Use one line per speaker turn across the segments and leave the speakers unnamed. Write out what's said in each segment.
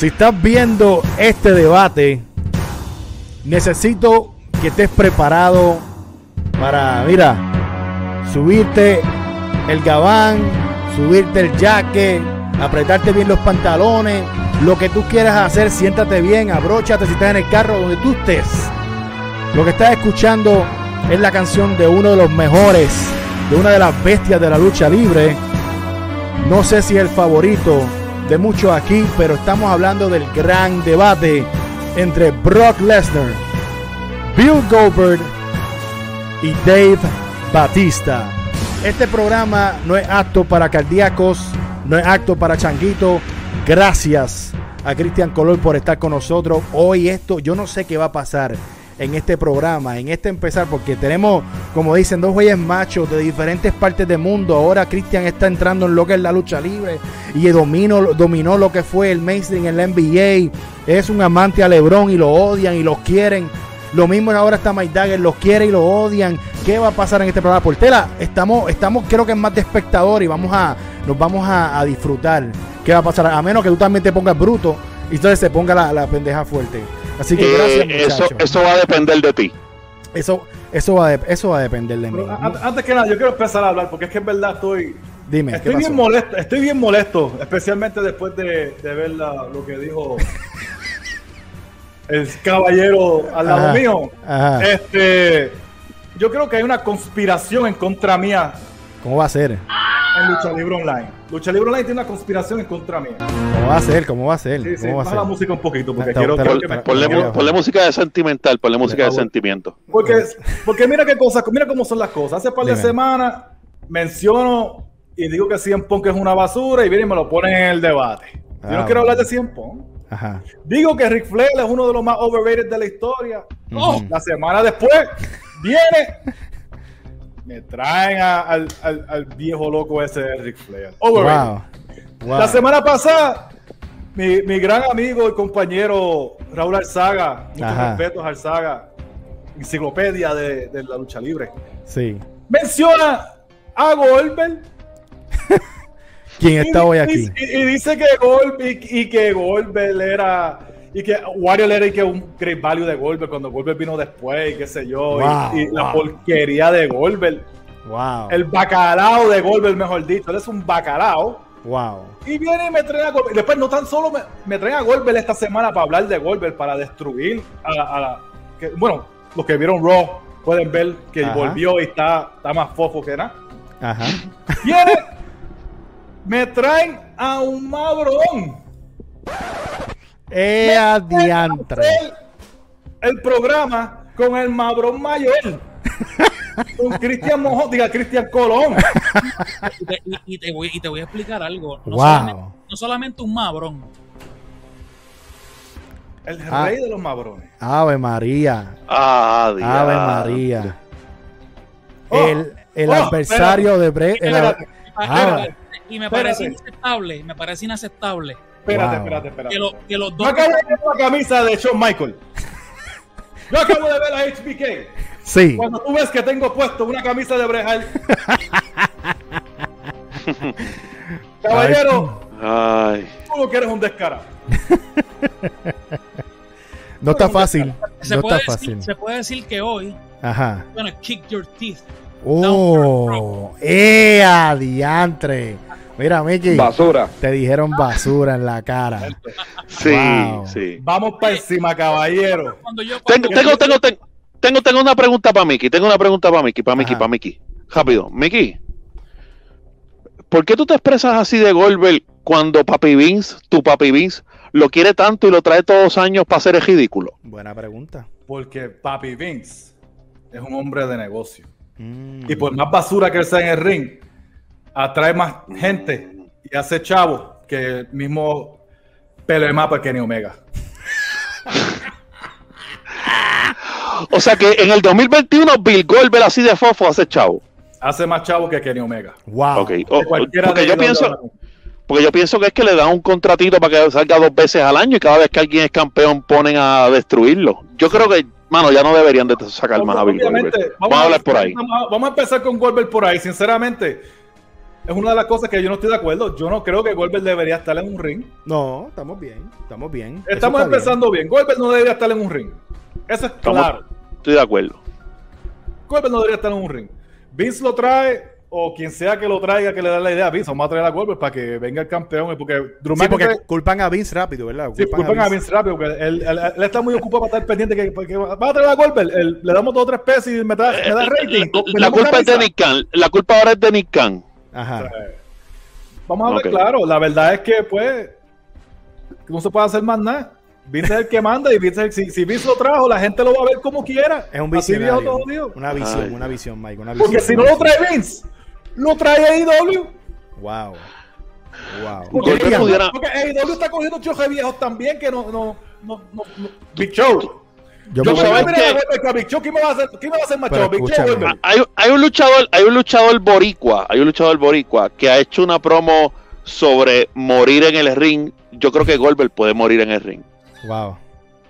Si estás viendo este debate, necesito que estés preparado para, mira, subirte el gabán, subirte el jaque, apretarte bien los pantalones, lo que tú quieras hacer, siéntate bien, abróchate si estás en el carro donde tú estés. Lo que estás escuchando es la canción de uno de los mejores, de una de las bestias de la lucha libre. No sé si es el favorito de muchos aquí, pero estamos hablando del gran debate entre Brock Lesnar, Bill Goldberg y Dave Batista. Este programa no es apto para cardíacos, no es apto para changuitos. Gracias a Cristian Color por estar con nosotros. Hoy esto, yo no sé qué va a pasar en este programa, en este empezar, porque tenemos, como dicen, dos güeyes machos de diferentes partes del mundo. Ahora Cristian está entrando en lo que es la lucha libre y dominó, lo que fue el mainstream en la NBA. Es un amante a LeBron y lo odian y los quieren. Lo mismo ahora está Mike Dagger, los quiere y lo odian. ¿Qué va a pasar en este programa? Portela, estamos, estamos creo que es más de espectador y vamos a, nos vamos a, a disfrutar. ¿Qué va a pasar? A menos que tú también te pongas bruto y entonces se ponga la, la pendeja fuerte. Así que gracias,
Eh, eso,
muchachos.
eso va a depender de ti.
Eso, eso, va, de- eso va a depender de mí.
A- antes que nada, yo quiero empezar a hablar porque es que en verdad estoy.
Dime, ¿qué
Estoy
pasó?
bien molesto, estoy bien molesto, especialmente después de, de ver la- lo que dijo el caballero al lado
Ajá,
mío.
ajá.
Este, yo creo que hay una conspiración en contra mía
¿Cómo va a ser?
en Lucha Libre Online. Lucha Libre Online tiene una conspiración en contra mía.
¿Cómo va a ser? ¿Cómo va a ser?
Sí, sí,
¿Cómo va a
la música un poquito porque quiero,
te-
quiero
te-
que me-
Ponle, música de sentimental, ponle música de sentimiento.
Porque, porque mira qué cosa, mira cómo son las cosas. Hace par de
Dime.
semanas menciono y digo que CM Punk es una basura y viene y me lo ponen en el debate. Yo
Ah,
no quiero
bueno.
hablar de CM Punk.
Ajá.
Digo que Ric Flair es uno de los más overrated de la historia. Oh,
Ujú.
La semana después viene, me traen a- al, al- al viejo loco ese de Ric Flair.
Wow. Wow.
La semana pasada, mi, mi gran amigo y compañero Raúl Alzaga, muchos
Ajá.
respetos Alzaga, enciclopedia de, de la lucha libre,
Sí.
menciona a Goldberg
¿Quién está hoy
y-
aquí?
Y, y dice que Goldberg y, y que Goldberg era y que Warrior era y que un great value de Goldberg cuando Goldberg vino después y qué sé yo y-
Wow,
y, la
wow.
porquería de Goldberg,
Wow.
el bacalao de Goldberg mejor dicho, él es un bacalao.
Wow.
Y viene y me trae a Goldberg. Después no tan solo me, me traen a Goldberg esta semana para hablar de Goldberg, para destruir a, la- a la... que- bueno, los que vieron Raw pueden ver que
Ajá.
volvió y está, está más fofo que nada.
Ajá.
Viene, me traen a un mabrón.
¡Eh, adiantre!
El, programa con el mabrón mayor. con Cristian Mojón, diga Cristian Colón.
Y te, y- y te voy, y te voy a explicar algo. No,
Wow.
solamente, no solamente un mabrón.
El
Ah.
rey de los mabrones.
Ave María.
Ah,
Ave. María.
Oh,
el el
oh,
adversario de Bre el-
Espérate,
Ah.
Y me parece inaceptable, me parece inaceptable
Espérate,
Wow.
espérate, espérate.
que, lo- que los
Yo acabo de ver la camisa de Shawn Michael. Yo acabo de ver a HBK.
Sí.
Cuando tú ves que tengo puesto una camisa de Brejal. Caballero,
Ay.
tú lo que eres un descarado.
No está fácil.
se,
No
puede
está
decir,
fácil.
se puede decir que hoy
Ajá.
bueno, kick your teeth.
Oh, ¡eh, adiantre! Mira, Mickey,
Basura.
te dijeron basura en la cara.
Sí,
Wow.
sí.
Vamos para encima, caballero.
Cuando yo
Tengo,
cuando-
tengo, tengo, tengo, tengo, tengo una pregunta para Mickey. Tengo una pregunta para Mickey, para Mickey, para Mickey. Rápido, Mickey. ¿Por qué tú te expresas así de Goldberg cuando Papi Vince, tu Papi Vince, lo quiere tanto y lo trae todos los años para hacer el ridículo?
Buena pregunta.
Porque Papi Vince es un hombre de negocio.
Mm.
Y por más basura que él sea en el ring, atrae más gente y hace chavo que el mismo pelo de mapa Kenny Omega.
O sea que en el 2021 Bill Goldberg así de fofo hace chavo.
Hace más chavo que Kenny Omega.
Wow.
Ok, o- o-
Cualquiera
porque
de
yo pienso, porque yo pienso que es que le dan un contratito para que salga dos veces al año y cada vez que alguien es campeón ponen a destruirlo. Yo creo que, mano, ya no deberían de sacar más a Bill Goldberg. Vamos a hablar por ahí.
Vamos a, vamos a empezar con Goldberg por ahí. Sinceramente, es una de las cosas que yo no estoy de acuerdo. Yo no creo que Goldberg debería estar en un ring.
No, estamos bien, estamos bien.
Estamos
está bien.
empezando bien. Goldberg no debería estar en un ring. Eso es
Estamos-
claro.
Estoy de acuerdo.
Goldberg no debería estar en un ring. Vince lo trae, o quien sea que lo traiga, que le da la idea a Vince, vamos a traer a Goldberg para que venga el campeón. Porque Drew
Sí, porque culpan a Vince rápido, ¿verdad?
Sí, culpan a Vince rápido, porque él, él- él está muy ocupado para estar pendiente que, que va a traer a Goldberg. Él- le damos dos o tres pesos y me da, me da rating.
La, la culpa es de. Nick Khan. La culpa ahora es de Nick Khan.
Ajá.
Vamos a ver,
Ok.
claro, la verdad es que, pues, no se puede hacer más nada. Vince es el que manda y Vince, el- si, si Vince lo trajo, la gente lo va a ver como quiera.
Es un
Así viejo todo
visionario.
jodido.
Una visión,
Ay.
una visión, Mike. Una visión,
Porque si no lo trae. Vince, lo trae AEW.
Wow. Wow.
Porque,
Goldberg
AEW
pudiera-
porque AEW está cogiendo chojes viejos también que no, no, no, no, no. Big Show.
Yo
sabes que-
que a Big Show, ¿quién me va a hacer, quién me va hacer.
Hay, hay un luchador, hay un luchador boricua, hay un luchador boricua que ha hecho una promo sobre morir en el ring. Yo creo que Goldberg puede morir en el ring.
Wow.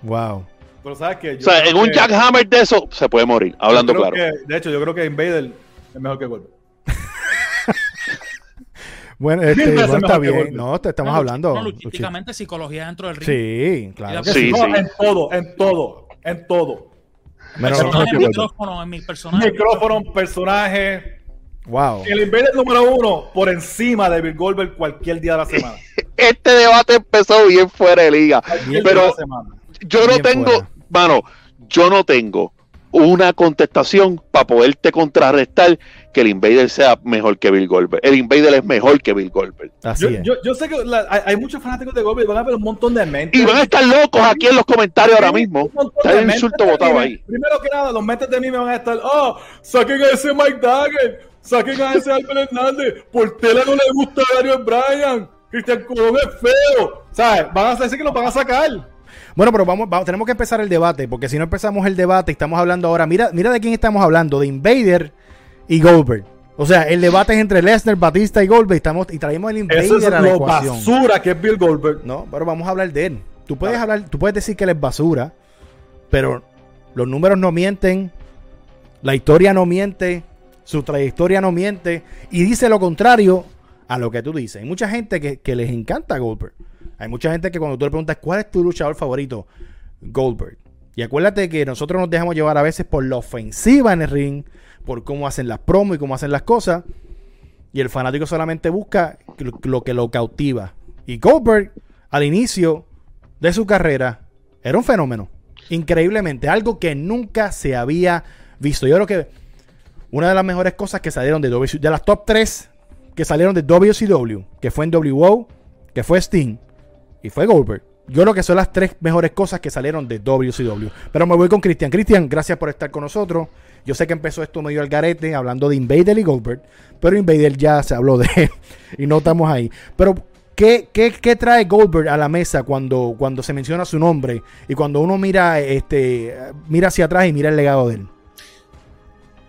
Wow.
Pero sabes que
O sea, en un jackhammer de eso se puede morir, hablando claro.
de hecho, yo creo que Invader es mejor que Goldberg.
Bueno, este, bueno, está
que
bien. No, te estamos
No,
hablando.
No, psicología dentro del ring.
Sí, claro. que
Sí,
no,
sí.
en todo, en todo, en todo.
Menos-
que-
micrófono, en mi personaje.
Micrófono, personaje.
Wow.
El Invader número uno por encima de Bill Goldberg cualquier día de la semana.
Este debate empezó bien fuera de liga.
Cualquier
Pero-
de la semana.
Yo no
Bien
tengo,
fuera.
mano, yo no tengo una contestación para poderte contrarrestar que el Invader sea mejor que Bill Goldberg. El Invader es mejor que Bill Goldberg.
Así
Yo,
es.
yo, yo sé que la- hay, hay muchos fanáticos de Goldberg, van a ver un montón de mentes.
Y van a estar locos aquí en los comentarios ahora mismo.
Un montón
Está
de
el insulto
mí.
ahí.
Primero que nada, los mentes de mí me van a estar, oh, saquen a ese Mike Dagger, saquen a ese Albert Hernández, por tela no le gusta a Daniel Bryan, Cristian Colón es feo, ¿sabes? Van a decir que lo van a sacar.
Bueno, pero vamos, vamos, tenemos que empezar el debate, porque si no empezamos el debate, estamos hablando ahora. Mira, mira de quién estamos hablando, de Invader y Goldberg. O sea, el debate es entre Lesnar, Batista y Goldberg. Estamos, y traemos el Invader
Eso es
a la
lo
ecuación.
basura que es Bill Goldberg.
No, pero vamos a hablar de él. Tú puedes hablar, tú puedes decir que él es basura, pero los números no mienten, la historia no miente, su trayectoria no miente, y dice lo contrario a lo que tú dices. Hay mucha gente que, que les encanta Goldberg. Hay mucha gente que cuando tú le preguntas cuál es tu luchador favorito, Goldberg. Y acuérdate que nosotros nos dejamos llevar a veces por la ofensiva en el ring, por cómo hacen las promos y cómo hacen las cosas. Y el fanático solamente busca lo- que lo cautiva. Y Goldberg, al inicio de su carrera, era un fenómeno. Increíblemente. Algo que nunca se había visto. Yo creo que una de las mejores cosas que salieron de WCW, de las top 3 que salieron de WCW, que fue en WO, que fue Sting y fue Goldberg. Yo creo que son las tres mejores cosas que salieron de WCW. Pero me voy con Cristian. Cristian, gracias por estar con nosotros. Yo sé que empezó esto medio al garete, hablando de Invader y Goldberg, pero Invader ya se habló de él y no estamos ahí. Pero, ¿qué, qué, qué trae Goldberg a la mesa cuando, cuando se menciona su nombre y cuando uno mira, este, mira hacia atrás y mira el legado de él?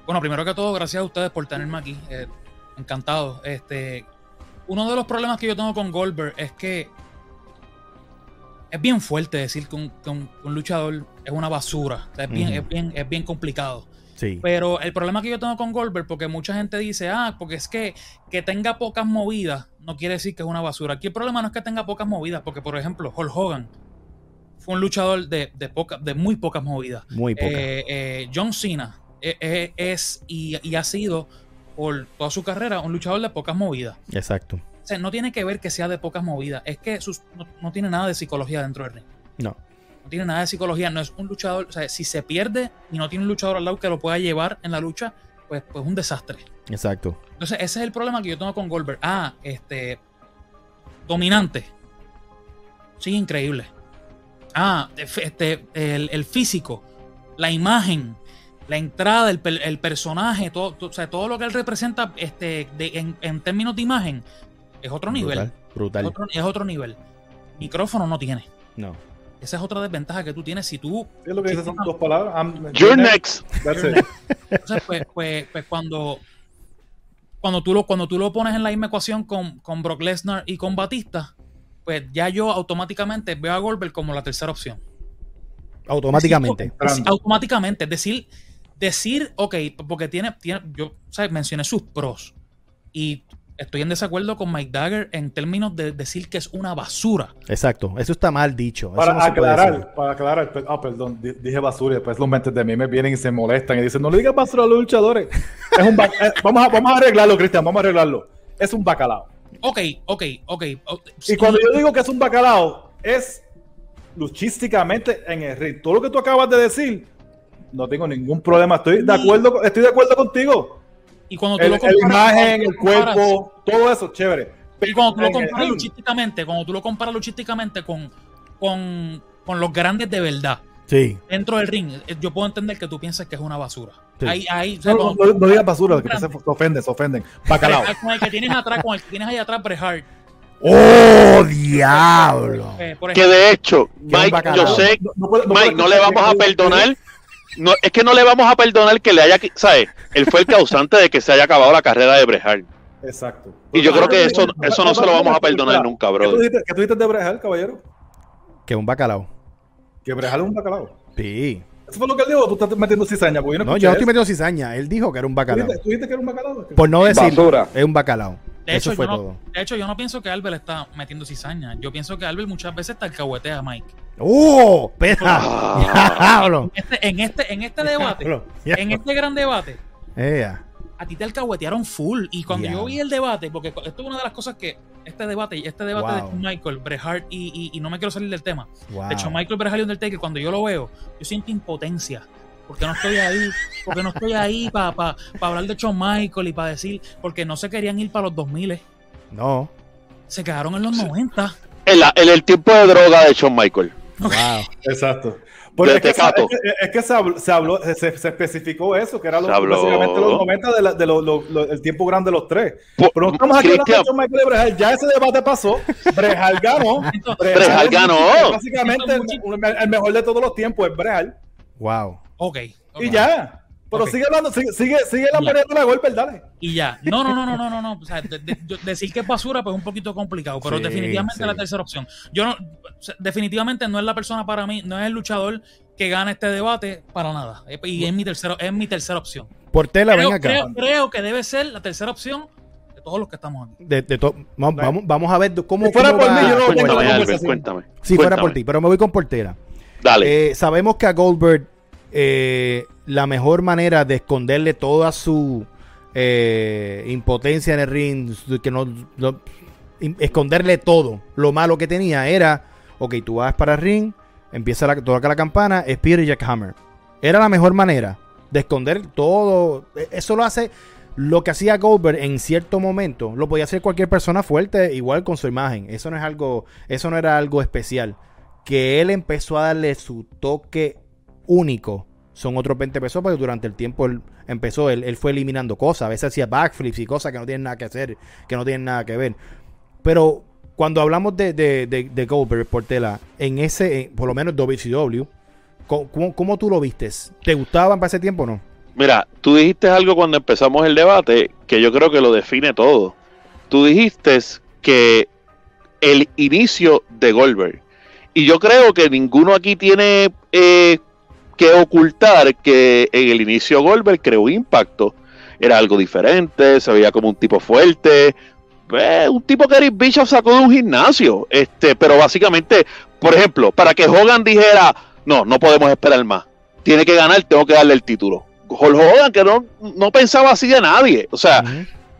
Bueno, primero que todo, gracias a ustedes por tenerme aquí. eh, encantado. Este, uno de los problemas que yo tengo con Goldberg es que es bien fuerte decir que un, que un- que un luchador es una basura. O sea, es, bien, es, bien, es bien complicado.
Sí.
Pero el problema que yo tengo con Goldberg, porque mucha gente dice, ah, porque es que que tenga pocas movidas no quiere decir que es una basura. Aquí el problema no es que tenga pocas movidas, porque por ejemplo, Hulk Hogan fue un luchador de, de, poca- de muy pocas movidas.
Muy poca.
Eh, eh, John Cena eh, es y, y ha sido por toda su carrera un luchador de pocas movidas.
Exacto.
O sea, no tiene que ver que sea de pocas movidas, es que sus- no, no tiene nada de psicología dentro del ring.
No.
No tiene nada de psicología, no es un luchador, o sea, si se pierde y no tiene un luchador al lado que lo pueda llevar en la lucha, pues pues es un desastre.
Exacto.
Entonces, ese es el problema que yo tengo con Goldberg. Ah, este. Dominante. Sí, increíble. Ah, este, el, el físico, la imagen, la entrada, el, el personaje, todo, todo- o sea, todo lo que él representa este, de- en, en términos de imagen, es otro nivel.
Brutal. Brutal.
Es otro, es otro nivel. Micrófono no tiene.
No.
Esa es otra desventaja que tú tienes si tú
es lo que dice son dos palabras. I'm-
You're next.
That's it.
Entonces, pues, pues, pues cuando, cuando, tú lo, cuando tú lo pones en la misma ecuación con, con Brock Lesnar y con Batista, pues ya yo automáticamente veo a Goldberg como la tercera opción.
Automáticamente.
Es decir, automáticamente. Es decir, decir, ok, porque tiene, tiene yo ¿sabes? mencioné sus pros. Y estoy en desacuerdo con Mike Dagger en términos de decir que es una basura.
Exacto, eso está mal dicho. Eso
Para
no
aclarar, para aclarar, ah, perdón, di- dije basura y después los mentes de mí me vienen y se molestan y dicen, no le digas basura a los luchadores. Es un eh, vamos, a, vamos a arreglarlo, Cristian, vamos a arreglarlo. Es un bacalao.
Ok, ok, ok.
Y cuando yo digo que es un bacalao, es luchísticamente en el ring. Todo lo que tú acabas de decir, no tengo ningún problema. Estoy de acuerdo, con- estoy de acuerdo contigo.
Y cuando tú
El,
lo
el
comparas-
imagen,
cuando
el cuerpo, todo eso, chévere.
Y cuando tú lo comparas luchísticamente, cuando tú lo comparas luchísticamente con, con, con los grandes de verdad,
Sí,
dentro del ring, eh, yo puedo entender que tú piensas que es una basura.
Sí.
Ahí, ahí, o sea,
No, no,
cuando-
no- no digas basura, que se, se ofenden, se ofenden. Bacalao.
con el que tienes atrás, con el que tienes ahí atrás, Bret Hart.
¡Oh, diablo!
eh,
Que de hecho, Mike, yo sé,
No- no puedo- no
Mike, no le vamos a perdonar. No, es que no le vamos a perdonar que le haya, ¿sabes? Él fue el causante de que se haya acabado la carrera de Bret Hart.
Exacto.
Y yo creo que eso, eso no se lo vamos a perdonar nunca,
¿Qué tú
brother.
dijiste, qué tú dijiste de Brejal, caballero?
Que un bacalao.
Que Brejal es un bacalao.
Sí.
¿Eso fue lo que él dijo tú estás metiendo cizaña? Porque yo no,
yo no estoy
eso.
metiendo cizaña. Él dijo que era un
¿Tú
bacalao.
dijiste, tú dijiste que era un bacalao?
Por no decir,
Basura.
es un bacalao.
De hecho,
Eso fue
yo no,
todo.
de hecho, yo no pienso que Albert está metiendo cizaña. Yo pienso que Albert muchas veces te alcahuetea a Mike.
¡Oh! ¡Diablo!
Este- en, este, en este debate,
Diablo.
en este gran debate, a ti te alcahuetearon full. Y cuando
Diablo.
yo vi el debate, porque esto es una de las cosas que este debate, este debate
Wow.
de Michael, Bret Hart y, y- y no me quiero salir del tema.
Wow.
De Shawn Michael, Bret Hart y Undertaker, cuando yo lo veo, yo siento impotencia. Porque no estoy ahí, porque no estoy ahí para hablar de Shawn Michael y para decir, porque no se querían ir para los 2000,
No.
se quedaron en los 90.
En, la- en el tiempo de droga de Shawn Michael.
Wow.
Exacto. Porque
De
es que, es que- es que se habló, se, habló- se- se especificó eso, que era lo,
Se habló.
básicamente los 90 de, la- de lo- lo- lo- el tiempo grande de los tres. Pero no estamos aquí hablando de Michael y Brejal. Ya ese debate pasó. Brejal ganó.
Brejal ganó.
Básicamente, el, el mejor de todos los tiempos es Brejal.
Wow.
Ok. ok.
Y ya. Pero sigue hablando, sigue, sigue, sigue la pelea de la golpe, dale.
Y ya. No, no, no, no, no, no, no. O sea, de- de- yo- decir que es basura, pues es un poquito complicado. Pero
Sí,
definitivamente
sí.
es la tercera opción. Yo no, definitivamente no es la persona para mí, no es el luchador que gana este debate para nada. Y es mi tercera, es mi tercera opción.
Portela, ven
Creo,
acá.
creo, creo que debe ser la tercera opción de todos los que estamos aquí.
De- de to- vamos, vamos, vamos a ver cómo.
Si fuera
cómo
por
va-
mí, yo no.
Cuéntame,
la
Albert, cuéntame.
Si fuera
Cuéntame.
por ti, pero me voy con Portela.
Dale.
Eh, sabemos que a Goldberg eh, la mejor manera de esconderle toda su eh, impotencia en el ring, que no, esconderle todo lo malo que tenía era, ok, tú vas para el ring, empieza la, toca la campana, Spear y Jackhammer. Era la mejor manera de esconder todo. E- Eso lo hace lo que hacía Goldberg en cierto momento. Lo podía hacer cualquier persona fuerte, igual con su imagen. Eso no es algo, eso no era algo especial. Que él empezó a darle su toque único. Son otros 20 pesos porque durante el tiempo él empezó, él, él fue eliminando cosas. A veces hacía backflips y cosas que no tienen nada que hacer, que no tienen nada que ver. Pero cuando hablamos de, de, de, Goldberg, Portela, en ese, en- por lo menos WCW, ¿cómo, cómo, cómo tú lo vistes? ¿Te gustaban para ese tiempo o no?
Mira, tú dijiste algo cuando empezamos el debate que yo creo que lo define todo. Tú dijiste que el inicio de Goldberg. Y yo creo que ninguno aquí tiene eh, que ocultar que en el inicio Goldberg creó impacto. Era algo diferente, se veía como un tipo fuerte. eh, un tipo que Eric Bishop sacó de un gimnasio. Este, pero básicamente, por ejemplo, para que Hogan dijera, no, no podemos esperar más. Tiene que ganar, tengo que darle el título. Hulk Hogan, que no, no pensaba así de nadie. O sea.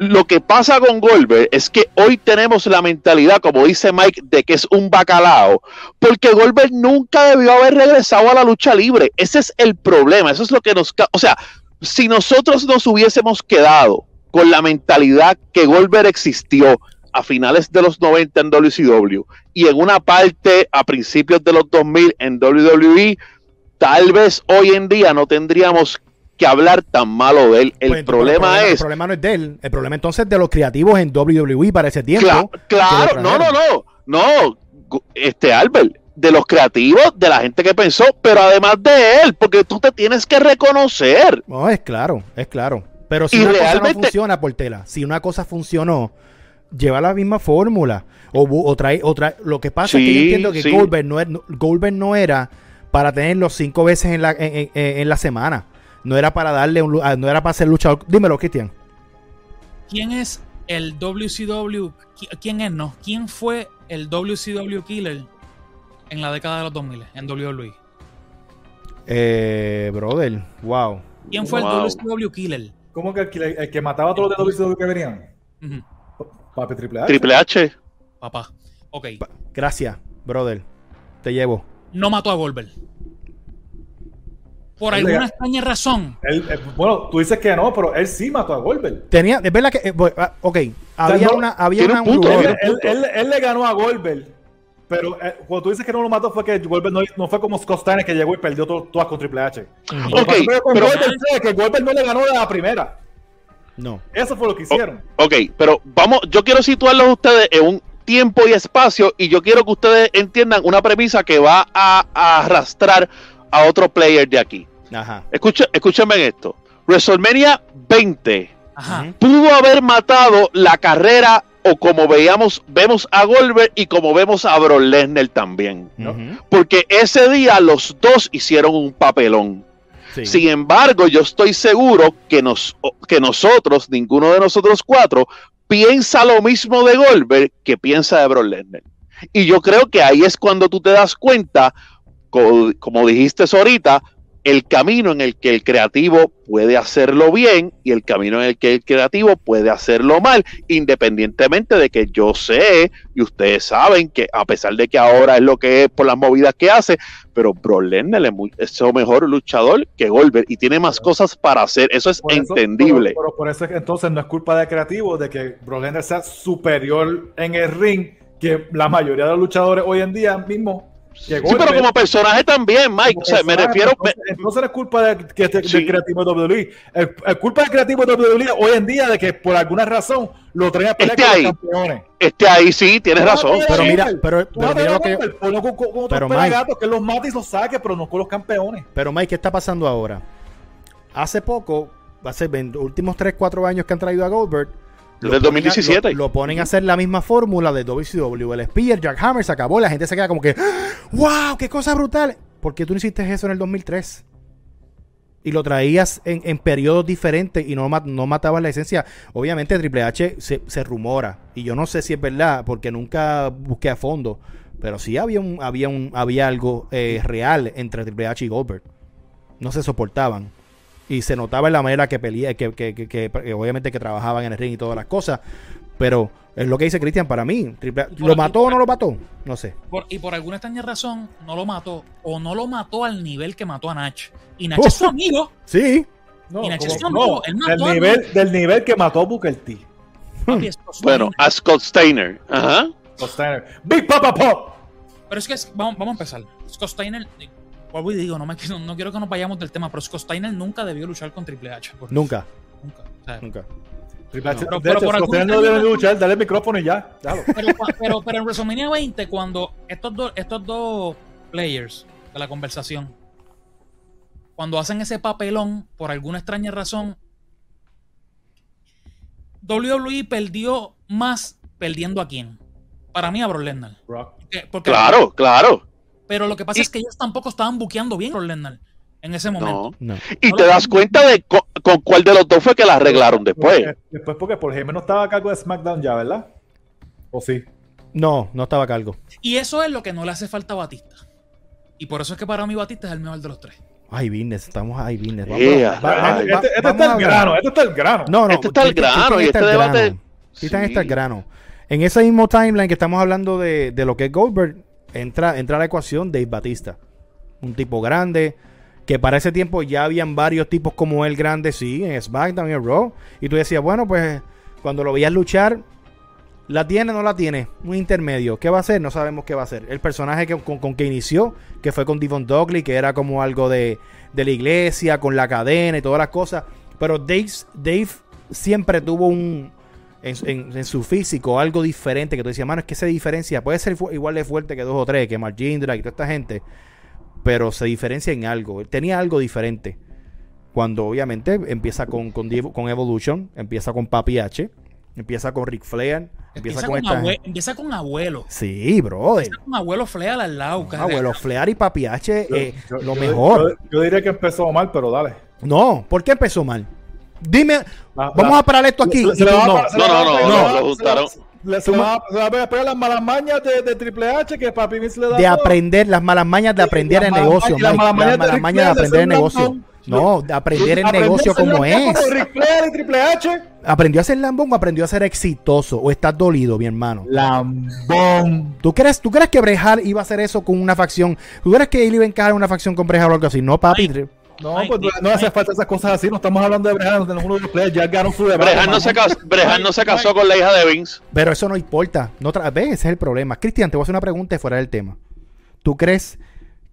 Lo que pasa con Goldberg es que hoy tenemos la mentalidad, como dice Mike, de que es un bacalao, porque Goldberg nunca debió haber regresado a la lucha libre. Ese es el problema, eso es lo que nos... O sea, si nosotros nos hubiésemos quedado con la mentalidad que Goldberg existió a finales de los 90 en WCW y en una parte a principios de los 2000 en WWE, tal vez hoy en día no tendríamos que hablar tan malo de él. El
Pues,
problema
El
es
problema no es de él. El problema entonces es de los creativos en WWE para ese tiempo.
Cla- claro, no, no, no, no, este Albert, de los creativos, de la gente que pensó, pero además de él, porque tú te tienes que reconocer.
No, es claro, es claro. Pero si
Y
una cosa
realmente-
no funciona, Portela, si una cosa funcionó, lleva la misma fórmula. O, o trae, o trae- Lo que pasa es que yo entiendo que
sí.
Goldberg, no, Goldberg no era para tenerlo cinco veces en la, en, en- en la semana. No era para darle un, lu- ah, no era para ser luchador. Dímelo, Cristian.
¿Quién es el WCW, qui- ¿quién es? No, ¿quién fue el WCW killer en la década de los 2000 en WWE?
Eh, brother, wow.
¿Quién fue
Wow.
el WCW killer?
¿Cómo que el, que- el que mataba a todos los de WCW que venían? Papi Triple H.
Triple H.
papá. Ok.
Pa- Gracias, brother. Te llevo.
No mató a Goldberg. Por
Él
alguna
le-
extraña razón.
Él, eh, bueno, tú dices que no, pero él sí mató a Goldberg.
Tenía, es verdad que, eh, ah, ok, había
no,
una, había una,
punto,
Él, él- él le ganó a Goldberg. Pero eh, cuando tú dices que no lo mató fue que Goldberg no, no fue como Scott Steiner que llegó y perdió todo- todas con Triple H. Lo que
Ok,
pasó fue con
pero-
Goldberg que Goldberg no le ganó de la primera.
No.
Eso fue lo que hicieron.
Ok, pero vamos, yo quiero situarlos a ustedes en un tiempo y espacio y yo quiero que ustedes entiendan una premisa que va a, a arrastrar a otro player de aquí.
Ajá.
Escucha, escúchame esto. WrestleMania 20
Ajá.
pudo haber matado la carrera o como veíamos, vemos a Goldberg y como vemos a Brock Lesnar también. Porque ese día los dos hicieron un papelón.
Sí.
Sin embargo, yo estoy seguro que, nos, que nosotros, ninguno de nosotros cuatro, piensa lo mismo de Goldberg que piensa de Brock Lesnar. Y yo creo que ahí es cuando tú te das cuenta, co- como dijiste ahorita, el camino en el que el creativo puede hacerlo bien y el camino en el que el creativo puede hacerlo mal, independientemente de que yo sé y ustedes saben que a pesar de que ahora es lo que es por las movidas que hace, pero Lesnar es, un mejor luchador que Goldberg y tiene más cosas para hacer, eso es
Por eso-
entendible.
Pero, pero por eso entonces no es culpa del creativo de que Lesnar sea superior en el ring que la mayoría de los luchadores hoy en día mismo.
Sí, pero como personaje también, Mike, o sea, me
Exacto,
refiero...
no es culpa de, que- de-
Sí.
del creativo de WWE. Es, culpa del creativo de WWE hoy en día de que por alguna razón lo traen a pelear con
ahí.
los campeones.
este ahí sí, tienes razón.
Pero mira, pero, pero mira lo que
con, con, con otros
Pero, Mike-
pelagatos que los mate y los saque, pero no con los campeones.
Pero Mike, ¿qué está pasando ahora? Hace poco, hace los últimos 3, 4 años que han traído a Goldberg, lo ponen a-
2017.
Lo, lo ponen a hacer la misma fórmula de WCW. El Spear, Jack Hammer se acabó. La gente se queda como que, ¡Wow! ¡Qué cosa brutal! ¿Por qué tú no hiciste eso en el 2003? Y lo traías en, en periodos diferentes y no, ma- no matabas la esencia. Obviamente Triple H se, se rumora. Y yo no sé si es verdad, porque nunca busqué a fondo. Pero sí había un, había un, había algo eh, real entre Triple H y Goldberg. No se soportaban. Y se notaba en la manera que pelea, que, que, que- que- obviamente que trabajaban en el ring y todas las cosas. Pero es lo que dice Cristian para mí. Triple ¿Lo mató o no lo mató? No sé.
Por- y por alguna extraña razón no lo mató. O no lo mató al nivel que mató a Nach. Y Nach
Oh.
es su amigo.
Sí.
No,
Y
como-
es amigo,
no,
él mató
del,
a-
nivel, del nivel que mató Booker T.
papi, su
Bueno, a Scott Steiner. Ajá.
Scott Steiner. Big Papa Pop.
Pero es que es- vamos, vamos a empezar. Scott Steiner, vuelvo y digo, no, me, no, no quiero que nos vayamos del tema, pero Scott Steiner nunca debió luchar con Triple H. por-
Nunca.
Nunca. O sea,
Nunca.
Triple H,
Pero-
de
pero
hecho,
por
Scott
alguna
Steiner no debe luchar, dale el micrófono y ya.
Pero, pero, pero en WrestleMania 20, cuando estos dos, estos dos players de la conversación, cuando hacen ese papelón, por alguna extraña razón, WWE perdió más perdiendo a quién. Para mí a Brock Lesnar.
Brock.
Porque- porque-
Claro, claro.
Pero lo que pasa
Y-
es que ellos tampoco estaban buqueando bien a Brock Lesnar en ese momento.
No.
No.
Y
No
te das cuenta de co- con, cuál de los dos fue que la arreglaron después.
Porque- Después porque Paul Heyman no estaba a cargo de SmackDown ya, ¿verdad? ¿O sí?
No, no estaba a cargo.
Y eso es lo que no le hace falta a Batista. Y por eso es que para mí Batista es el mejor de los tres.
Ay, business, estamos ahí, business.
Yeah.
va- va-
este este
vamos
está el grano, este está el grano.
No, no.
Este está el grano, y este
el
debate- Sí.
está el grano. En ese mismo timeline que estamos hablando de, de lo que es Goldberg, entra, entra a la ecuación Dave Batista. Un tipo grande, que para ese tiempo ya habían varios tipos como él grandes, sí, en SmackDown y en Raw. Y tú decías, bueno, pues cuando lo veías luchar, ¿la tiene o no la tiene? Un intermedio. ¿Qué va a hacer? No sabemos qué va a hacer. El personaje que, con, con que inició, que fue con Devon Dudley, que era como algo de, de la iglesia, con la cadena y todas las cosas. Pero Dave, Dave siempre tuvo un... En, en- en su físico, algo diferente que tú decías, mano, es que se diferencia. Puede ser fu- igual de fuerte que dos o tres, que Mark Jindrak y toda esta gente, pero se diferencia en algo. Tenía algo diferente. Cuando obviamente empieza con, con, con Evolution, empieza con Papi H, empieza con Ric Flair, empieza,
Empieza
con
con,
esta.
abue- empieza con abuelo.
Sí, brother.
Empieza con abuelo Fleal al lado.
Ah, Abuelo Flair y Papi H,
Yo-
eh,
yo-
lo
yo-
mejor.
Yo, yo diría que empezó mal, pero dale.
No, ¿por qué empezó mal? Dime,
La-
vamos
la-
a parar esto aquí.
Se- se
y
le
tú
va a
no.
No,
le va a
no, no, lo juntaron.
Se va, se le va a pegar las malas mañas de, de Triple H que Papi Vince le da.
de
todo.
aprender las malas mañas de aprender el negocio,
las malas mañas de
de aprender el negocio. No, de aprender el negocio como es.
Triple H.
¿Aprendió a ser lambón o aprendió a ser exitoso? ¿O estás dolido, mi hermano?
Lambón.
¿Tú crees, ¿Tú crees que Brejal iba a hacer eso con una facción? ¿Tú crees que él iba a encajar en una facción con Brejal o algo así? No, papi.
No,
Ay,
pues no,
Dios,
no hace falta esas cosas así. No estamos hablando de Brejal, tenemos uno de los players. Ya ganaron su debate.
Brehan no, se casó, Brehan no se casó con la hija de Vince.
Pero eso no importa. No tra- ¿Ves? Ese es el problema. Cristian, te voy a hacer una pregunta fuera del tema. ¿Tú crees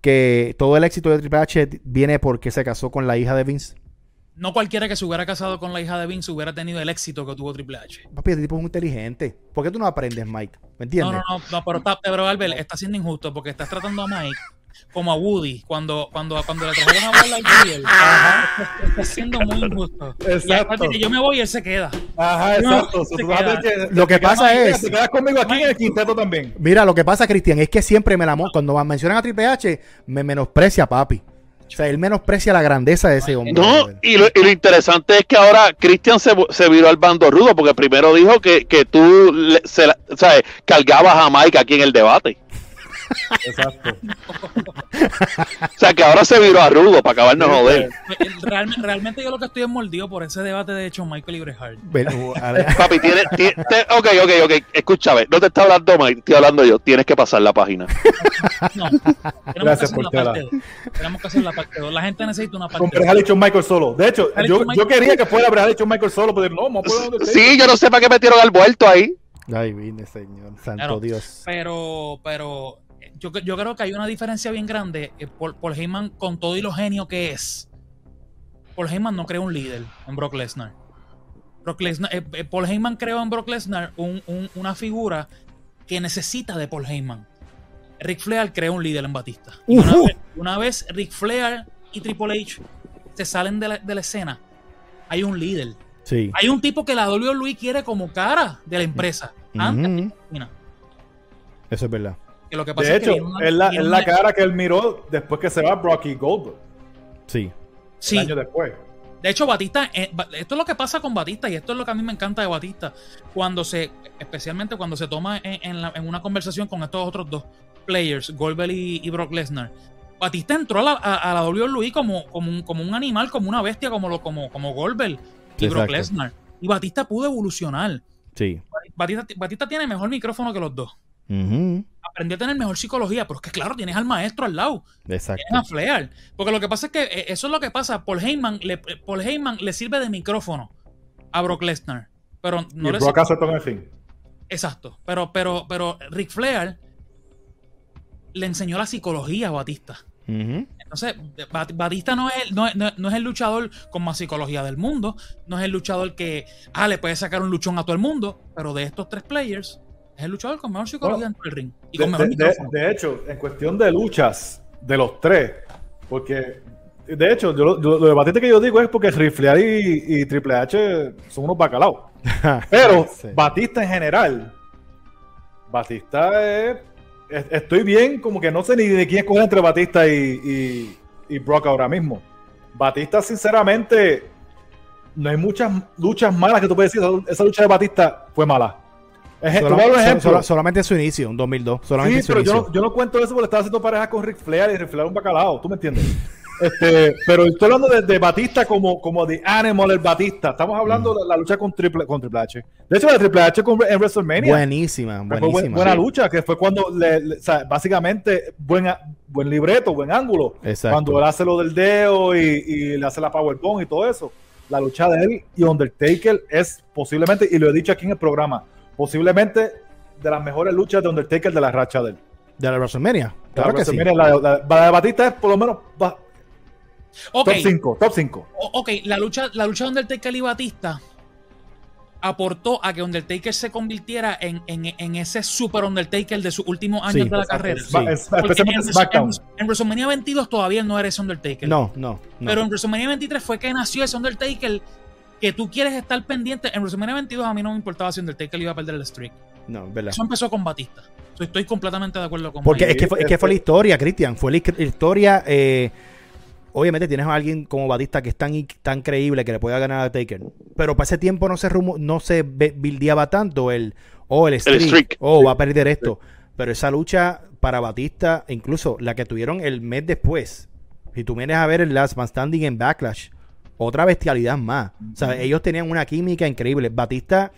que todo el éxito de Triple H viene porque se casó con la hija de Vince?
No cualquiera que se hubiera casado con la hija de Vince hubiera tenido el éxito que tuvo Triple H.
Papi, este tipo es muy inteligente. ¿Por qué tú no aprendes, Mike? ¿Me entiendes?
No, no, no, no, pero, está, pero Albert, está siendo injusto porque estás tratando a Mike como a Woody cuando, cuando, cuando le trajeron a Buzz Lightyear. Está siendo muy injusto. Y
Exacto.
acuérdate que yo me voy y él se queda.
Ajá, exacto.
queda.
Lo que pasa es-
Te quedas conmigo aquí en el quinteto también.
Mira, lo que pasa, Cristian, es que siempre me la cuando mencionan a Triple H, me menosprecia, papi. O sea, él menosprecia la grandeza de ese hombre.
No, y lo, y lo interesante es que ahora Christian se, se viró al bando rudo, porque primero dijo que, que tú le- se la- ¿sabes? cargabas a Mike aquí en el debate.
Exacto.
O sea, que ahora se viró a rudo para acabarnos de joder.
Realmente, realmente yo lo que estoy es mordido por ese debate de hecho Michael y Bret Hart.
Pero,
Papi, tiene, tiene- te- ok, ok, ok, escúchame, no te está hablando Mike, estoy hablando yo, tienes que pasar la página.
No, tenemos
Gracias
que hacer
por
la parte 2. Tenemos que hacer la parte 2. La gente necesita una
Con
parte 2.
Brejal y Michael solo. De hecho,
y
yo, yo quería que fuera Brejal y Shawn Michael solo, pero no, poner donde
Sí, yo no sé para qué metieron al vuelto ahí.
Ay, vine, señor. Santo
Claro.
Dios.
Pero, pero yo, yo creo que hay una diferencia bien grande. eh, Paul, Paul Heyman, con todo y lo genio que es, Paul Heyman no creó un líder en Brock Lesnar. Brock Lesnar eh, eh, Paul Heyman creó en Brock Lesnar un- un- una figura que necesita de Paul Heyman. Ric Flair creó un líder en Batista. Y una, vez, una vez Ric Flair y Triple H se salen de la, de la escena, hay un líder.
Sí.
Hay un tipo que la WWE quiere como cara de la empresa. Antes,
Ujú.
mira,
Eso es verdad.
Que lo que pasa
De
es que
hecho, es la, es la cara que él miró después que se va Brocky Goldberg.
Sí.
Sí,
Un año después.
de hecho Batista, eh, esto es lo que pasa con Batista y esto es lo que a mí me encanta de Batista, cuando se, especialmente cuando se toma en, en la- en una conversación con estos otros dos players, Goldberg y, y Brock Lesnar. Batista entró a la, a, a la WWE como, como, un, como un animal, como una bestia, como, lo, como, como Goldberg y Brock. Lesnar. Y Batista pudo evolucionar.
Sí.
Batista, Batista tiene mejor micrófono que los dos.
Ujú.
Aprendió a tener mejor psicología, pero es que claro, tienes al maestro al lado.
Exacto.
Tienes a Flair. Porque lo que pasa es que eh, eso es lo que pasa. Paul Heyman le, eh, Paul Heyman le sirve de micrófono a Brock Lesnar. Pero no
y
le
Brock
sirve-
aceptó en el fin.
Exacto. Pero, pero, pero Ric Flair le enseñó la psicología a Batista. Entonces, Bat- Batista no es, no, no no es el luchador con más psicología del mundo. No es el luchador que ah, le puede sacar un luchón a todo el mundo. Pero de estos tres players, es el luchador con mejor psicología
Bueno,
dentro del ring. Y
De,
con mejor
de- de-
micrófono.
de hecho, en cuestión de luchas de los tres, porque de hecho, yo, lo- yo- lo de Batista que yo digo es porque Riflear y, y Triple H son unos bacalaos. Pero
Sí.
Batista en general, Batista es, es- Estoy bien, como que no sé ni de quién escoger entre Batista y, y- y Brock ahora mismo. Batista, sinceramente, no hay muchas luchas malas que tú puedes decir. Esa- Esa lucha de Batista fue mala. Un ejemplo.
solamente en su inicio, un 2002. Solamente
Sí, pero yo no, yo no cuento eso porque estaba haciendo pareja con Ric Flair y Ric Flair un bacalao, ¿tú me entiendes? Este, pero estoy hablando de, de Batista como, como de Animal, el Batista. Estamos hablando de la lucha con Triple, con Triple H. De hecho, la Triple H con, en WrestleMania.
Buenísima,
fue bu-
buenísima.
buena
Sí.
lucha, que fue cuando, le, le- o sea, básicamente, buena, buen libreto, buen ángulo.
Exacto.
Cuando él hace lo del dedo y, y le hace la powerbomb y todo eso. La lucha de él y Undertaker es posiblemente, y lo he dicho aquí en el programa, posiblemente de las mejores luchas de Undertaker de la racha de él.
De la WrestleMania. Claro que sí.
La, la- la de Batista es por lo menos va- top 5, top 5.
o- ok, la lucha, la lucha de Undertaker y Batista aportó a que Undertaker se convirtiera en, en, en ese super Undertaker de sus últimos años
Sí,
de la carrera.
Sí.
En WrestleMania 22 todavía no era ese Undertaker.
No, no, no.
Pero en WrestleMania 23 fue que nació ese Undertaker que tú quieres estar pendiente. En WrestleMania 22 a mí no me importaba si Undertaker iba a perder el streak.
no, es verdad.
Eso empezó con Batista. Estoy completamente de acuerdo con
Porque
Mike.
es que, fue, es que fue la historia, Cristian. Fue la historia. eh, obviamente tienes a alguien como Batista que es tan, tan creíble que le pueda ganar a Taker. Pero para ese tiempo no se rumo- no se bildeaba tanto el, oh, el streak,
streak.
oh, va a perder esto. Pero esa lucha para Batista, incluso la que tuvieron el mes después, si tú vienes a ver el Last Man Standing en Backlash, otra bestialidad más. O sea, ellos tenían una química increíble. Batista,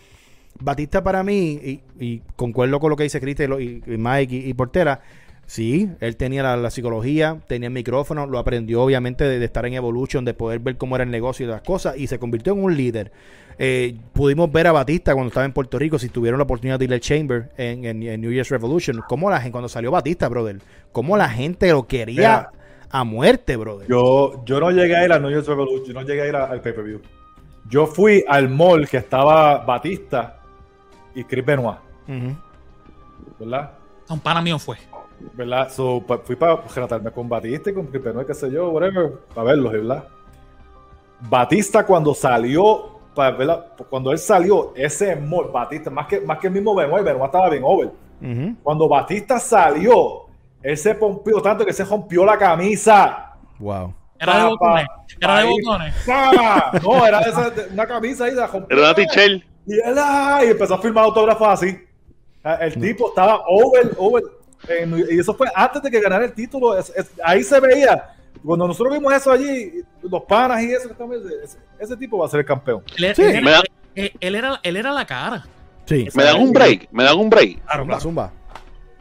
Batista para mí, y, y concuerdo con lo que dice Cristian y, Mike y, y Portera, sí, él tenía la, la psicología, tenía el micrófono, lo aprendió obviamente de, de estar en Evolution, de poder ver cómo era el negocio y las cosas, y se convirtió en un líder. Eh, pudimos ver a Batista cuando estaba en Puerto Rico, si tuvieron la oportunidad de ir al Chamber en, en- en New Year's Revolution, cómo la gente, cuando salió Batista, brother, cómo la gente lo quería
Mira.
A muerte, brother.
Yo, yo no llegué a ir a New Year's Revolution, yo no llegué a ir a- al pay-per-view. Yo fui al mall que estaba Batista y Chris Benoit. ¿verdad?
Un pana mío fue.
¿Verdad? So, pa- fui para relatarme con Batista y con Chris Benoit, qué sé yo, whatever, para verlos, ¿verdad? Batista cuando salió, pa- ¿verdad? Cuando él salió, ese mall, Batista, más que, más que el mismo Benoit, Benoit estaba bien over. Cuando Batista salió, él se pompió tanto que se rompió la camisa.
Wow.
Era de botones. Era de botones.
¡Ah! No, era de esa- de- una camisa ahí, la rompió.
Era una tichel.
Y él, y empezó a firmar autógrafos así. El tipo estaba over, over. en- y eso fue antes de que ganara el título. Es- es- ahí se veía. Cuando nosotros vimos eso allí, los panas y eso, ese, ese tipo va a ser el campeón.
Él, él
Sí.
era,
Me da-
él- él era, él era la cara.
Sí.
Me dan un break, me dan un break.
Zumba, zumba.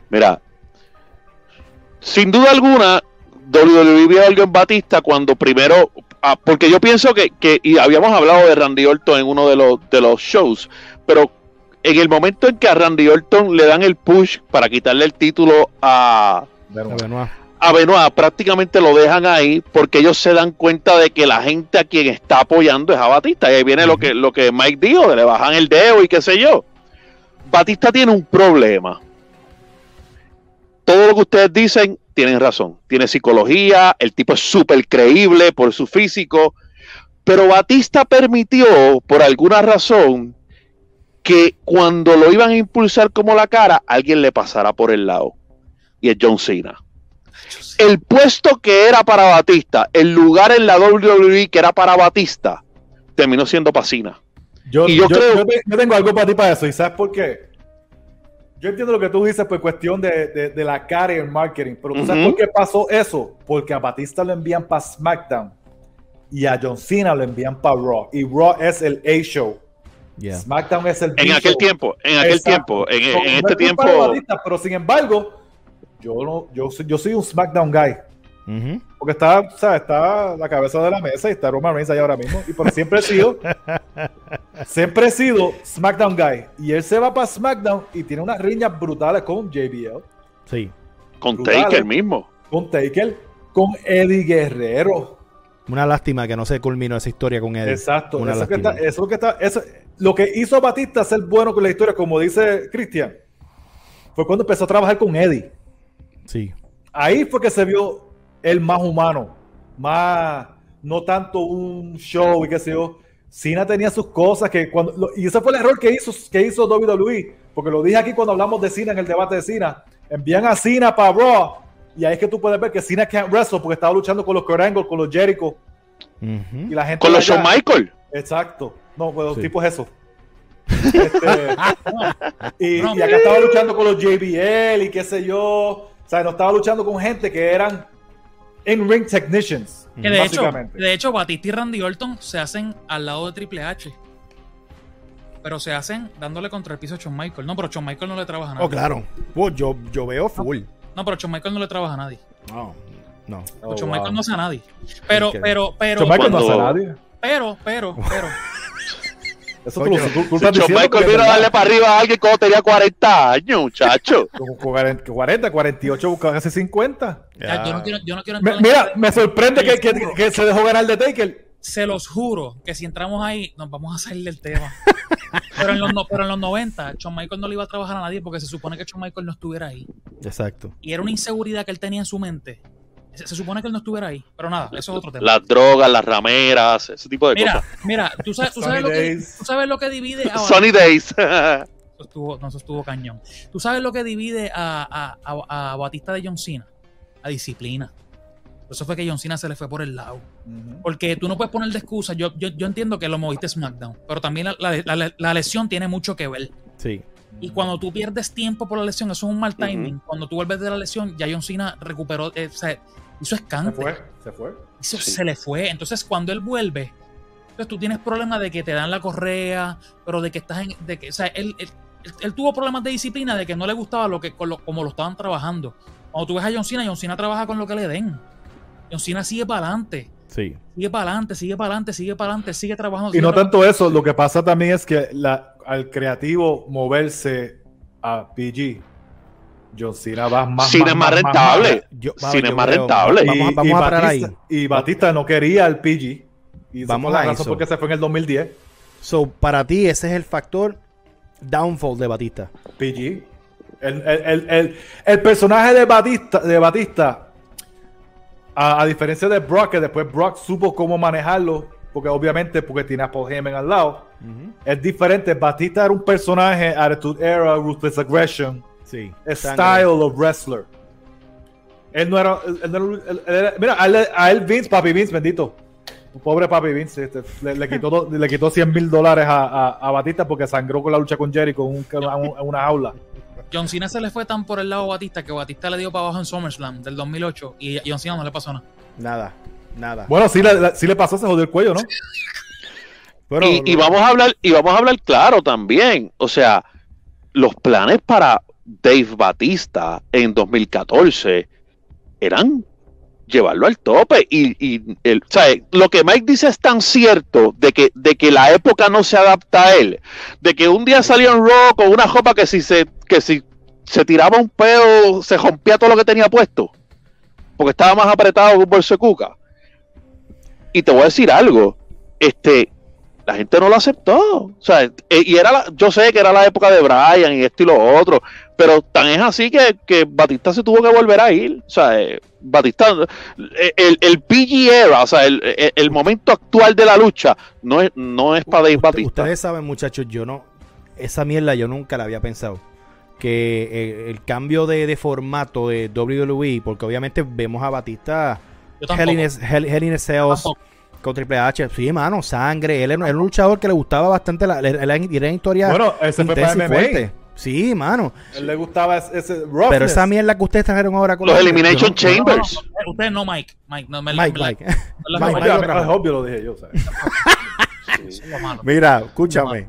Mira, sin duda alguna, WWE vio algo en Batista cuando primero, ah, porque yo pienso que, que- y habíamos hablado de Randy Orton en uno de los, de los shows, pero en el momento en que a Randy Orton le dan el push para quitarle el título a.
Benoit.
a Benoit, prácticamente lo dejan ahí porque ellos se dan cuenta de que la gente a quien está apoyando es a Batista. Y ahí viene lo, que, lo que Mike dijo, le bajan el dedo y qué sé yo. Batista tiene un problema. Todo lo que ustedes dicen tienen razón. Tiene psicología, el tipo es súper creíble por su físico, pero Batista permitió, por alguna razón, que cuando lo iban a impulsar como la cara, alguien le pasara por el lado. Y es John Cena el puesto que era para Batista, el lugar en la WWE que era para Batista, terminó siendo Pacina.
Yo,
Y yo
yo-
creo-
yo tengo algo para ti para eso. ¿Y sabes por qué? Yo entiendo lo que tú dices por cuestión de, de- de la cara y el marketing. Pero ¿tú sabes por qué pasó eso? Porque a Batista lo envían para SmackDown y a John Cena lo envían para Raw. Y Raw es el A-Show.
Yeah.
SmackDown es el
En
B-show.
aquel tiempo, en aquel
Exacto.
tiempo, en, en
No,
este tiempo,
Batista, pero sin embargo, yo, no, yo, soy, yo soy un SmackDown guy. Porque está, o sea, está la cabeza de la mesa y está Roman Reigns ahí ahora mismo. Y por siempre he sido, siempre he sido SmackDown guy. Y él se va para SmackDown y tiene unas riñas brutales con JBL,
Sí.
con
brutal,
Taker mismo.
con Taker, con Eddie Guerrero.
Una lástima que no se culminó esa historia con Eddie.
Exacto.
Una
Eso, que está, eso que está, eso- lo que hizo Batista ser bueno con la historia, como dice Christian, fue cuando empezó a trabajar con Eddie.
Sí.
ahí fue que se vio el más humano, más, no tanto un show y qué sé yo. Cena tenía sus cosas que cuando, lo- y ese fue el error que hizo, que hizo WWE, porque lo dije aquí cuando hablamos de Cena en el debate de Cena. Envían a Cena para Raw y ahí es que tú puedes ver que Cena can't wrestle porque estaba luchando con los Kurt Angle, con los Jericho y la gente.
Con los Shawn Michael.
Exacto. No, pues los
Sí.
tipos eso. Este, y,
No.
y acá estaba luchando con los JBL y qué sé yo. O sea, no estaba luchando con gente que eran in-ring technicians.
Que de hecho, de hecho, Batista y Randy Orton se hacen al lado de Triple H. Pero se hacen dándole contra el piso a Shawn Michael. No, pero Shawn Michael no le trabaja a nadie.
Oh, claro. Pues yo, yo veo full.
No, pero Shawn Michael no le trabaja a nadie.
No. No.
Oh,
Shawn
wow.
Michael no hace a nadie. Pero, pero, pero,
Shawn Michael no hace
cuando-
nadie.
pero, pero, pero.
Eso tú, lo-
Coño.
tú- tú
Si
estás
Shawn
diciendo
Michael vino a darle para arriba a alguien cuando tenía 40 años, muchacho.
Como 40, 40, 48, busca casi 50.
Ya, yo no quiero, yo no quiero
Me-
entrar en-
mira, me sorprende que, que- que se dejó ganar de Taker.
Se los juro que si entramos ahí, nos vamos a salir del tema. Pero en los, no- pero en los 90, Shawn Michael no le iba a trabajar a nadie porque se supone que Shawn Michael no estuviera ahí.
Exacto.
Y era una inseguridad que él tenía en su mente. Se, se supone que él no estuviera ahí. Pero nada, eso es otro tema.
Las drogas, las rameras, ese tipo de
Mira,
cosas.
mira, tú sabes, tú sabes, lo, que, tú sabes lo que divide a
Sunny Days.
Eso estuvo, no, eso estuvo cañón. ¿Tú sabes lo que divide a, a- a- a Batista de John Cena? La disciplina. Eso fue que John Cena se le fue por el lado. Porque tú no puedes poner de excusa. Yo, yo, yo entiendo que lo moviste SmackDown, pero también la, la- la- la lesión tiene mucho que ver.
Sí.
Y cuando tú pierdes tiempo por la lesión, eso es un mal timing. Cuando tú vuelves de la lesión, ya John Cena recuperó, eh, o sea, hizo
Se
escante.
fue, se fue.
Eso
Sí.
se le fue. Entonces, cuando él vuelve, entonces tú tienes problemas de que te dan la correa, pero de que estás en. De que, o sea, él, él- él- él tuvo problemas de disciplina de que no le gustaba lo que, con lo- como lo estaban trabajando. Cuando tú ves a John Cena, John Cena trabaja con lo que le den. John Cena sigue para adelante.
Sí.
Sigue para adelante, sigue para adelante, sigue para adelante, sigue trabajando.
Y
sigue
no
trabajando.
tanto eso, lo que pasa también es que la, al creativo moverse a PG, John Cena va más.
Cine más rentable.
Yo-
Cine es más
creo-
rentable.
Vamos, a- vamos a parar
Batista,
ahí.
Y Batista no quería el PG. Y
Vamos a
razón
eso.
por qué se fue en el 2010.
So, para ti, ese es el factor downfall de Batista.
PG. El, el- el- el- el personaje de Batista, de Batista a, a diferencia de Brock, que después Brock supo cómo manejarlo, porque obviamente porque tiene a Paul Heyman al lado, es diferente. Batista era un personaje, Attitude Era, Ruthless Aggression,
Sí.
Style of Wrestler. Él no era. él no era- él- él era- mira, a él, a él Vince, Papi Vince, bendito. Pobre Papi Vince, este, le, le quitó, le quitó 100 mil dólares a, a- a Batista porque sangró con la lucha con Jerry con un- una jaula.
John Cena se le fue tan por el lado a Batista que Batista le dio para abajo en SummerSlam del 2008 y a John Cena no le pasó nada.
Nada. Nada.
Bueno, sí le, le- sí le pasó, se jodió el cuello, ¿no?
Pero-
y, y vamos a hablar, y vamos a hablar claro también. O sea, los planes para Dave Batista en 2014 eran llevarlo al tope. Y, y el, o sea, lo que Mike dice es tan cierto de que, de que la época no se adapta a él. De que un día salió en Raw con una jopa que si se, que si se tiraba un pedo, se rompía todo lo que tenía puesto. Porque estaba más apretado que un bolso de cuca. Y te voy a decir algo. Este, la gente no lo aceptó. O sea, e- y era la- yo sé que era la época de Brian y esto y lo otro, pero tan es así que, que Batista se tuvo que volver a ir. O sea, eh, Batista, eh, el, el PG era, o sea, el, el- el momento actual de la lucha no es, no es para Dave
Usted-
Batista.
Ustedes saben, muchachos, yo no. Esa mierda yo nunca la había pensado. Que eh, el cambio de, de formato de WWE, porque obviamente vemos a Batista
Yo tampoco.
Hell Hell- in
Tampoco.
con Triple H. Sí, mano, sangre. Él era, era un luchador que le gustaba bastante la, la, la- la historia
Bueno, ese fue para
y
MMA.
fuerte. Sí, mano.
Él le gustaba ese, ese roughness.
Pero esa mierda que ustedes trajeron ahora con
Los
la-
Elimination
no-
no,
Chambers.
no, ustedes no, Mike. Mike, no, me,
Mike, Mike. Mike, Mike,
obvio lo dije yo.
Mira, escúchame.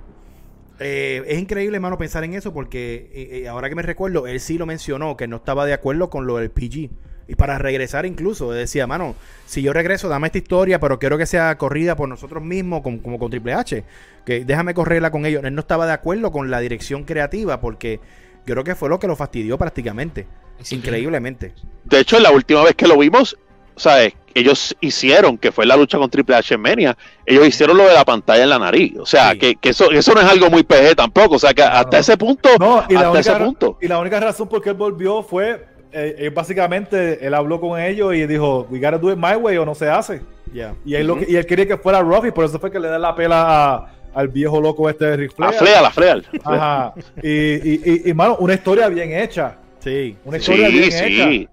Eh, es increíble, hermano, pensar en eso porque eh, eh, ahora que me recuerdo, él sí lo mencionó, que no estaba de acuerdo con lo del PG. Y para regresar incluso, decía, mano, si yo regreso, dame esta historia, pero quiero que sea corrida por nosotros mismos, como, como con Triple H. Que déjame correrla con ellos. Él no estaba de acuerdo con la dirección creativa porque yo creo que fue lo que lo fastidió prácticamente.
Sí,
Increíblemente.
De hecho, la última vez que lo vimos, ¿sabes? Ellos hicieron, que fue la lucha con Triple H en Mania, ellos hicieron lo de la pantalla en la nariz. O sea,
Sí.
que, que eso, eso no es algo muy PG tampoco. O sea, que hasta
no.
ese punto,
No, y la,
hasta ese punto.
y la única razón por qué él volvió fue, eh, eh, básicamente, él habló con ellos y dijo, we gotta do it my way o no se hace.
Ya.
Y él, lo que- y él quería que fuera rough y por eso fue que le da la pela a- al viejo loco este de Ric
La
Flair.
flea, la flea.
Ajá. Y, y, y, y, mano, una historia bien hecha.
Sí.
Una historia
Sí,
bien
sí.
hecha. Y,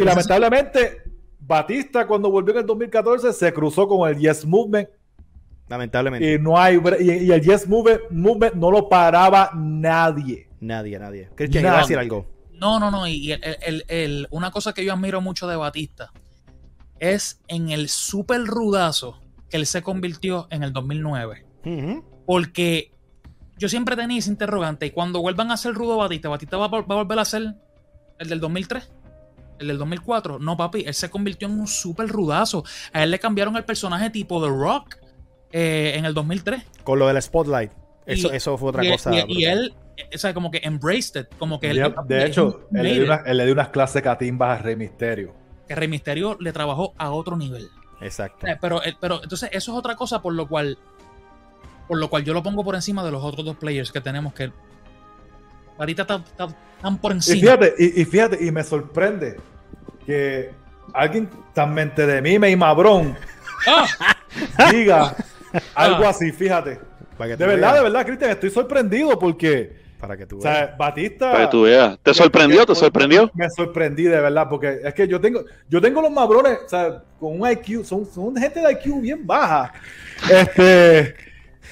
y lamentablemente, Batista cuando volvió en el 2014 se cruzó con el Yes Movement
Lamentablemente.
y no hay y, y el Yes Movement, Movement no lo paraba nadie.
nadie, nadie. Cristian,
Nadie.
iba a decir algo.
No, no, no. Y el- el- el- una cosa que yo admiro mucho de Batista es en el super rudazo que él se convirtió en el 2009.
Ujú.
Porque yo siempre tenía ese interrogante. Y cuando vuelvan a hacer rudo Batista, ¿Batista va, a vol- va a volver a ser el del 2003? ¿El del 2004? No, papi. Él se convirtió en un super rudazo. A él le cambiaron el personaje tipo The Rock eh, en el 2003.
Con lo del Spotlight. Eso,
Y-
eso fue otra
y,
cosa.
y- él, o sea, como que embraced it. Como que él,
De, hecho, él le, dio
made
una- él le dio unas clases catimbas a Rey Misterio.
que Rey Misterio le trabajó a otro nivel.
Exacto.
Eh, Pero, eh, pero entonces eso es otra cosa por lo cual por lo cual yo lo pongo por encima de los otros dos players que tenemos que ahorita está- está- están por
Y
encima.
fíjate, y, y fíjate, y me sorprende que alguien tan mente de mí, y Mabrón,
¡Ah!
diga algo así, fíjate. De verdad, de verdad, Cristian, estoy sorprendido porque
Para que tú
O
veas.
sea, Batista.
Para que tú veas. ¿Te sorprendió? ¿Te sorprendió?
Me sorprendí de verdad, porque es que yo tengo, yo tengo los mabrones, o sea, con un IQ, son, son gente de IQ bien baja. Este,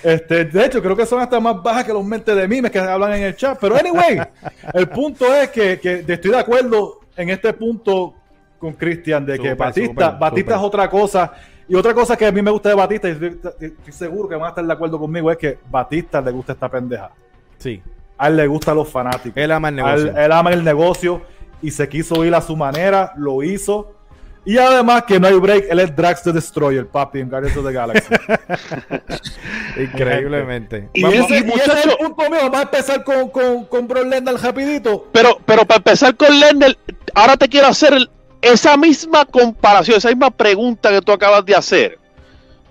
este, de hecho, creo que son hasta más bajas que los mentes de memes que hablan en el chat. Pero anyway, el punto es que, que estoy de acuerdo en este punto con Cristian de que Batista, Batista es otra cosa. Y otra cosa que a mí me gusta de Batista, y estoy, estoy seguro que van a estar de acuerdo conmigo, es que Batista le gusta esta pendeja.
Sí.
A él le gustan los fanáticos.
Él ama el negocio.
Él, él ama el negocio y se quiso ir a su manera, lo hizo. Y además que no hay break, él es Drax the Destroyer, papi, en Guardians of the Galaxy.
Increíblemente.
Y Vamos-
ese,
y
y ese es el punto mío. Vamos a empezar con, con, con Brock Lesnar rapidito.
Pero, pero para empezar con Lesnar, ahora te quiero hacer el- esa misma comparación, esa misma pregunta que tú acabas de hacer.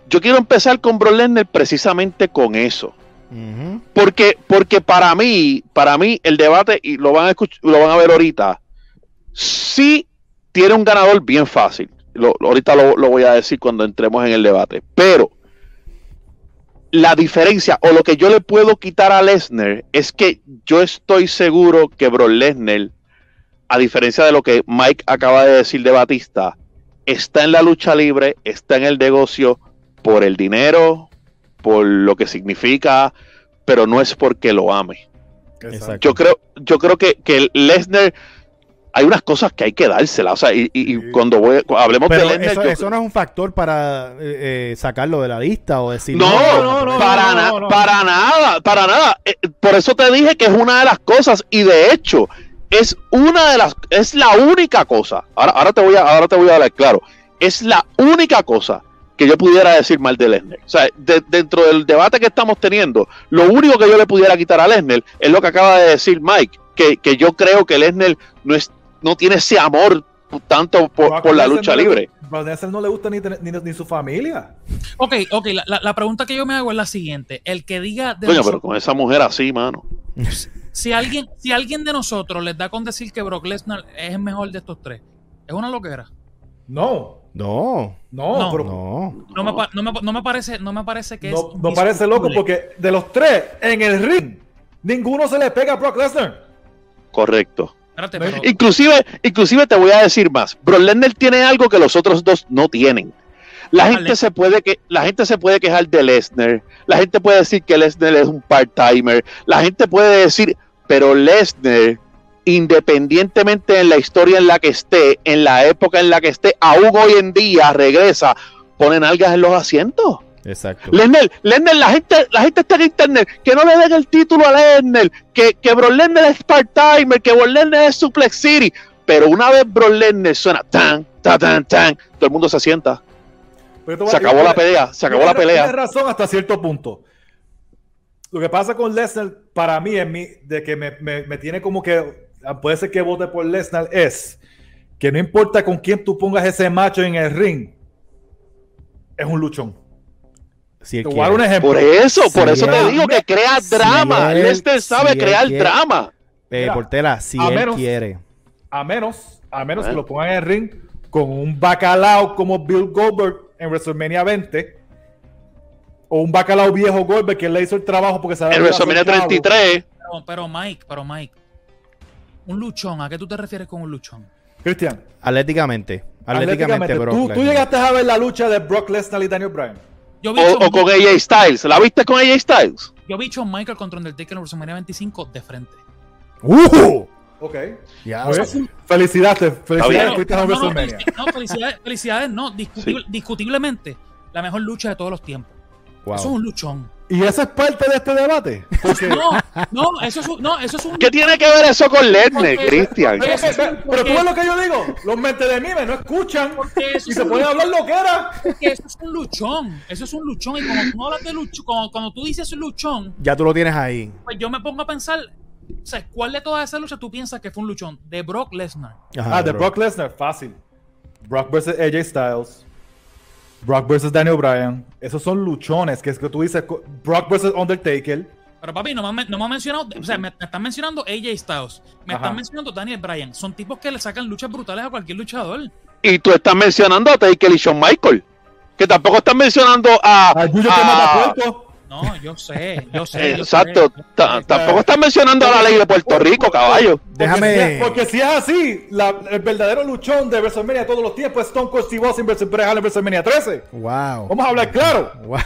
Yo quiero empezar con Brock Lesnar precisamente con eso. Porque, porque para mí, para mí, el debate, y lo van a escuchar, lo van a ver ahorita, sí tiene un ganador bien fácil. Ahorita lo, lo voy a decir cuando entremos en el debate. Pero la diferencia, o lo que yo le puedo quitar a Lesnar, es que yo estoy seguro que Brock Lesnar, a diferencia de lo que Mike acaba de decir de Batista, está en la lucha libre, está en el negocio por el dinero, por lo que significa, pero no es porque lo ame.
Exacto.
Yo creo, yo creo que, que Lesnar hay unas cosas que hay que dárselas. O sea, y, y- y
Sí.
cuando voy- hablemos
Pero
de Lesnar,
eso,
yo-
eso no es un factor para eh, eh, sacarlo de la lista o decir
no,
no, no,
para,
no,
na-
no, no.
para nada, para nada. Eh, por eso te dije que es una de las cosas y de hecho es una de las, es la única cosa. Ahora, ahora te voy a, ahora te voy a hablar claro. Es la única cosa que yo pudiera decir mal de Lesnar. O sea, de- dentro del debate que estamos teniendo, lo único que yo le pudiera quitar a Lesnar es lo que acaba de decir Mike, que, que yo creo que Lesnar no es, no tiene ese amor tanto por, por la lucha
no le-
libre.
Lesnar no le gusta ni, tener- ni, ni su familia.
Ok, ok, la, la- pregunta que yo me hago es la siguiente. El que diga de
Coño, pero con esa mujer así, mano.
si alguien, si alguien de nosotros les da con decir que Brock Lesnar es el mejor de estos tres, es una loquera.
No,
No,
no,
No.
pero
no.
No, me, pa- no, me, no me parece, no me parece que
no,
es.
no parece loco porque de los tres en el ring, ninguno se le pega a Brock Lesnar.
Correcto.
Espérate, pero-
Inclusive, inclusive te voy a decir más. Brock Lesnar tiene algo que los otros dos no tienen. La gente se puede que la gente se puede quejar de Lesnar. La gente puede decir que Lesnar es un part-timer. La gente puede decir, pero Lesnar independientemente en la historia en la que esté, en la época en la que esté, aún hoy en día regresa, pone nalgas en los asientos.
Exacto.
Lesnar, Lesnar, la gente, la gente está en internet, que no le den el título a Lesnar, que, que Brock Lesnar es part-timer, que Brock Lesnar es Suplex City, pero una vez Brock Lesnar suena tan, tan, tan, tan, todo el mundo se sienta,
Pero
se acabó la pelea, se acabó la
Tienes- Tienes
pelea.
razón hasta cierto punto. Lo que pasa con Lesnar, para mí, es mi, de que me, me- me tiene como que. Puede ser que vote por Lesnar, es que no importa con quién tú pongas ese macho en el ring, es un luchón.
Si
Te voy a dar un
quiere.
ejemplo.
Por eso, por
Si
eso te digo que crea
si
drama.
él-
Lesnar sabe
si
crear
quiere-
drama.
Eh, Portela, si
a
él
menos-
quiere.
A menos, a menos
¿Eh?
que lo pongan en el ring con un bacalao como Bill Goldberg en WrestleMania 20. O un bacalao viejo Goldberg que le hizo el trabajo porque sabe
En WrestleMania
chavo.
33,
pero, pero Mike, pero Mike. Un luchón, ¿a qué tú te refieres con un luchón?
Cristian,
Atléticamente. Atléticamente, Brock
tú, llegaste a ver la lucha de Brock Lesnar y Daniel Bryan.
Yo vi,
o, con AJ Styles. ¿La viste con AJ Styles?
yo vi Shawn Michael contra Undertaker en WrestleMania 25 de frente.
¡Uh!
Ok.
Ya,
Muy
o sea,
bien. Felicidades, felicidades, a
no, no, no, felicidades, felicidades, no, discutible- discutiblemente, la mejor lucha de todos los tiempos.
wow.
Eso es un luchón.
¿Y eso es parte de este debate? Porque,
No, no, eso es un, no, eso es un
¿Qué tiene que ver eso con Lesnar,
Porque-
Cristian?
pero,
es un-
tú ves lo que yo digo. Los mentes de mime no escuchan
eso
y
es
se
un
pueden hablar lo que era.
porque eso es un luchón. Eso es un luchón. Y cuando tú hablas de luchón, cuando, cuando tú dices luchón,
Ya tú lo tienes ahí.
pues yo me pongo a pensar, o sea, ¿cuál de todas esas luchas tú piensas que fue un luchón? De Brock Lesnar.
Ajá,
Ah, de
bro.
Brock Lesnar, fácil. Brock versus AJ Styles. Brock versus Daniel Bryan. Esos son luchones, que es que tú dices Brock versus Undertaker.
Pero papi, no me, han- no me han mencionado, o sea, me, me están mencionando AJ Styles, me
Ajá.
están mencionando Daniel Bryan. Son tipos que le sacan luchas brutales a cualquier luchador.
Y tú estás mencionando a Taker y Shawn Michael. Que tampoco estás mencionando a.
A
a-
que mata puerco.
No, yo sé, yo sé. yo
Exacto.
sé.
Ta- Tampoco están mencionando la ley de Puerto Rico, caballo.
Porque
Déjame-
si es- Porque si es así, la- el verdadero luchón de WrestleMania de todos los tiempos es Stone Cold Steve Austin versus Bret Hart en WrestleMania 13.
Wow.
Vamos a hablar claro.
Wow.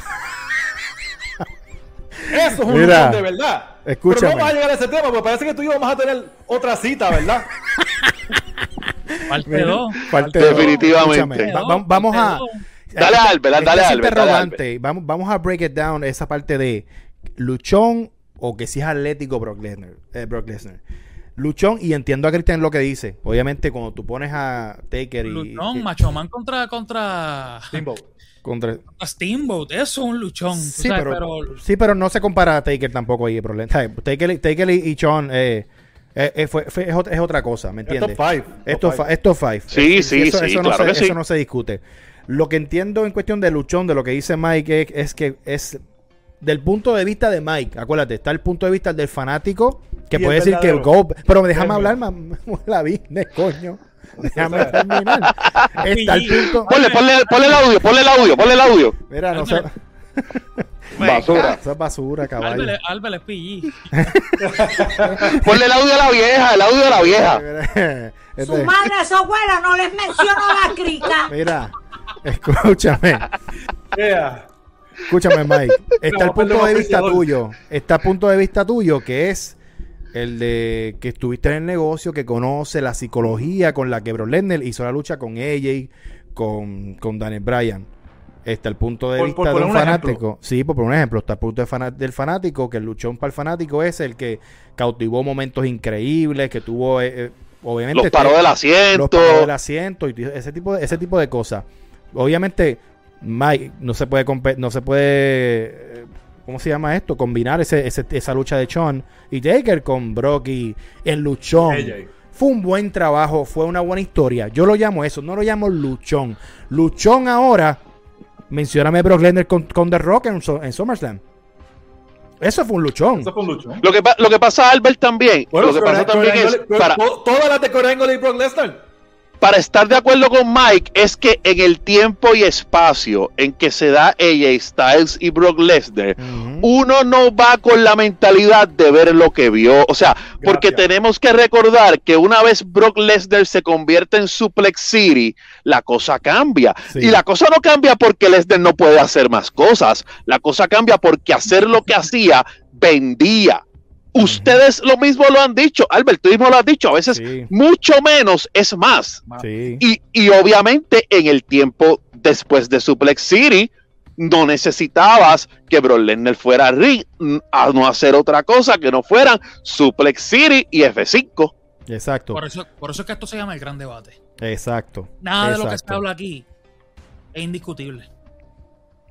Eso es un
Mira,
luchón de verdad.
escúchame.
Pero no vamos a llegar a ese tema porque parece que tú y yo vamos a tener otra cita, ¿verdad?
Parte dos.
Parte
Definitivamente.
Escúchame, va- va- vamos a.
Dale a Albert,
Este
dale dale
interrogante. Vamos, vamos a break it down esa parte de luchón o que si es atlético Brock Lesnar. eh, Brock Lesnar. Luchón, y entiendo a Cristian lo que dice. Obviamente, cuando tú pones a Taker y.
Luchón,
y-
Macho Man contra, contra,
Steamboat.
contra-
contra Steamboat. Eso es un luchón.
Sí,
sabes,
pero, sí, pero no se compara a Taker tampoco ahí el problema. Taker, y- Taker y, y Sean eh, eh, eh, fue- fue- es, ot- es otra cosa, ¿me
Esto
entiendes?
five.
Esto,
Top
fa- esto es five.
Sí, sí,
eso,
sí,
eso no
claro
se,
que sí.
eso no se discute. Lo que entiendo en cuestión de luchón, de lo que dice Mike, es, es que es del punto de vista de Mike. Acuérdate, está el punto de vista del fanático que puede decir que el. Go. Pero déjame hablar, mam- la business, coño. Déjame terminar. Está el punto.
Ponle, ponle, ponle el audio, ponle el audio, ponle el audio.
Mira, no sé.
Basura.
Eso es basura, caballo.
Albert es PG.
Ponle el audio a la vieja, el audio de la vieja.
Su madre, su abuela, no les menciono la crica.
Mira, escúchame,
Yeah.
escúchame, Mike. Está el punto de vista tuyo. Está el punto de vista tuyo que es el de que estuviste en el negocio, que conoce la psicología con la que Brock Lesnar hizo la lucha con AJ, con, con Daniel Bryan. Está el punto de
Por-
vista
por
de
poner
un
un
fanático.
ejemplo.
Sí, por un ejemplo. Está el punto de fana- del fanático, que el luchón para el fanático es el que cautivó momentos increíbles, que tuvo, eh, eh, obviamente...
Los paró del
los
asiento.
paró del asiento y ese tipo de, ese tipo de cosas. Obviamente, Mike, no se puede no se puede ¿cómo se llama esto? Combinar ese, ese- esa lucha de Sean y Taker con Brock y el luchón.
AJ.
Fue un buen trabajo, fue una buena historia. Yo lo llamo eso, no lo llamo luchón. Luchón ahora, mencióname Brock Lesnar con, con The Rock en, en SummerSlam. Eso fue un luchón.
Eso fue un luchón.
Lo que, lo que pasa, Albert, también,
Bueno,
lo que pasa también es, para,
to- todas las de Kurt Angle y Brock Lesnar.
Para estar de acuerdo con Mike, es que en el tiempo y espacio en que se da AJ Styles y Brock Lesnar, uno no va con la mentalidad de ver lo que vio. O sea, porque tenemos que recordar que una vez Brock Lesnar se convierte en Suplex City, la cosa cambia.
Sí.
Y la cosa no cambia porque Lesnar no puede hacer más cosas. La cosa cambia porque hacer lo que hacía vendía. Ustedes lo mismo lo han dicho, Albert, tú mismo lo has dicho, a veces
Sí.
mucho menos es más.
Sí.
Y, y obviamente en el tiempo después de Suplex City, no necesitabas que Lesnar fuera a ring a no hacer otra cosa que no fueran Suplex City y F5.
Exacto.
Por eso, por eso es que esto se llama el gran debate.
Exacto.
Nada de lo que se habla aquí es indiscutible.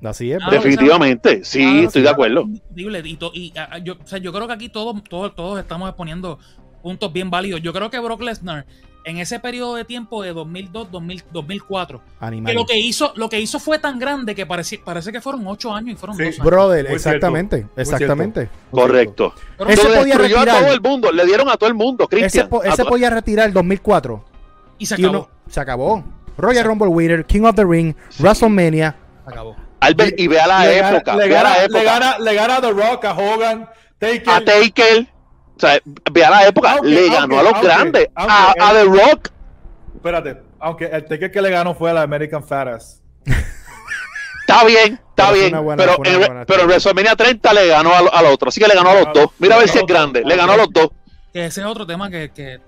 Así es.
Ah,
pero-
Definitivamente, sí, estoy de acuerdo.
Y, to- y, yo, o sea, yo creo que aquí todos, todos, todos estamos exponiendo puntos bien válidos. Yo creo que Brock Lesnar, en ese periodo de tiempo de 2002, 2000, 2004,
Animal.
que lo que hizo, lo que hizo fue tan grande que parece, parece que fueron ocho años y fueron
Sí.
dos años.
Brother,
Muy
exactamente.
cierto,
Exactamente.
Correcto.
Pero
Ese podía
a
retirar.
todo el mundo, le dieron a todo el mundo,
Ese,
A
ese
to-
podía retirar el 2004.
y se
Y
acabó.
uno- se acabó. Royal Rumble Winner, King of the Ring, WrestleMania.
Se acabó.
Albert, y vea la
le gana-
época,
le
vea la
gana,
época.
le gana, le gana a The Rock, a Hogan, Taker.
a Taker, o sea, vea la época,
Aunque-
le
aunque-
ganó a los
aunque-
grandes,
aunque
a, a The Rock.
Espérate, aunque el Taker que le ganó fue a la American Fatass.
Está bien, está bien,
buena-
pero, en,
buena
pero en WrestleMania 30 le ganó al, al otro, así que le ganó a los dos. Mira a ver si es grande, le ganó a los dos.
Que ese es otro tema que, que,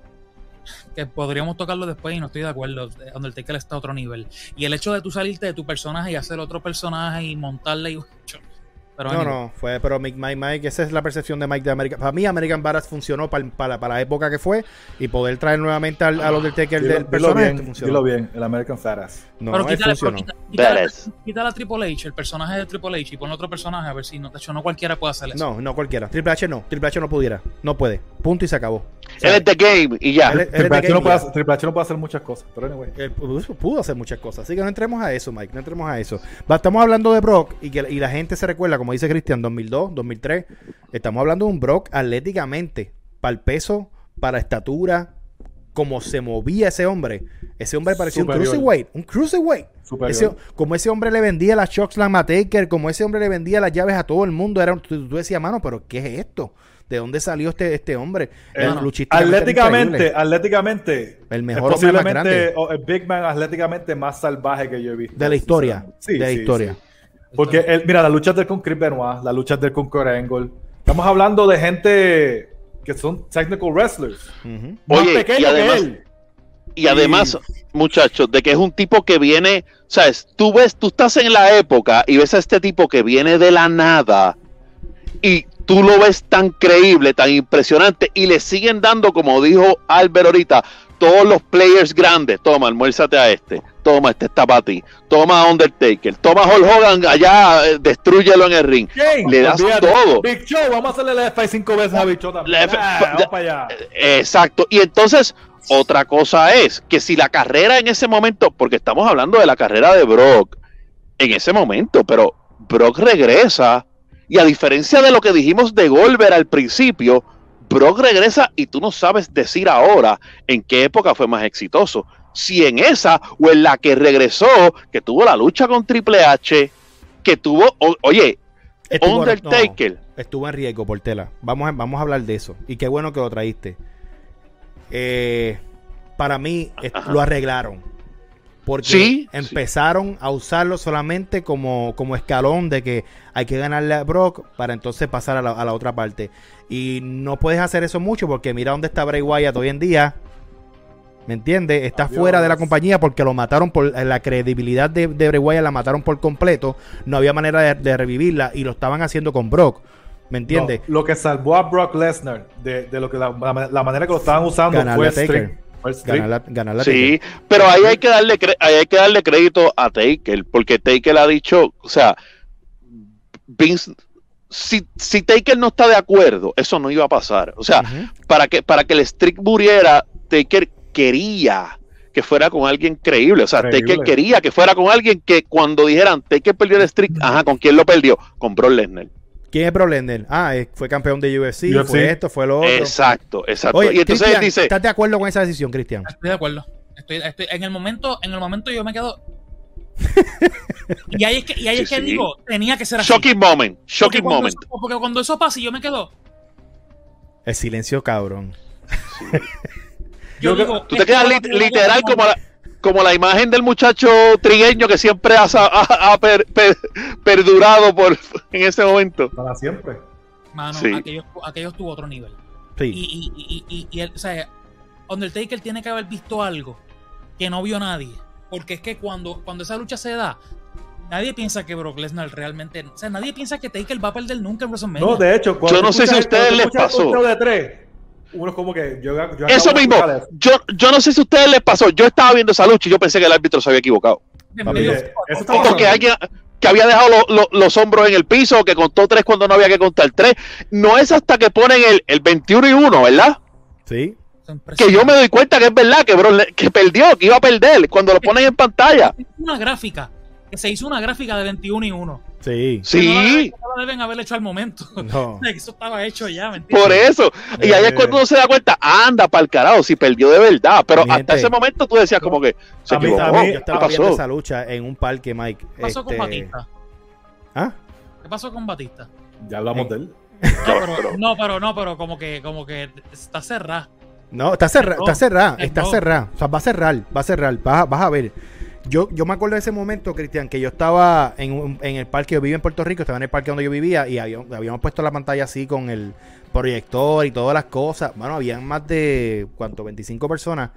podríamos tocarlo después y no estoy de acuerdo. Undertaker está a otro nivel. Y el hecho de tú salirte de tu personaje y hacer otro personaje y montarle y. Pero
No,
anyway.
no, fue, pero Mike, Mike, Mike, esa es la percepción de Mike de American. Para mí, American Badass funcionó para, para, para la época que fue y poder traer nuevamente al, al Undertaker
Dilo,
del
dilo
personaje
bien,
funcionó.
dilo bien, el American Fatass.
No,
pero quítale, pero
funcionó.
quita, quítale-
Badass.
quítale a Triple H, el personaje de Triple H, y ponle otro personaje a ver si no, de hecho, no cualquiera puede hacer eso.
No, no cualquiera. Triple H no. Triple H no pudiera. No puede. Punto y se acabó. O sea,
Él es The Game y ya.
él él
Triple H, no puede, hacer- Triple H no puede hacer muchas cosas, pero anyway.
Él pudo, hacer muchas cosas. Así que no entremos a eso, Mike. No entremos a eso. Estamos hablando de Brock y que y la gente se recuerda, como dice Cristian, 2002, 2003. Estamos hablando de un Brock atléticamente. Para el peso, para la estatura, como se movía ese hombre, ese hombre parecía un cruiserweight, un cruiserweight. Ese- como ese hombre le vendía las Chokeslam a Taker, como ese hombre le vendía las llaves a todo el mundo, era, tú, tú decías, mano, pero ¿qué es esto? ¿De dónde salió este, este hombre?
Eh, atléticamente, atléticamente,
El
es
mejor hombre más grande.
el Big Man atléticamente más salvaje que yo he visto.
de la historia.
Sí,
de la
sí,
historia.
sí. Porque, él, mira, la lucha del con Chris Benoit, la lucha del con Kurt Angle. Estamos hablando de gente que son technical wrestlers.
Ujú.
Más
Oye, y
pequeño
además-
que él.
Y además, muchachos, de que es un tipo que viene, sabes, tú ves, tú estás en la época y ves a este tipo que viene de la nada y tú lo ves tan creíble, tan impresionante y le siguen dando, como dijo Albert ahorita, todos los players grandes, toma, almuérzate a este, toma, este está para ti, toma Undertaker, toma Hulk Hogan allá, eh, destrúyelo en el ring. Le das
olvídate.
todo.
Big Show, vamos a hacerle la F5 cinco veces a Big Show también.
F-
Ah,
ya-
vamos para allá.
Exacto. Y entonces, otra cosa es que si la carrera en ese momento, porque estamos hablando de la carrera de Brock en ese momento, pero Brock regresa y a diferencia de lo que dijimos de Goldberg al principio, Brock regresa y tú no sabes decir ahora en qué época fue más exitoso. Si en esa o en la que regresó, que tuvo la lucha con Triple H, que tuvo, o- oye,
Estuvo-
Undertaker.
no, estuvo en riesgo, Portela. Vamos a, vamos a hablar de eso. Y qué bueno que lo traíste. Eh, para mí
Ajá.
lo arreglaron. Porque
Sí,
empezaron a usarlo solamente como, como escalón de que hay que ganarle a Brock para entonces pasar a la, a la otra parte. Y no puedes hacer eso mucho porque mira dónde está Bray Wyatt hoy en día. ¿Me entiendes? Está
Adiós.
fuera de la compañía porque lo mataron por la credibilidad de, de Bray Wyatt, la mataron por completo. No había manera de, de revivirla y lo estaban haciendo con Brock. ¿Me entiendes?
No, lo que salvó a Brock Lesnar de, de lo que la, la- la manera que lo estaban usando
Ganarle
fue
a Taker.
streak. Fue streak.
ganar la, ganar la
Sí, pero ahí hay que darle ahí hay que darle crédito a Taker, porque Taker ha dicho, o sea, Vince, si, si Taker no está de acuerdo, eso no iba a pasar. O sea, para que para que el streak muriera, Taker quería que fuera con alguien creíble. O sea,
Creíble.
Taker quería que fuera con alguien que cuando dijeran Taker perdió el streak, ajá, ¿con quién lo perdió? Con Brock Lesnar.
¿Quién es Brock Lesnar? Ah, eh, fue campeón de UFC,
UFC.
fue esto, fue lo otro.
Exacto, exacto.
Oye,
y entonces él
Cristian,
dice,
¿estás de acuerdo con esa decisión, Cristian?
Estoy de acuerdo. Estoy, estoy- en el momento, en el momento yo me quedo. y ahí es que, y ahí
Sí,
es que
sí.
digo, tenía que ser así.
shocking moment, shocking moment.
eso- porque cuando eso pasa, yo me quedo.
El silencio cabrón.
Yo digo,
Tú te quedas literal como la, como la imagen del muchacho trigueño que siempre ha, ha- ha per- per- perdurado por en ese momento.
Para siempre.
Mano,
Sí.
aquello, aquello estuvo a otro nivel.
Sí.
Y, y, y, y, y él, o sea, Undertaker tiene que haber visto algo que no vio nadie. Porque es que cuando, cuando esa lucha se da, nadie piensa que Brock Lesnar realmente. O sea, nadie piensa que Taker va a perder nunca en WrestleMania.
No, de hecho, cuando
Yo no sé si a ustedes les
el
pasó.
de tres, uno es como que yo, yo
Eso
de
mismo, yo, yo no sé si a ustedes les pasó, yo estaba viendo esa lucha y yo pensé que el árbitro se había equivocado.
Eh, eso pasando.
alguien que había dejado lo- lo- los hombros en el piso, que contó tres cuando no había que contar tres. No es hasta que ponen el, el 21 y 1, ¿verdad?
Sí.
Que yo me doy cuenta que es verdad, que, Le- que perdió, que iba a perder cuando lo ponen en pantalla.
Se hizo Una gráfica. Que se hizo una gráfica de 21 y 1.
Sí.
Sí.
No la deben, haber hecho al momento.
No.
Eso estaba hecho ya, ¿me entiendes?
Por eso. Y ahí es
Eh.
cuando uno se da cuenta, anda para el carajo, si perdió de verdad. Pero
Mi
hasta
gente.
ese momento tú decías como que se
A mí-
equivocó.
a mí-
Yo
¿Qué
estaba viendo
pasó?
esa lucha en un parque, Mike.
¿Qué pasó con
Este,
Batista?
¿Ah?
¿Qué pasó con Batista?
Ya hablamos de él.
No,
pero-
pero, no, pero no, pero como que, como que está cerrada.
No, está cerrada, está cerrada, está cerrada. O sea, va a cerrar, va a cerrar. Vas a, vas a ver. Yo, yo me acuerdo de ese momento, Cristian, que yo estaba en, un- en el parque, yo vivía en Puerto Rico, estaba en el parque donde yo vivía y había- habíamos puesto la pantalla así con el proyector y todas las cosas. Bueno, habían más de, ¿cuánto? 25 personas.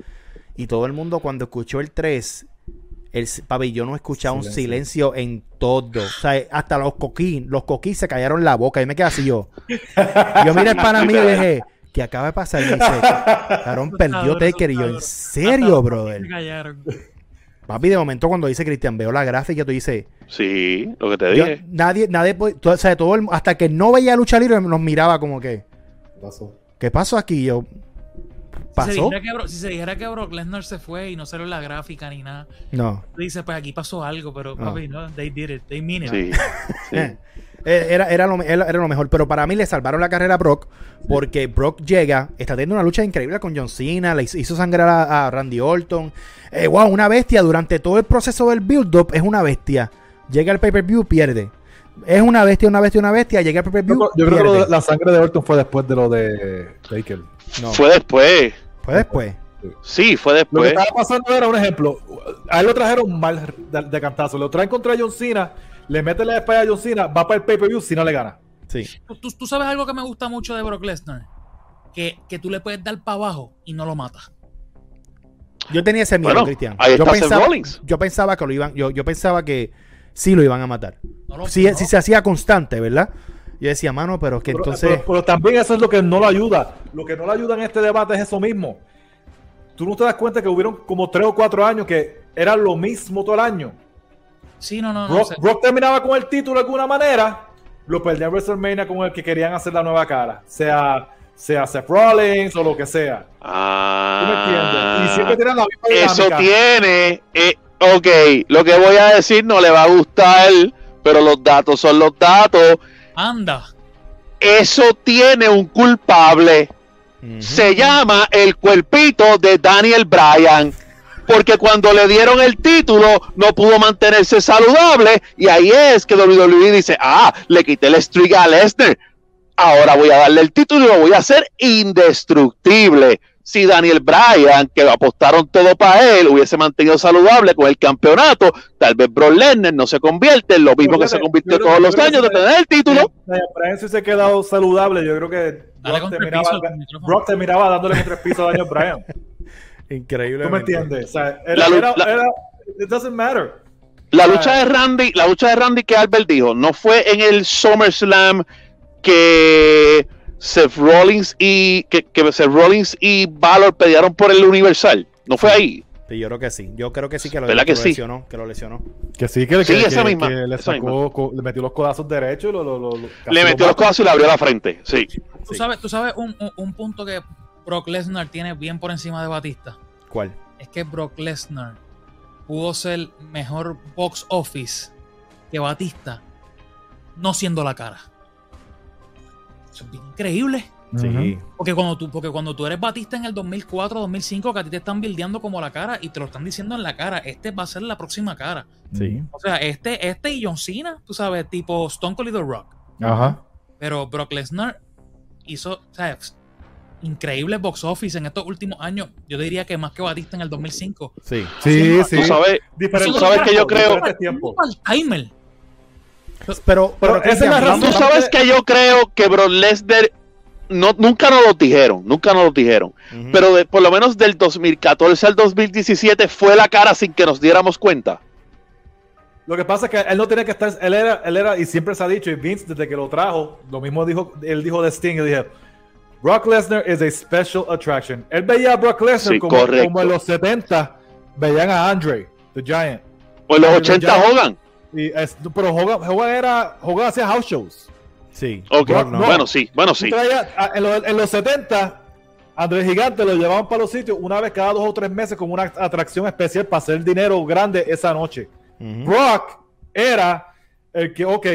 Y todo el mundo cuando escuchó el 3, el pabellón no escuchaba un
Silencio.
en todo. O sea, hasta los coquín, los coquín se callaron la boca y me quedé así yo. Yo miré para mí y dije, ¿qué acaba de pasar? Y me dice, cabrón, perdió Taker. Y yo, ¿en serio, brother?
Se callaron.
Papi, de momento cuando dice Cristian, veo la gráfica y tú dices,
Sí, lo que te
yo-
dije.
nadie, nadie, puede- tú- o sea, todo el- hasta que no veía lucha libre nos miraba como que,
¿Qué pasó?
¿qué pasó aquí? Yo,
Si se,
pasó.
dijera que Bro- si se dijera que Brock Lesnar se fue y no salió la gráfica ni nada,
No.
tú dices, pues aquí pasó algo, pero
No.
papi, no, they did it, they mean it.
Sí, sí.
Eh, Era, era, lo, era, era lo mejor, pero para mí le salvaron la carrera a Brock porque Brock llega, está teniendo una lucha increíble con John Cena, le hizo, sangrar a, a Randy Orton. Eh, wow, una bestia durante todo el proceso del build-up es una bestia. Llega al pay-per-view, pierde. Es una bestia, una bestia, una bestia. Llega al pay-per-view,
Yo, yo creo que la sangre de Orton fue después de lo de Taker.
No,
Fue después.
fue después.
Sí, fue
Lo que
después.
estaba pasando era un ejemplo. A él lo trajeron mal de, de cantazo. Lo traen contra John Cena, le mete la espalda a John Cena, va para el pay-per-view, Cena le gana.
Sí.
¿Tú, tú- sabes algo que me gusta mucho de Brock Lesnar? Que, que tú le puedes dar para abajo y no lo matas.
Yo tenía ese miedo,
Bueno,
Cristian.
ahí
Yo pensaba,
Rollins.
yo pensaba que lo iban, yo, yo pensaba que sí lo iban a matar.
No lo-
Si,
no.
si se hacía constante, ¿verdad? Yo decía, mano, pero es que
Pero,
entonces.
pero- pero también eso es lo que no lo ayuda. Lo que no lo ayuda en este debate es eso mismo. Tú no te das cuenta que hubieron como tres o cuatro años que era lo mismo todo el año.
Sí, no, no, no.
Brock,
sé.
Brock terminaba con el título de alguna manera, lo perdía en WrestleMania con el que querían hacer la nueva cara. Sea, sea Seth Rollins o lo que sea. ¿Tú me entiendes? Y siempre
Ah,
tienen la misma
eso
dinámica.
tiene. eh, ok, lo que voy a decir no le va a gustar, pero los datos son los datos.
Anda.
Eso tiene un culpable. Se llama el cuerpito de Daniel Bryan. Porque cuando le dieron el título no pudo mantenerse saludable y ahí es que WWE dice, ah, le quité el streak a Lesnar. Ahora voy a darle el título y lo voy a hacer indestructible. Si Daniel Bryan, que apostaron todo para él, hubiese mantenido saludable con el campeonato, tal vez Brock Lesnar no se convierte en lo mismo que se convirtió todos los años de tener el título.
Bryan si se ha quedado saludable, yo creo que Brock te, miraba, dándole contra el piso a Daniel Bryan.
Increíble.
¿Tú me entiendes? O sea, era,
La lu-
era-
la-
era- it doesn't matter.
La lucha de Randy, la lucha de Randy que Albert dijo, no fue en el SummerSlam que Seth Rollins y que, que Seth Rollins y Valor pelearon por el Universal. No fue ahí.
Sí, yo creo que sí. Yo creo que sí que lo,
¿Verdad
que
que
lo
sí?
lesionó. Que lo lesionó.
Que sí, que,
Sí,
que-
esa
que-
misma,
que le,
esa
sacó, le metió los codazos derechos y lo, lo- lo- lo- casi
Le metió los codazos y le abrió la frente. Sí.
Tú sabes, tú sabes un, un- un punto que Brock Lesnar tiene bien por encima de Batista.
¿Cuál?
Es que Brock Lesnar pudo ser mejor box office que Batista, no siendo la cara. Eso es bien increíble.
Sí.
Porque cuando tú, porque cuando tú eres Batista en el 2004, 2005, que a ti te están bildeando como la cara y te lo están diciendo en la cara, este va a ser la próxima cara.
Sí.
O sea, este, este y John Cena, tú sabes, tipo Stone Cold y The Rock.
Ajá.
Pero Brock Lesnar hizo, o sea, increíble box office en estos últimos años. Yo diría que más que Batista en el 2005.
Sí.
Sí, sí.
Tú sabes, tú sabes que yo creo-
timer.
Pero,
Pero esa es la razón.
tú sabes que yo creo que Brock Lesnar no, nunca nos lo dijeron, nunca nos lo dijeron. Pero de- por lo menos del 2014 al 2017 fue la cara sin que nos diéramos cuenta.
Lo que pasa es que él no tenía que estar, él era, él era, y siempre se ha dicho, y Vince desde que lo trajo, lo mismo dijo, él dijo de Sting, y dije, Brock Lesnar is a special attraction. Él veía a Brock Lesnar
Sí,
como, en los 70 veían a Andre, The Giant.
O en los
Pero
80
ya-
Hogan.
Y es- pero Hogan, Hogan era, Hogan hacía house shows.
Sí.
Ok,
Brock no.
bueno, sí, bueno, sí.
En, los, en los 70, André Gigante lo llevaban para los sitios una vez cada dos o tres meses como una atracción especial para hacer dinero grande esa noche. Brock era el que, ok,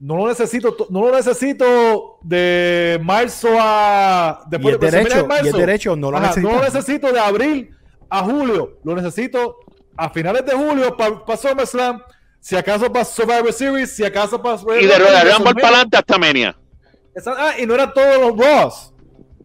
no lo necesito, to- no lo necesito de marzo a
Y
después
es
de WrestleMania
derecho,
en marzo.
y es derecho, no lo
Ajá,
necesita.
no lo necesito de abril a julio, lo necesito a finales de julio para SummerSlam, si acaso para Survivor Series, si acaso para
Y de Royal Rumble para adelante hasta Mania.
Esa- Ah, y no eran todos los Raws.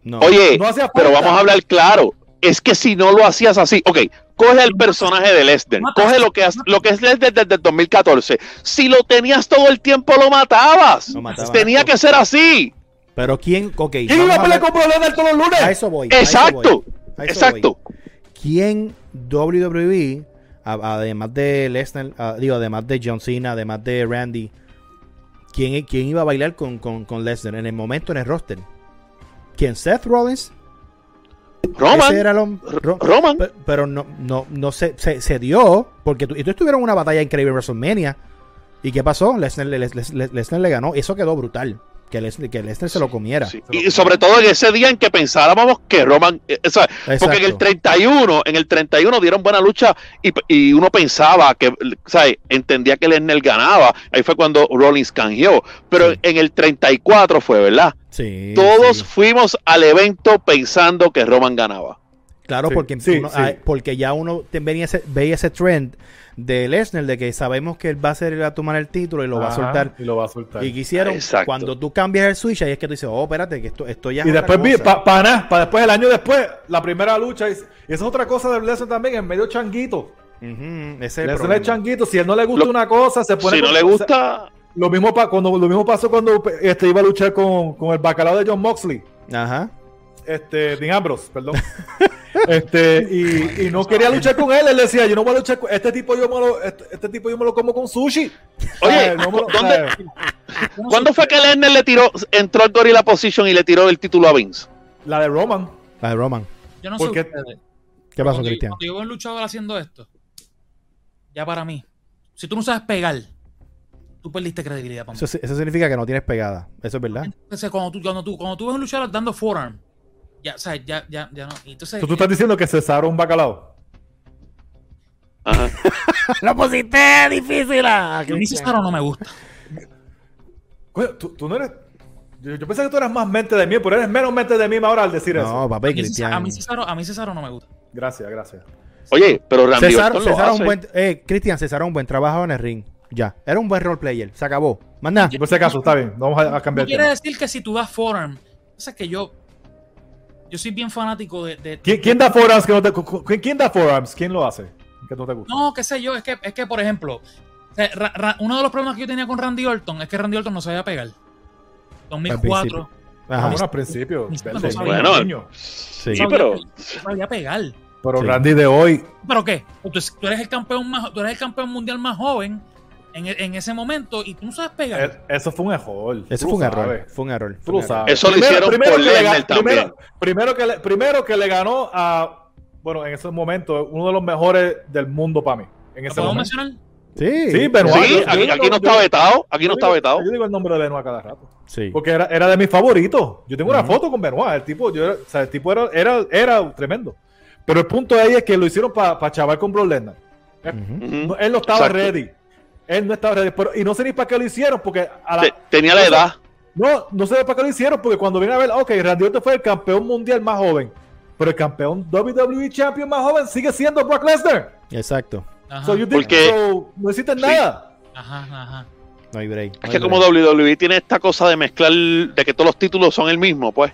No.
Oye,
No
pero vamos a hablar claro. Es que si no lo hacías así, ok, coge el personaje de Lesnar, coge lo que, has- lo que es Lesnar desde el 2014. Si lo tenías todo el tiempo, lo matabas.
Lo matabas.
Tenía que ser así.
Pero quién, ok.
¿Quién
vamos
iba a pelear con Lesnar todos los lunes?
A eso voy. a eso
Exacto,
voy, a eso
exacto.
voy. ¿Quién WWE, a- además de Lesnar, a- digo, además de John Cena, además de Randy, quién, quién iba a bailar con, con, con Lesnar en el momento en el roster? ¿Quién? Seth Rollins.
Roman,
era Ro-
Roman.
Pe- Pero no, no, no se, se, se dio. Porque tú, y tú estuvieron una batalla increíble en WrestleMania. ¿Y qué pasó? Lesnar, Les- Les- Les- Lesnar le ganó. Eso quedó brutal. Que Lesnar, que Lesnar se lo comiera.
Sí. Y sobre todo en ese día en que pensábamos que Roman, eh, o sea, porque en el
Exacto.
31, en el 31 dieron buena lucha y, y uno pensaba que, o sea, entendía que Lesnar ganaba. Ahí fue cuando Rollins canjeó. Pero
Sí.
en el 34 fue, ¿verdad?
Sí,
Todos
sí.
fuimos al evento pensando que Roman ganaba.
Claro,
Sí,
porque,
sí,
uno-
sí.
ah, porque ya uno venía ese, veía ese trend de Lesnar de que sabemos que él va a ser a tomar el título y lo va a soltar.
Y lo va a soltar.
Y
Y,
quisieron,
Exacto.
cuando tú cambias el switch, ahí es que tú dices, oh, espérate, que esto, esto ya es otra
después para pa después, el año después, la primera lucha. Y, y esa es otra cosa de Lesnar también, en medio changuito.
Ese es
Lesnar es changuito. Si a él no le gusta
Lo-
una cosa, se pone.
Si no le gusta,
Lo mismo, pa- cuando, lo mismo pasó cuando este, iba a luchar con, con el bacalao de John Moxley.
Ajá.
Este, Dean Ambrose, perdón. este, y, y no quería luchar con él. Él decía, yo no voy a luchar con este tipo, yo me lo, este, este tipo yo me lo como con sushi.
Oye.
No me lo-
¿dónde- ¿cuándo fue que Lesnar le tiró, entró al Gorilla Position y le tiró el título a Vince?
La de Roman.
La de Roman.
Yo no
¿Por
sé
qué?
¿Qué pasó,
cuando,
Cristian?
Cuando yo veo un luchador haciendo esto, ya para mí, si tú no sabes pegar, tú perdiste credibilidad para mí.
Eso, si- eso significa que no tienes pegada. Eso es verdad.
Entonces, cuando tú, cuando tú, cuando tú ves un luchador dando forearm, ya, o sea, ya, ya, ya no. Y Entonces,
¿Tú, tú estás diciendo que Cesaro es un bacalao.
Ajá.
Lo pusiste difícil. ah,
a mí
Cristian.
Cesaro no me gusta.
Coño, tú, tú no eres. Yo, yo pensé que tú eras más mente de mí, pero eres menos mente de mí ahora al decir
No,
eso.
papá, y
mí, Cesaro,
Cristian.
a, mí Cesaro, a mí Cesaro no me gusta.
Gracias, gracias.
Oye, pero Randy Orton lo hace.
un buen, eh, Cristian, César un buen trabajo en el ring. Ya. Era un buen role player. Se acabó. Manda.
Por si acaso, está bien. Vamos a, a
No
cambiar el
quiere decir que si tú das forearm, o sea, que yo, yo soy bien fanático de, de-
¿Quién, quién da forearms que no te, ¿Quién da forearms? ¿Quién lo hace? Que no te gusta.
No, qué sé yo, es que, es que por ejemplo, Ra- Ra- uno de los problemas que yo tenía con Randy Orton es que Randy Orton no sabía pegar. 2004.
Ajá.
Bueno, al principio.
Bueno,
niño.
Sí.
Pero-
No sabía pegar.
Pero
Sí.
Randy de hoy.
¿Pero qué? Tú eres el campeón más, tú eres el campeón mundial más joven en, e- en ese momento y tú no sabes pegar.
eh, Eso fue un error.
Eso fue un
lo
error.
sabes.
Fue un error.
Tú
fue
lo
un error.
sabes.
Eso lo hicieron por
que le
Lesnar también.
Primero, primero que le, primero que le ganó a. Bueno, en ese momento, uno de los mejores del mundo para mí. En
¿Lo
ese
podemos
momento.
mencionar?
Sí.
Sí, yo-
aquí, no
yo-
está vetado. Aquí
yo
no
digo-
está vetado.
Yo digo el nombre de Benoit cada rato.
Sí.
Porque era, era de mis favoritos. Yo tengo una foto con Benoit. El tipo, yo, era- o sea, el tipo era, era, era tremendo. Pero el punto de ahí es que lo hicieron para chaval con Brock Lesnar. Él no estaba
Exacto.
ready. Él no estaba ready. Pero, y no sé ni para qué lo hicieron. Porque a la,
Te- tenía la edad.
no, no sé para qué lo hicieron. Porque cuando viene a ver, ok, Randy Orton fue el campeón mundial más joven. Pero el campeón WWE Champion más joven sigue siendo Brock Lesnar.
Exacto.
Ajá,
So you think-
Porque-
so, no hiciste
Sí.
nada.
ajá, ajá.
No hay break.
Es que como. WWE tiene esta cosa de mezclar, de que todos los títulos son el mismo, pues.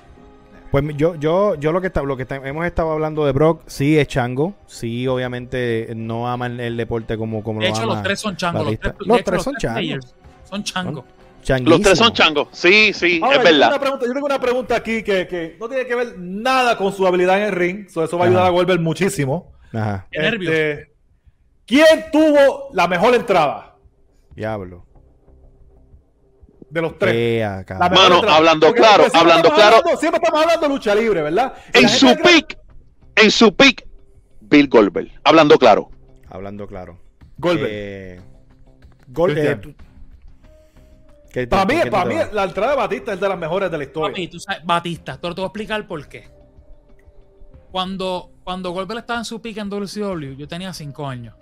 Pues yo, yo, yo lo que está- lo que está- hemos estado hablando de Brock, sí es chango, sí obviamente no ama el, el deporte como, como
De
lo
hecho,
ama
los tres son changos. Los tres,
Los
hecho,
tres son changos.
Son changos.
Changuísimo.
Los tres son changos. Sí, sí,
Ahora,
es
yo, tengo
verdad.
una pregunta, yo tengo una pregunta aquí que, que no tiene que ver nada con su habilidad en el ring. So, eso va a ayudar
Ajá.
a Goldberg muchísimo.
Ajá.
Este, ¿Quién tuvo la mejor entrada
diablo.
De los tres?
Ea,
mejor
Mano, hablando
Porque-
claro, hablando
estamos
claro.
hablando- siempre estamos hablando de lucha libre, ¿verdad?
En su pick, en su pick, Bill Goldberg. Hablando claro.
Hablando claro.
Goldberg.
Eh, Gol- eh,
Cristian.
tú- ¿Qué-
para mí, para mí la entrada de Batista es de las mejores de la historia.
Papi, tú sabes, Batista, pero te voy a explicar por qué. Cuando, cuando Goldberg estaba en su pick en WCW, yo tenía 5 años.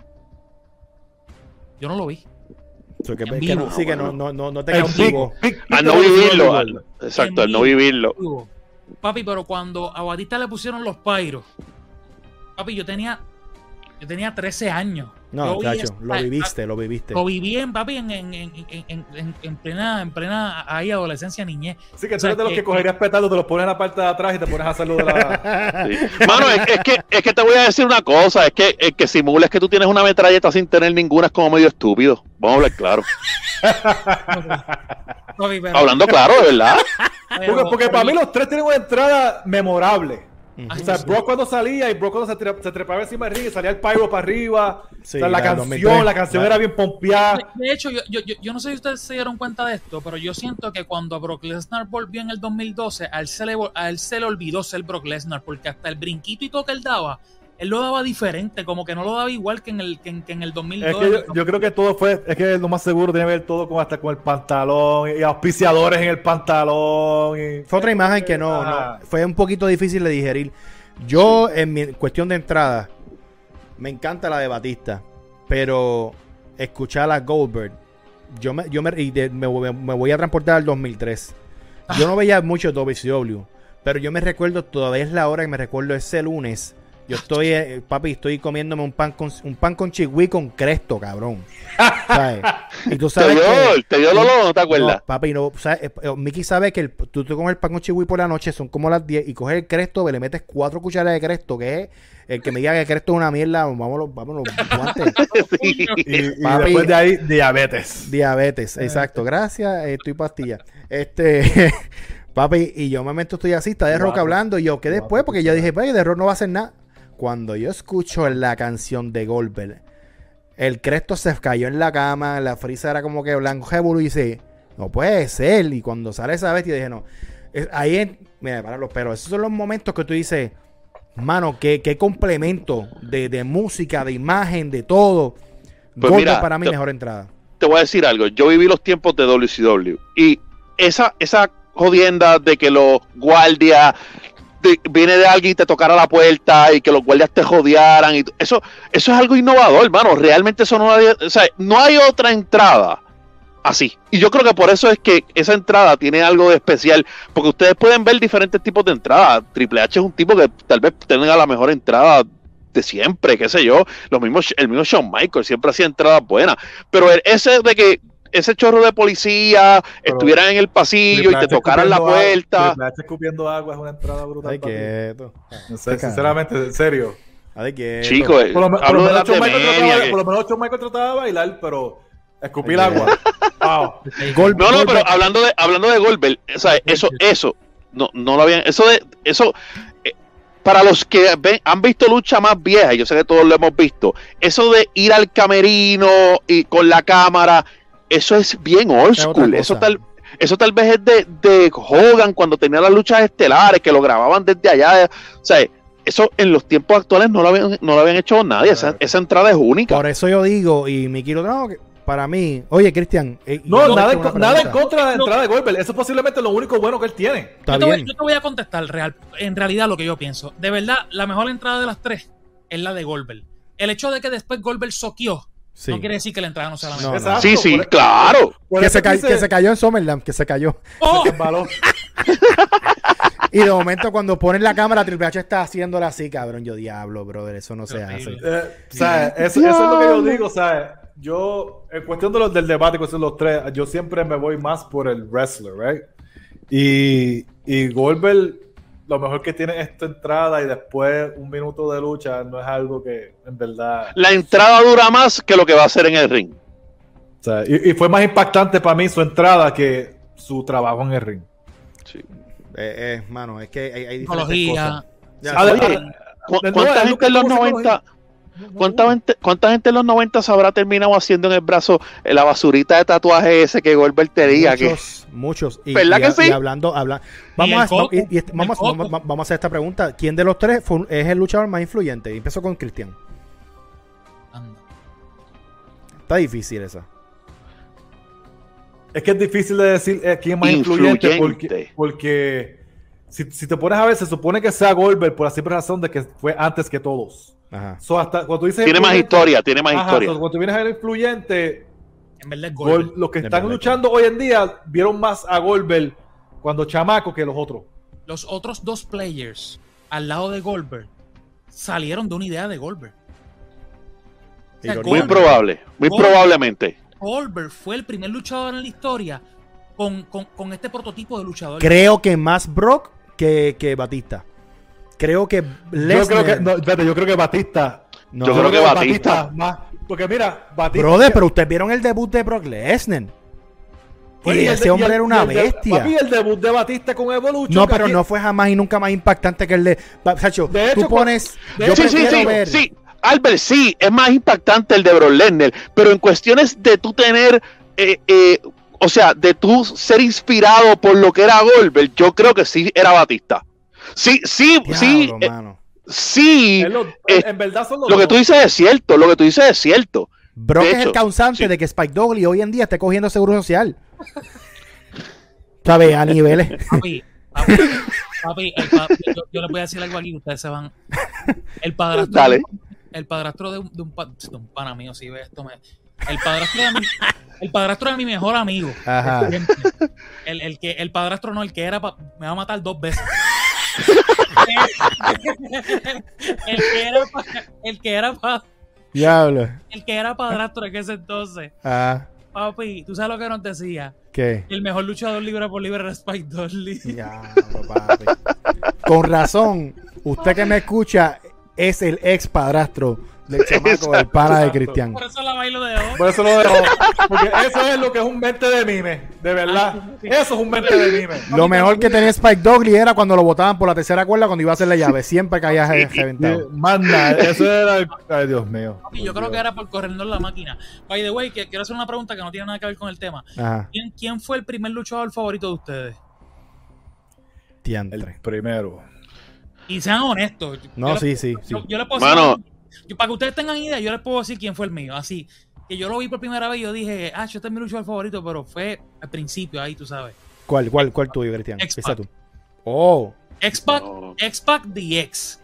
Yo no lo vi.
So, que-
en
que no-
vivo.
sí, que no, no, no, no te cautivo.
Al no vivirlo. Al- exacto, al no vivirlo.
Papi, pero cuando a Batista le pusieron los pyros, papi, yo tenía, yo tenía 13 años.
No,
esa-
lo viviste, lo viviste.
Lo viví en, papi, en, en, en, en, en- en plena, en plena ahí, adolescencia, niñez.
Sí, que
O
tú
sea,
eres de los
que-
que cogerías petardos, te los pones en la parte de atrás y te pones a hacerlo de la.
Sí. Mano, es, es que, es que te voy a decir una cosa, es que el que simules que tú tienes una metralleta sin tener ninguna es como medio estúpido. Vamos a hablar claro. Hablando claro, de verdad.
Porque, porque para mí los tres tienen una entrada memorable. O sea, Brock cuando salía y Brock cuando se, tre- se trepaba encima del ring y salía el pyro para arriba.
Sí,
o sea, la, canción,
2003.
la canción era bien pompeada.
De hecho, yo, yo, yo, yo no sé si ustedes se dieron cuenta de esto, pero yo siento que cuando Brock Lesnar volvió en el 2012, a él se le, a él se le olvidó ser Brock Lesnar, porque hasta el brinquito y todo que él daba él lo daba diferente, como que no lo daba igual que en el, que en, que en el 2002.
Es que yo, yo creo que todo fue, es que lo más seguro tiene que ver todo con hasta con el pantalón y auspiciadores en el pantalón. Y,
Fue otra imagen que no, no, fue un poquito difícil de digerir. Yo, en mi cuestión de entrada, me encanta la de Batista, pero escuchar a Goldberg, yo me, yo me, y de- me, voy- me voy a transportar al 2003. Yo no veía mucho WCW, pero yo me recuerdo, todavía es la hora que me recuerdo ese lunes. Yo estoy, eh, papi, estoy comiéndome un pan con un pan con chigüí con cresto, cabrón. ¿Sabes? Y tú
Te
sabes
dio,
que-
te dio Lolo, ¿no te acuerdas?
no, papi, no. ¿sabes? Eh, eh, Mickey sabe que el, tú te comes el pan con chihui por la noche, son como las 10, y coges el cresto, le metes cuatro cucharadas de cresto, que es el que me diga que el cresto es una mierda, vámonos, vámonos, guantes.
Sí.
y- y
Papi.
después de ahí, diabetes.
Diabetes, exacto. Gracias, eh, estoy pastilla. Este, papi, y yo momento estoy así, está de rock hablando, y yo, ¿qué después? Porque yo dije, pues, de rock no va a hacer nada. Cuando yo escucho la canción de Goldberg, el cresto se cayó en la cama, la frisa era como que blanco jebulu, y dice, no puede ser. Y cuando sale esa bestia, dije, no. Es- ahí, es, mira, para los perros, esos son los momentos que tú dices, mano, qué, qué complemento de, de música, de imagen, de todo.
Pues
Goldberg
mira,
para mí,
te-
mejor entrada.
te voy a decir algo. Yo viví los tiempos de WCW y esa, esa jodienda de que los guardias viene de alguien y te tocara la puerta y que los guardias te jodearan y eso, eso es algo innovador, hermano. Realmente eso no, había- o sea, no hay otra entrada así. Y yo creo que por eso es que esa entrada tiene algo de especial, porque ustedes pueden ver diferentes tipos de entradas. Triple H es un tipo que tal vez tenga la mejor entrada de siempre, qué sé yo. Los mismos, el mismo Shawn Michaels siempre hacía entradas buenas. Pero el- ese de que ese chorro de policía
Pero
estuvieran en el pasillo y te tocaran la
agua-
puerta.
H escupiendo agua es una entrada brutal.
Ay, quieto.
No sé, sinceramente, en serio.
Ay, quieto.
Chicos, eh,
Por lo, por
hablo
lo
de la
menos Michaels
temenia
trataba,
que-
por lo menos Shawn Michaels trataba de bailar, pero escupir
Ay,
agua. Wow.
No, no, pero hablando de hablando de Goldberg, o sea, eso eso no no lo habían eso de eso eh, para los que ven- han visto lucha más vieja, yo sé que todos lo hemos visto, eso de ir al camerino y con la cámara, eso es bien old school, eso tal eso tal vez es de, de Hogan cuando tenía las luchas estelares que lo grababan desde allá, o sea, eso en los tiempos actuales no lo habían, no lo habían hecho nadie, esa, esa entrada es única.
Por eso yo digo, y mi quiero no, que para mí, oye, Cristian, eh,
No, nada, en, nada contra de la
No.
entrada de Goldberg. Eso es posiblemente lo único bueno que él tiene.
Está
yo, te voy,
bien.
yo te voy a contestar real, en realidad lo que yo pienso. De verdad, la mejor entrada de las tres es la de Goldberg. El hecho de que después Goldberg soqueó
Sí.
no quiere decir que la entrada no sea la
No,
mejor.
no.
Sí, sí,
por-
claro.
por
Que se,
dice-
que se cayó en Summerland, que se cayó.
¡Oh!
Y de momento cuando ponen la cámara, Triple H está haciéndola así, cabrón. Yo, diablo, brother, eso no se hace.
Eh, o sea, eso, eso es lo que yo digo, o sea, yo, en cuestión de los, del debate, con los tres, yo siempre me voy más por el wrestler, right? Y, y Goldberg, lo mejor que tiene es esta entrada y después un minuto de lucha, no es algo que en verdad...
La entrada dura más que lo que va a hacer en el ring.
O sea, y, y fue más impactante para mí su entrada que su trabajo en el ring.
Sí.
Eh, eh, mano, es que hay, hay diferentes
Tecnología.
cosas. Ya,
Ah, de-
Oye, ¿cu-
No,
¿cuánta
es
gente en
lo
los
que-
90 ¿Cuánta gente, ¿Cuánta gente en los 90 se habrá terminado haciendo en el brazo la basurita de tatuaje ese que Goldberg tenía? Que,
Muchos, muchos. Y,
¿Verdad
y-
que sí?
y hablando, habla, vamos, a,
Coco,
y- y este- vamos, vamos, vamos a hacer esta pregunta. ¿Quién de los tres fue- es el luchador más influyente? Y empezó con Cristian. Está difícil esa.
Es que es difícil de decir eh, quién es más influyente,
Influyente.
porque, porque si, si te pones a ver, se supone que sea Goldberg por la simple razón de que fue antes que todos.
Ajá.
So, hasta cuando tú dices
tiene más historia, tiene más
Ajá,
historia.
so, cuando tú vienes a ver influyente,
En verdad
los que están
verdad.
luchando hoy en día vieron más a Goldberg cuando chamaco que los otros.
Los otros dos players al lado de Goldberg salieron de una idea de Goldberg. O sea,
Muy
Goldberg-
probable, muy
Goldberg.
probablemente.
Goldberg fue el primer luchador en la historia con, con- con este prototipo de luchador.
Creo que más Brock que, que Batista. Creo que
Yo
Lesnar.
creo que, no, espérate, yo creo que Batista.
No,
Yo creo que Batista.
más. Porque mira, Batista.
Brother, pero ustedes vieron el debut de Brock Lesnar. Y
el
ese
de-
hombre
el-
era una
y el de-
bestia.
papi, el debut de Batista con Evolution.
No, pero
aquí-
no fue jamás y nunca más impactante que el de. Sacho,
De hecho,
tú pones.
de
yo
hecho,
Sí, sí, sí,
ver.
sí. Albert, sí, es más impactante el de Brock Lesnar, pero en cuestiones de tú tener, eh, eh, o sea, de tú ser inspirado por lo que era Goldberg, yo creo que sí era Batista. Sí, sí,
Diablo,
sí, eh,
mano.
sí,
lo-
eh,
en verdad son los
lo que tú dices es cierto, lo que tú dices es cierto.
Brock
De
es el causante
sí.
de que Spike Dudley hoy en día esté cogiendo seguro social. ¿Sabes? A niveles.
Papi, papi, papi, el pa- yo, yo les voy a decir algo aquí, ustedes se van. El padrastro,
Dale.
el padrastro de un, de un, pa- de un pana mío, si ve esto, me, el padrastro de mi, el padrastro de mi mejor amigo.
Ajá.
El, el que, el padrastro no, el que era pa- me va a matar dos veces. El que era pa- el que era pa-
Diablo.
el que era padrastro en ese entonces.
Ah,
Papi, ¿tú sabes lo que nos decía?
¿qué?
El mejor luchador libre por libre era Spike Dudley.
Diablo, papi. Con razón, usted que me escucha es el ex padrastro del chamaco del pana de. Cristian.
Por eso la bailo de hoy.
Por eso lo dejo. Porque eso es lo que es un mente de mime. De verdad. Eso es un mente de mime.
Lo mejor que tenía Spike Dudley era cuando lo botaban por la tercera cuerda cuando iba a hacer la llave. Siempre caía re- reventado.
Manda, eso era. Ay, Dios mío.
Y yo creo que era por corriendo la máquina. By the way, que quiero hacer una pregunta que no tiene nada que ver con el tema. ¿Quién, quién fue el primer luchador favorito de ustedes?
El
diantre.
primero.
Y sean honestos.
No,
Yo le-
sí, sí, sí.
Yo, yo le puedo
Mano.
Yo- para que ustedes tengan idea, yo les puedo decir quién fue el mío. Así, que yo lo vi por primera vez y yo dije, ah, este es mi luchador favorito, pero fue al principio, ahí tú sabes.
¿Cuál, cuál, cuál tuyo, Cristian? Empieza tú. Oh,
X-Pac,
No.
X-Pac DX.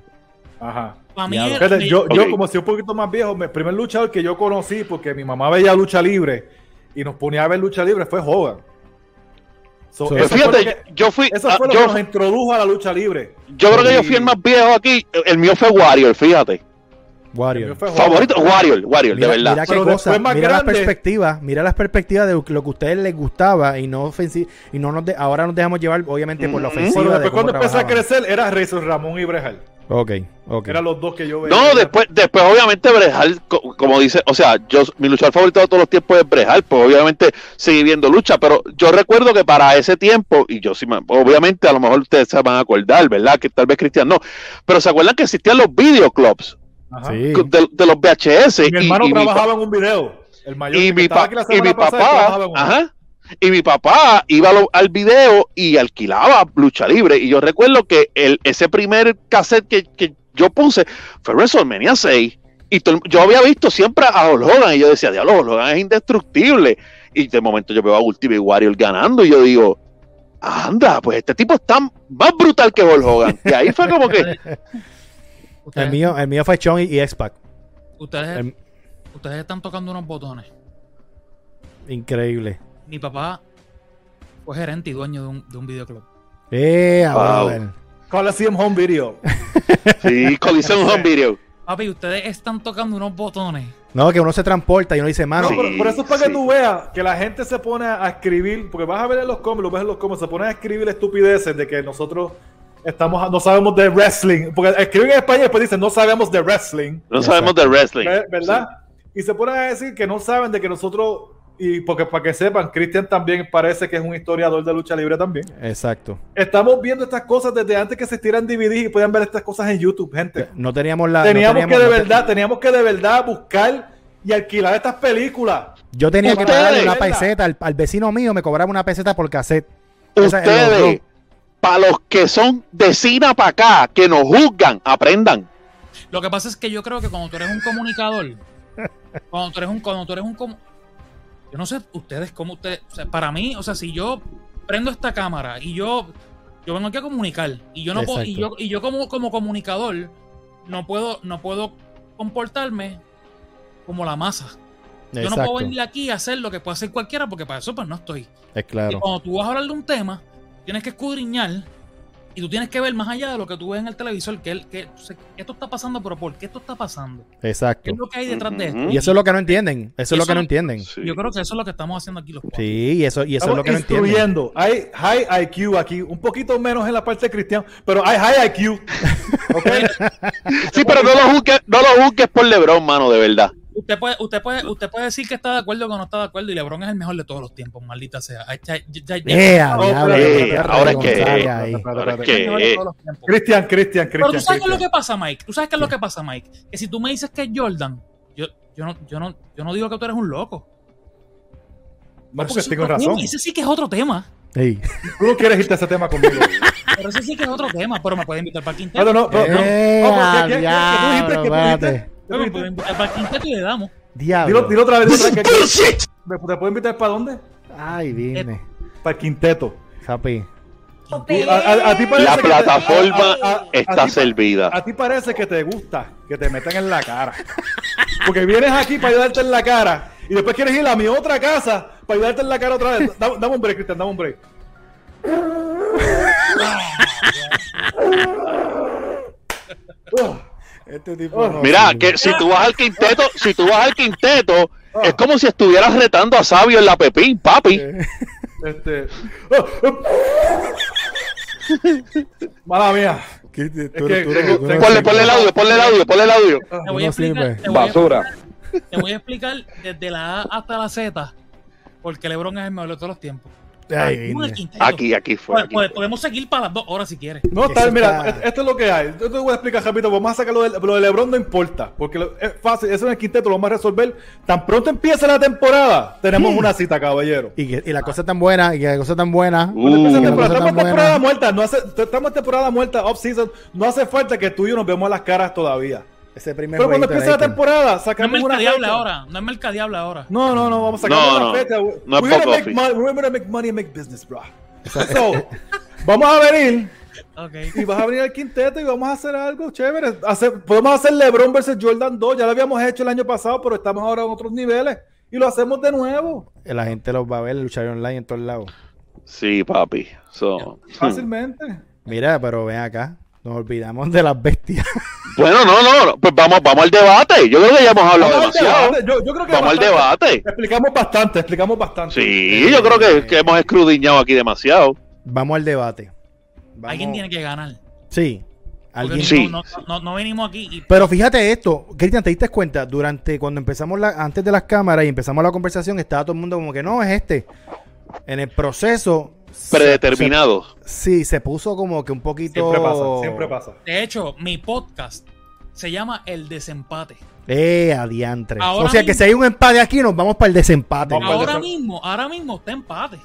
Ajá.
Para mí,
Diablo.
era-
Fíjate, yo, yo como soy un poquito más viejo, el primer luchador que yo conocí, porque mi mamá veía lucha libre y nos ponía a ver lucha libre, fue Hogan. So,
So,
fue,
fíjate,
que,
yo fui,
eso fue lo
yo,
que nos introdujo a la lucha libre.
yo creo que yo fui el más viejo aquí. El mío fue Warrior, fíjate.
Warrior.
Favorito, Warrior, Warrior,
Mira,
de verdad.
mira qué
Pero
cosa,
después más
mira las
grande-
perspectivas, mira las perspectivas de lo que a ustedes les gustaba y no ofensi- y no nos de- ahora nos dejamos llevar obviamente por la
Ujú.
ofensiva
Pero
de
después cuando empecé a crecer era Razor Ramón y Brejal.
Ok, ok.
Eran los dos que yo veía.
No, después, después obviamente Brejal, co- como dice, o sea, yo mi luchador favorito de todos los tiempos es Brejal, pues obviamente seguí viendo lucha, pero yo recuerdo que para ese tiempo, y yo sí, me- obviamente a lo mejor ustedes se van a acordar, ¿verdad? Que tal vez Cristian no, pero se acuerdan que existían los videoclubs.
Sí.
de, de los VHS.
Mi hermano
y, y mi pa-
trabajaba en un video. El mayor
y mi, pa- y mi papá,
trabajaba en uno.
ajá, y mi papá iba lo- al video y alquilaba lucha libre. Y yo recuerdo que el, ese primer cassette que, que yo puse fue WrestleMania 6. Y todo yo había visto siempre a Hulk Hogan y yo decía, diablo, Hulk Hogan es indestructible. Y de momento yo veo a Ultimate Warrior ganando y yo digo, anda, pues este tipo está más brutal que Hulk Hogan. Y ahí fue como que,
El mío, el mío fue Chong y, y X-Pac.
ustedes,
El-
ustedes están tocando unos botones.
Increíble.
Mi papá fue gerente y dueño de un, de un videoclub.
Eh,
Wow.
Coliseum Home Video.
sí, Coliseum Home Video.
Papi, ustedes están tocando unos botones.
No, que uno se transporta y uno dice, mano,
No, pero, pero eso es para que tú veas que la gente se pone a escribir, porque vas a ver en los cómics, lo ves en los cómics, se ponen a escribir estupideces de que nosotros estamos, no sabemos de wrestling, porque escriben en español y después dicen no sabemos de wrestling,
No sabemos de wrestling.
¿ver- ¿verdad? Y se ponen a decir que no saben de que nosotros, y porque para que sepan, Christian también parece que es un historiador de lucha libre también.
exacto.
Estamos viendo estas cosas desde antes que se tiran DVD y puedan ver estas cosas en YouTube, gente.
No teníamos la. no
Teníamos que de
no te-
verdad, teníamos que de verdad buscar y alquilar estas películas.
Yo tenía que pagarle una peseta al, al vecino mío, me cobraba una peseta por cassette.
Ustedes. Para los que son de Cina para acá, que nos juzgan, aprendan.
Lo que pasa es que yo creo que cuando tú eres un comunicador, cuando tú eres un, cuando tú eres un yo no sé ustedes cómo ustedes, o sea, para mí, o sea, si yo prendo esta cámara y yo, yo vengo aquí a comunicar y yo no puedo, y yo, y yo como, como comunicador no puedo, no puedo comportarme como la masa. Yo no puedo venir aquí a hacer lo que puede hacer cualquiera porque para eso pues no estoy.
Es
Y
claro.
cuando tú vas a hablar de un tema, tienes que escudriñar y tú tienes que ver más allá de lo que tú ves en el televisor, que, el- que o sea, esto está pasando, pero ¿por qué esto está pasando? ¿Qué
Exacto.
es lo que hay detrás de esto?
Y eso es lo que no entienden. Eso es lo que no entienden.
Sí.
Yo creo que eso es lo que estamos haciendo aquí los cuatro.
Sí, y eso, y eso es lo que no entienden.
Hay high IQ aquí, un poquito menos en la parte de Cristian, pero hay high IQ.
Sí, pero no lo juzgues, no lo juzgues por LeBron, mano, de verdad.
Usted puede, usted puede, usted puede decir que está de acuerdo o que no está de acuerdo y LeBron es el mejor de todos los tiempos, maldita sea. Ay, ya- ya- ya-
¡Ea,
No,
ahora es que-
tiempos.
Cristian, Cristian,
Pero tú
Cristian.
sabes qué es lo
Cristian.
que pasa, Mike. Tú sabes qué es lo que pasa, Mike. Que si tú me dices que es Jordan, yo, yo, no, yo, no, yo no digo que tú eres un loco.
No, porque tengo razón.
Ese sí que es otro tema.
Sí.
Tú no quieres irte a ese tema conmigo.
Pero eso sí que es otro tema, pero me puede invitar para el quinteto.
No, no, no. no, no.
Eh,
Oh, ¿qué- qué- qué- qué tú ¿Qué tú
Pero para el quinteto le damos.
Diablo.
Dilo, dilo otra vez. otra que- ¿Me- ¿Te puedo invitar para dónde?
Ay, dime.
Para el quinteto.
Japi.
A, a- a ti parece
La
que te-
plataforma
a- a- a-
está
a ti-
servida.
A ti parece que te gusta que te metan en la cara. Porque vienes aquí para ayudarte en la cara y después quieres ir a mi otra casa para ayudarte en la cara otra vez. Dame, dame un break, Cristian, dame un break.
Este tipo
Oh.
no
Mira, que si tú vas al quinteto, si tú vas al quinteto, es como si estuvieras retando a Sabio en la Pepín, papi.
Este. oh, oh. Mala mía.
¿Qué te-
Es
tú-
que
tú-
tengo-
tú no
tengo-
Ponle, el audio, ponle el audio, ponle el audio.
Te voy a explicar, te voy a
Basura.
explicar- Te voy a explicar desde la A hasta la Z porque LeBron es el mejor de todos los tiempos.
Ay.
Aquí, aquí fue.
Pues-
aquí
pues
fue.
podemos seguir para las dos horas si quieres.
No, tal, mira,
está-
esto es lo que hay. Yo te voy a explicar rápido. Vamos a sacar lo de, lo de LeBron, no importa. Porque lo- es fácil, eso en el quinteto lo vamos a resolver. Tan pronto empiece la temporada, tenemos una cita, caballero.
Y, que- y la cosa tan buena, y que la cosa tan buena.
Uh.
la temporada, estamos en temporada muerta, no hace, estamos en temporada muerta, off-season. No hace falta que tú y yo nos vemos las caras todavía.
Ese primer
Pero cuando empiece la temporada,
No es
sacamos una
mercadiable
fecha.
ahora. No es mercadiable ahora.
No, no, no, vamos a sacar
No,
una
no.
fecha.
No es
We're gonna make money, we're gonna make money and make business, bro. So, vamos a venir y vas a venir al quinteto y vamos a hacer algo chévere. Hacer- podemos hacer LeBron versus Jordan 2. Ya lo habíamos hecho el año pasado, pero estamos ahora en otros niveles. Y lo hacemos de nuevo,
La gente los va a ver luchar online en todos lados.
Sí, papi. So,
fácilmente.
Mira, pero ven acá. Nos olvidamos de las bestias.
Bueno, no, no, no, pues vamos, vamos al debate. Yo creo que ya hemos hablado
Vamos al
demasiado.
debate. Yo, yo creo que
Vamos al debate.
Explicamos bastante, explicamos bastante.
Sí, yo creo que, que hemos escrudiñado aquí demasiado.
Vamos al debate. Vamos-
Alguien tiene que ganar.
Sí. Alguien.
Sí.
No, no, no, no venimos aquí y
Pero fíjate esto, Cristian, ¿te diste cuenta? Durante, cuando empezamos la, antes de las cámaras y empezamos la conversación, estaba todo el mundo como que no, es este. En el proceso.
Predeterminado.
se- sí, se puso como que un poquito.
Siempre pasa, siempre pasa.
de hecho, mi podcast se llama El Desempate.
Eh, adiantre.
Ahora
o sea que si hay un empate aquí, nos vamos para el desempate.
Ahora mismo, ahora mismo está empate.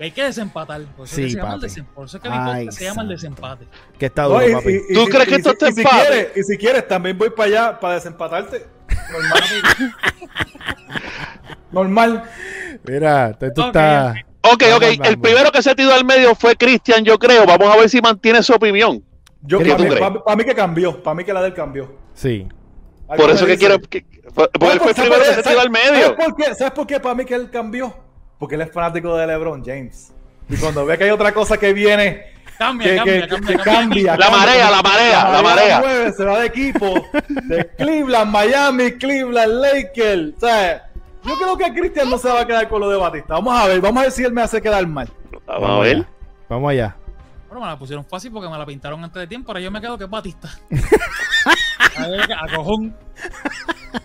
Hay que desempatar. Por eso,
Sí,
que se, llama el
papi.
desem- por eso es que mi
Ay,
podcast se llama El. Desempate.
que está
No,
duro,
y-
papi.
y- y
¿Tú
si-
crees que esto está
si
empate?
quieres, y si quieres, también voy para allá para desempatarte. Normal. Normal.
Mira, tú, tú
Ok,
estás.
Ok,
Vamos,
ok. El
vamos.
primero que se tiró al medio fue Cristian, yo creo. Vamos a ver si mantiene su opinión.
Yo
¿Qué
para para- mí que cambió, para mí que la del cambió.
Sí.
Por eso que quiero. que- porque él fue el
¿Sabes
primero que se tiró al
¿Sabes-
medio.
¿Sabes por qué? ¿Sabes por qué para mí que él cambió? Porque él es fanático de LeBron James. Y cuando ve que hay otra cosa que viene,
Cambia,
que,
cambia,
que-
cambia,
que
cambia.
cambia.
La
cambia.
marea, la marea, la marea.
mueve, se va de equipo. De Cleveland, Miami, Cleveland, Lakers. O sea, yo creo que Cristian no se va a quedar con lo de Batista. Vamos a ver, vamos a ver si él me hace quedar mal.
Vamos a ver.
allá. Vamos allá.
Bueno, me la pusieron fácil porque me la pintaron antes de tiempo. Ahora yo me quedo que es Batista. a, ver, a cojón.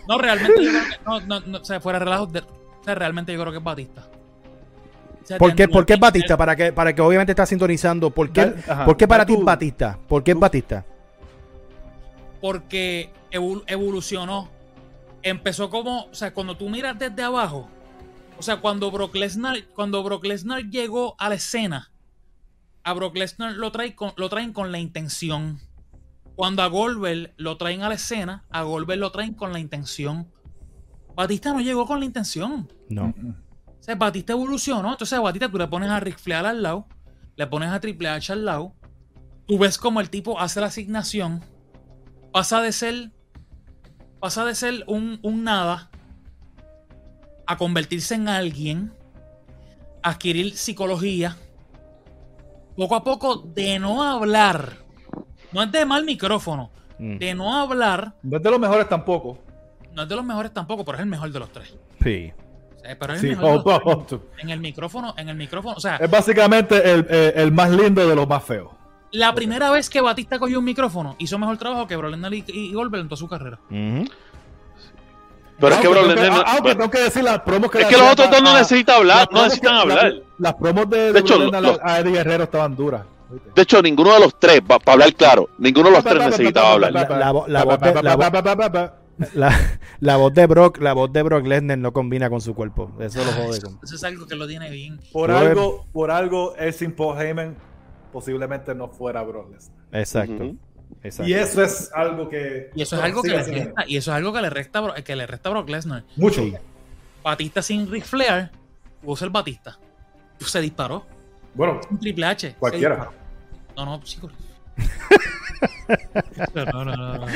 No, realmente yo creo que. No, no, no, o sea, fuera de relajo. de- o sea, realmente yo creo que es Batista. O sea,
¿Por qué, por qué
del-
Batista? Para que, para que obviamente está sintonizando. ¿Por qué,
ajá,
¿por qué para ti
tú.
Batista? ¿Por qué es. Batista?
Porque evol- evolucionó. Empezó como. O sea, cuando tú miras desde abajo. O sea, cuando Brock Lesnar, cuando Brock Lesnar llegó a la escena, a Brock Lesnar lo, trae con- lo traen con la intención. Cuando a Goldberg lo traen a la escena, a Goldberg lo traen con la intención. Batista no llegó con la intención.
No.
O sea, Batista evolucionó. Entonces a Batista tú le pones a Ric Flair al lado, le pones a Triple H al lado. Tú ves como el tipo hace la asignación. Pasa de ser. Pasa de ser un, un nada a convertirse en alguien. Adquirir psicología. Poco a poco, de no hablar. No es de mal micrófono.
Mm.
De no hablar.
No es de los mejores tampoco.
No es de los mejores tampoco, pero es el mejor de los tres.
Sí.
Pero es
Sí,
el mejor de los
oh,
tres.
oh, tú.
En el micrófono, en el micrófono. O sea,
Es básicamente el, el- el más lindo de los más feos.
La primera vez que Batista cogió un micrófono, hizo mejor trabajo que Brock Lesnar y, y Goldberg en toda su carrera.
Pero es que
Aunque
Brock
tengo
Lesnar no-
ah, tengo que decir las promos que
Es que los otros dos no necesitan hablar,
las
no
promos
necesitan
que-
hablar.
la- las promos de, de,
hecho, los-
a Eddie Guerrero estaban duras.
De hecho, ninguno de los tres, para hablar claro, ninguno de los tres necesitaba hablar.
La- la vo- la voz de- Brock, la voz de Brock Lesnar no combina con su cuerpo. Eso lo jode.
Eso, eso es algo que lo tiene bien.
Por
Yo
algo, por algo, sin Paul Heyman posiblemente no fuera Brock Lesnar.
Exacto.
Ujú.
exacto.
Y eso es algo que.
Y eso es algo que le resta, y eso es algo que le resta, que le resta a Brock Lesnar.
Mucho.
Sí.
Batista sin Ric Flair, pudo ser Batista. Se disparó.
Bueno,
Un Triple H.
Cualquiera.
No, no, chicos. no, no, no, no,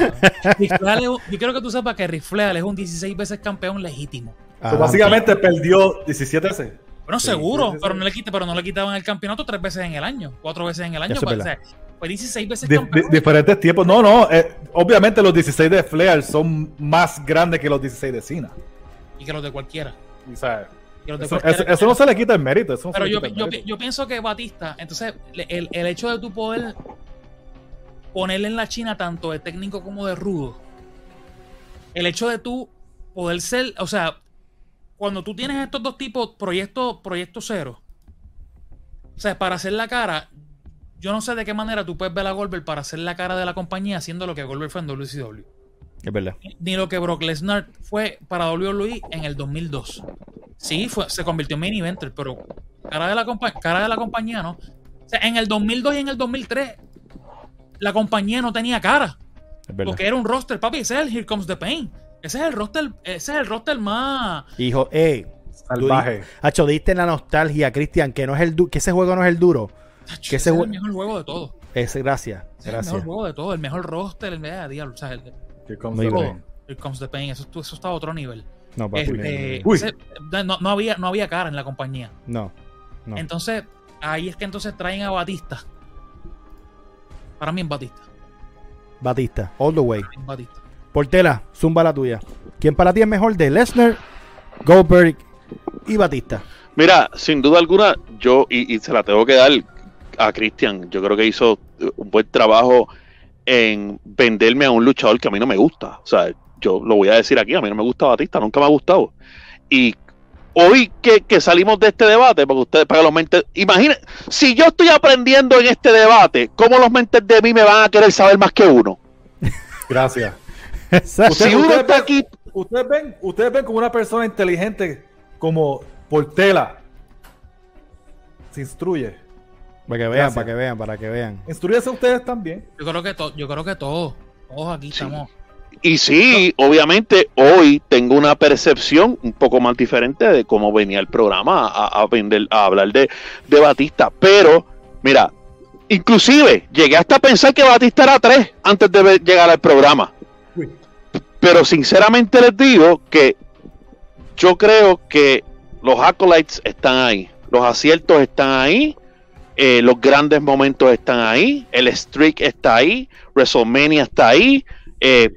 yo quiero que tú sepas que Ric Flair es un 16 veces campeón legítimo.
Ah,
so, básicamente perdió 17 veces.
Bueno,
Sí,
seguro,
sí, sí,
pero no le quita, pero no le quitaban el campeonato tres veces en el año, cuatro veces en el año.
Es
pues, o sea, fue 16 veces campeón.
diferentes tiempos. No, no. eh, obviamente los 16 de Flair son más grandes que los 16 de Cena.
y que los de cualquiera. Y que los de
eso,
cualquiera.
eso- eso no se le quita el mérito. Eso no
Pero yo,
quita el
yo,
mérito.
yo pienso que Batista, entonces, el, el hecho de tu poder ponerle en la China tanto de técnico como de rudo, el hecho de tú poder ser, o sea, cuando tú tienes estos dos tipos, proyecto, proyecto cero, o sea, para hacer la cara, yo no sé de qué manera tú puedes ver a Goldberg para hacer la cara de la compañía haciendo lo que Goldberg fue en WCW
Es verdad.
ni lo que Brock Lesnar fue para WWE en el 2002. Sí, fue, se convirtió en main eventer, pero cara de, la cara de la compañía no. O sea, en el 2002 y en el 2003 la compañía no tenía cara,
Es verdad.
porque era un roster, papi, ese es el Here Comes the Pain. Ese es el roster, ese es el roster más
Hijo, eh.
Salvaje.
Hacho, diste en la nostalgia, Cristian, que no es el du- que ese juego no es el duro.
Ese
ese
es el mejor juego de todo.
Es gracias.
Ese es el
Gracias.
mejor juego de todo, el mejor roster, el eh, diablo, o sea, el,
Here comes the pain.
Here Comes the Pain, eso, eso está a otro nivel.
No, papi.
Este,
Uy.
ese- no, no había, no había cara en la compañía.
No. No.
Entonces, ahí es que entonces traen a Batista. Para mí es Batista.
Batista, all the way.
Para mí es Batista.
Portela, zumba la tuya. ¿Quién para ti es mejor de Lesnar, Goldberg y Batista?
Mira, sin duda alguna, yo, y, y se la tengo que dar a Cristian, yo creo que hizo un buen trabajo en venderme a un luchador que a mí no me gusta. O sea, yo lo voy a decir aquí, a mí no me gusta Batista, nunca me ha gustado. Y hoy que, que salimos de este debate, porque ustedes, para los mentes, imaginen, si yo estoy aprendiendo en este debate, ¿cómo los mentes de mí me van a querer saber más que uno?
Gracias.
Exacto.
Si uno está aquí,
Ustedes ven, ustedes ven como una persona inteligente como Portela se instruye.
Para que vean,
Gracias.
para que vean, para que vean.
Instruyese ustedes también.
Yo creo que to- yo creo que todos, todos aquí
Sí.
estamos.
Y sí, obviamente hoy tengo una percepción un poco más diferente de cómo venía el programa a, a vender- a hablar de, de Batista. Pero, mira, inclusive llegué hasta a pensar que Batista era tres antes de ver- llegar al programa. Pero sinceramente les digo que yo creo que los acolytes están ahí, los aciertos están ahí, eh, los grandes momentos están ahí, el streak está ahí, WrestleMania está ahí. Eh,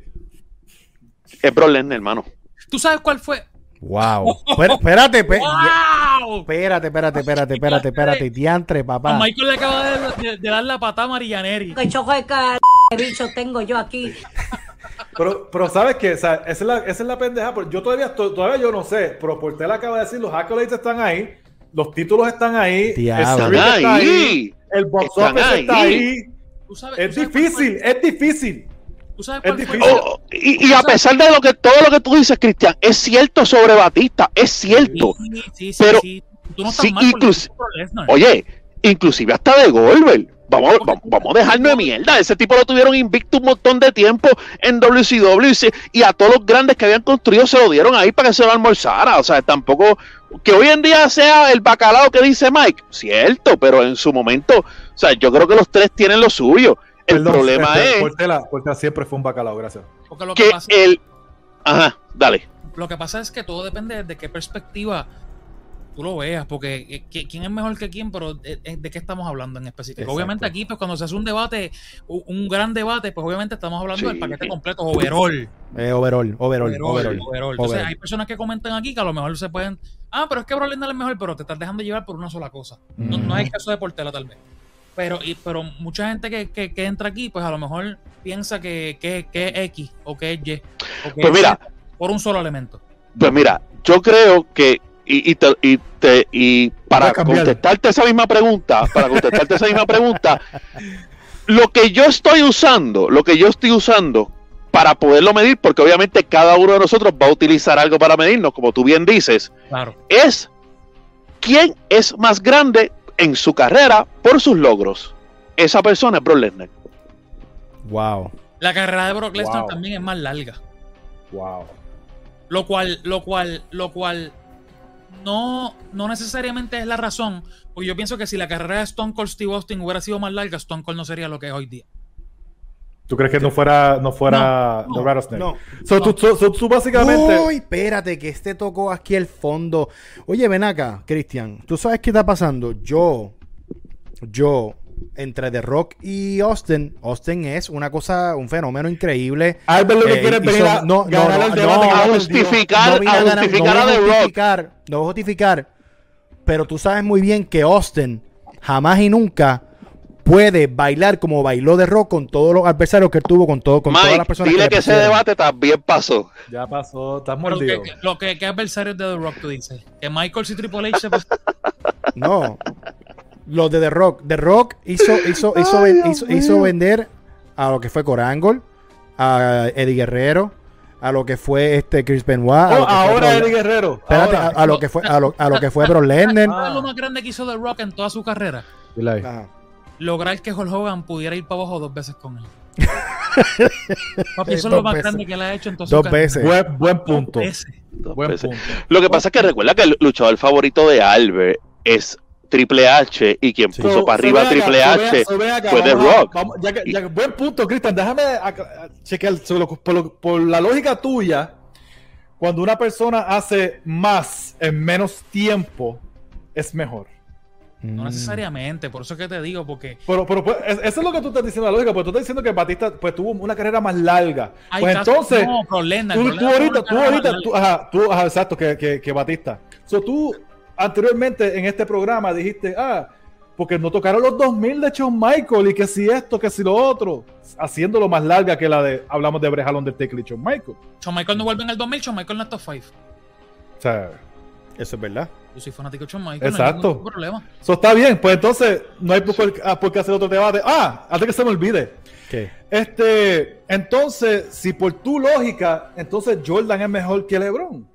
es Lesnar, hermano.
¿Tú sabes cuál fue?
Wow. Pero, espérate, pe-
¡Wow!
espérate, espérate, espérate, espérate, espérate. Diantre,
A
papá.
Michael le acaba de, de- de dar la patada a Marianeri.
Que choco de cara de bicho tengo yo aquí.
Pero, pero sabes que esa, esa es la, esa es la pendeja. porque Yo todavía, to- todavía yo no sé. Pero Portela acaba de decir: los accolades están ahí, los títulos están ahí,
Diablo.
el está ahí,
ahí.
el box
Están
office está
ahí.
ahí.
¿Tú sabes,
Es
tú sabes cuál
difícil, es difícil.
fue- ¿Tú sabes
es
cuál fue?
difícil.
Oh, y, y a pesar de lo que todo lo que tú dices, Cristian, es cierto sobre Batista, es cierto.
Sí, sí, sí,
Pero-
sí. Tú no estás mal por Lesnar.
Oye, inclusive hasta de Goldberg. Vamos, vamos, vamos a dejarnos de mierda. Ese tipo lo tuvieron invicto un montón de tiempo en WCW y, a todos los grandes que habían construido se lo dieron ahí para que se lo almorzara. O sea, tampoco que hoy en día sea el bacalao que dice Mike, cierto, pero en su momento, o sea, yo creo que los tres tienen lo suyo. El
Perdón,
problema
este,
es
Portela, Portela siempre fue un bacalao, gracias.
Porque lo que,
que
pasa,
el... Ajá, dale.
lo que pasa es que todo depende de qué perspectiva tú lo veas, porque eh, qui- quién es mejor que quién, pero de, de- de qué estamos hablando en específico.
Exacto.
Obviamente aquí, pues cuando se hace un debate, un gran debate, pues obviamente estamos hablando
Sí.
del paquete completo, overall.
Eh, overall, overall,
Overall,
overall.
overall. Entonces
Overall.
hay personas que comentan aquí que a lo mejor se pueden, ah, pero es que Brock Lesnar es mejor, pero te estás dejando llevar por una sola cosa. No, no es el caso de Portela tal vez. Pero, y, pero mucha gente que, que, que entra aquí, pues a lo mejor piensa que, que, que es X o que es Y. o que
Pues
es
mira.
Por un solo elemento.
Pues mira, yo creo que, y, y, te- y, te- y para contestarte esa misma pregunta, para contestarte esa misma pregunta, lo que yo estoy usando, lo que yo estoy usando para poderlo medir, porque obviamente cada uno de nosotros va a utilizar algo para medirnos, como tú bien dices,
Claro.
es quién es más grande en su carrera por sus logros. esa persona es Brock Lesnar.
Wow.
La carrera de Brock Lesnar
Wow.
también es más larga.
Wow.
Lo cual, lo cual, lo cual no, no necesariamente es la razón. Porque yo pienso que si la carrera de Stone Cold Steve Austin hubiera sido más larga, Stone Cold no sería lo que es hoy día.
¿Tú crees que no fuera, no fuera
No,
The
no,
Rattlesnake?
no,
So, tú, so- so, tú básicamente.
Uy, espérate, que este tocó aquí el fondo. Oye, ven acá, Cristian. ¿Tú sabes qué está pasando? Yo, yo, entre The Rock y Austin, Austin es una cosa, un fenómeno increíble.
Albert lo que
Eh,
quiere venir a
no, no,
ganar
no,
el
no,
debate.
no,
que
a justificar-
vine a
a
ganar-
justificar
voy
a The Rock.
No voy a justificar, pero tú sabes muy bien que Austin jamás y nunca puede bailar como bailó The Rock con todos los adversarios que él tuvo, con, todo, con todas las personas
dile
le
que ese
pusieron.
debate también pasó.
Ya pasó, estás mordido.
que, lo que, ¿Qué adversarios de The Rock tú dices? Que Michael y Triple H se pas-
No. Los de The Rock. The Rock hizo, hizo, hizo,
Ay,
ven-
Dios
hizo, vender a lo que fue Corangle, a Eddie Guerrero, a lo que fue este Chris Benoit. a
Oh,
lo que fue
ahora Eddie Guerrero.
Espérate,
ahora.
a, a lo que fue, a lo, a lo que fue Bro Lesnar.
¿Sabes lo más grande que hizo The Rock en toda su carrera?
Ajá.
Lograr que Hulk Hogan pudiera ir para abajo dos veces con él. Papi, eso es lo más
veces.
grande que le ha hecho en toda su
Dos
carrera.
veces.
Buen, buen punto.
Dos veces.
Dos
Buen
veces.
punto.
Lo que pasa es que recuerda que el luchador favorito de Albert es Triple H y quien puso
So-
para arriba
acá,
Triple H
so acá,
fue The
a-
Rock.
vamos- ya que- ya que- buen punto, Cristian. Déjame acá- chequear. por, lo- por la lógica tuya, cuando una persona hace más en menos tiempo, es mejor.
No
Mm.
necesariamente, por eso es que te digo, porque
Pero, pero pues, es- eso es lo que tú estás diciendo, la lógica, porque tú estás diciendo que Batista pues, tuvo una carrera más larga.
hay
Pues entonces,
no, Lesnar,
tú, tú ahorita, tú ahorita, tú, ajá, tú, ajá, exacto, que, que, que Batista. So, tú anteriormente en este programa dijiste, ah, porque no tocaron los 2000 de Shawn Michael y que si esto, que si lo otro, haciéndolo más larga que la de, hablamos de Brejal Undertaker y Shawn Michael.
Shawn Michael no vuelve en el 2000, Shawn Michael no es top 5.
O sea,
Eso es verdad.
Yo soy fanático de Shawn Michael,
Exacto.
no hay problema.
eso está bien, pues entonces no hay por, qué- ah, por qué hacer otro debate. Ah, antes que se me olvide.
¿Qué?
Este, entonces, si por tu lógica, entonces Jordan es mejor que LeBron.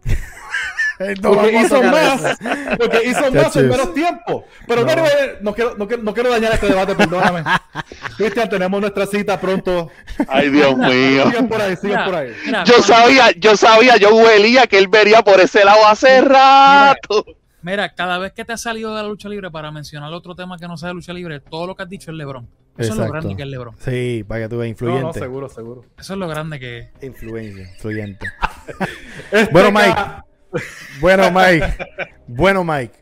Porque hizo más, porque hizo más en menos tiempo. Pero no, no quiero, no, quiero, no quiero dañar este debate, perdóname. Cristian, tenemos nuestra cita pronto.
Ay, Dios mío.
Sigan por ahí, sigan
Mira,
por ahí.
mira,
Yo sabía, yo sabía, yo huelía que él vería por ese lado hace rato.
Mira, cada vez que te has salido de la lucha libre para mencionar otro tema que no sea de lucha libre, todo lo que has dicho es LeBron. Eso es lo grande que es LeBron.
Sí, para que tú veas
No,
influyente.
no, seguro, seguro.
Eso es lo grande que es.
Influencia, influyente.
Este
Bueno,
ca-
Mike. Bueno, Mike. Bueno, Mike.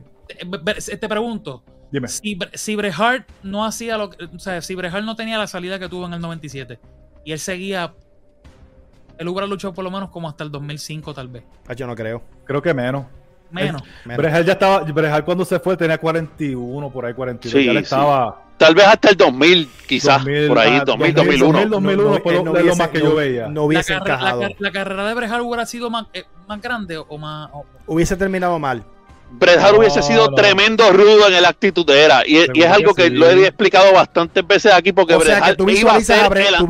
Te, pregunto,
Dime.
si, si Bret Hart no hacía lo que, o sea, si Bret Hart no tenía la salida que tuvo en el 97 y él seguía, él hubiera luchado por lo menos como hasta el 2005 tal vez.
Ah, Yo no creo.
Creo que menos.
Menos.
Menos.
Brejal ya estaba, Brejal cuando se fue tenía 41, por ahí 42.
Sí,
ya le
sí.
estaba
Tal vez hasta el 2000, quizás,
2000,
por ahí,
ah,
2000,
2000,
2001.
2001 fue
él
lo-
no
de lo
hubiese-
más que yo
no-
veía.
No
La,
hubiese
carre- la
encajado.
car- la carrera de Bret Hart hubiera sido más, eh, más grande o más... o-
Hubiese terminado mal.
Bret Hart
No,
hubiese sido
no.
tremendo rudo en el actitudera. Y, y es algo
que sí.
lo he explicado bastantes veces aquí porque
O
Bret
sea que
Hart
tú
iba a ser
Bret.
el-
tú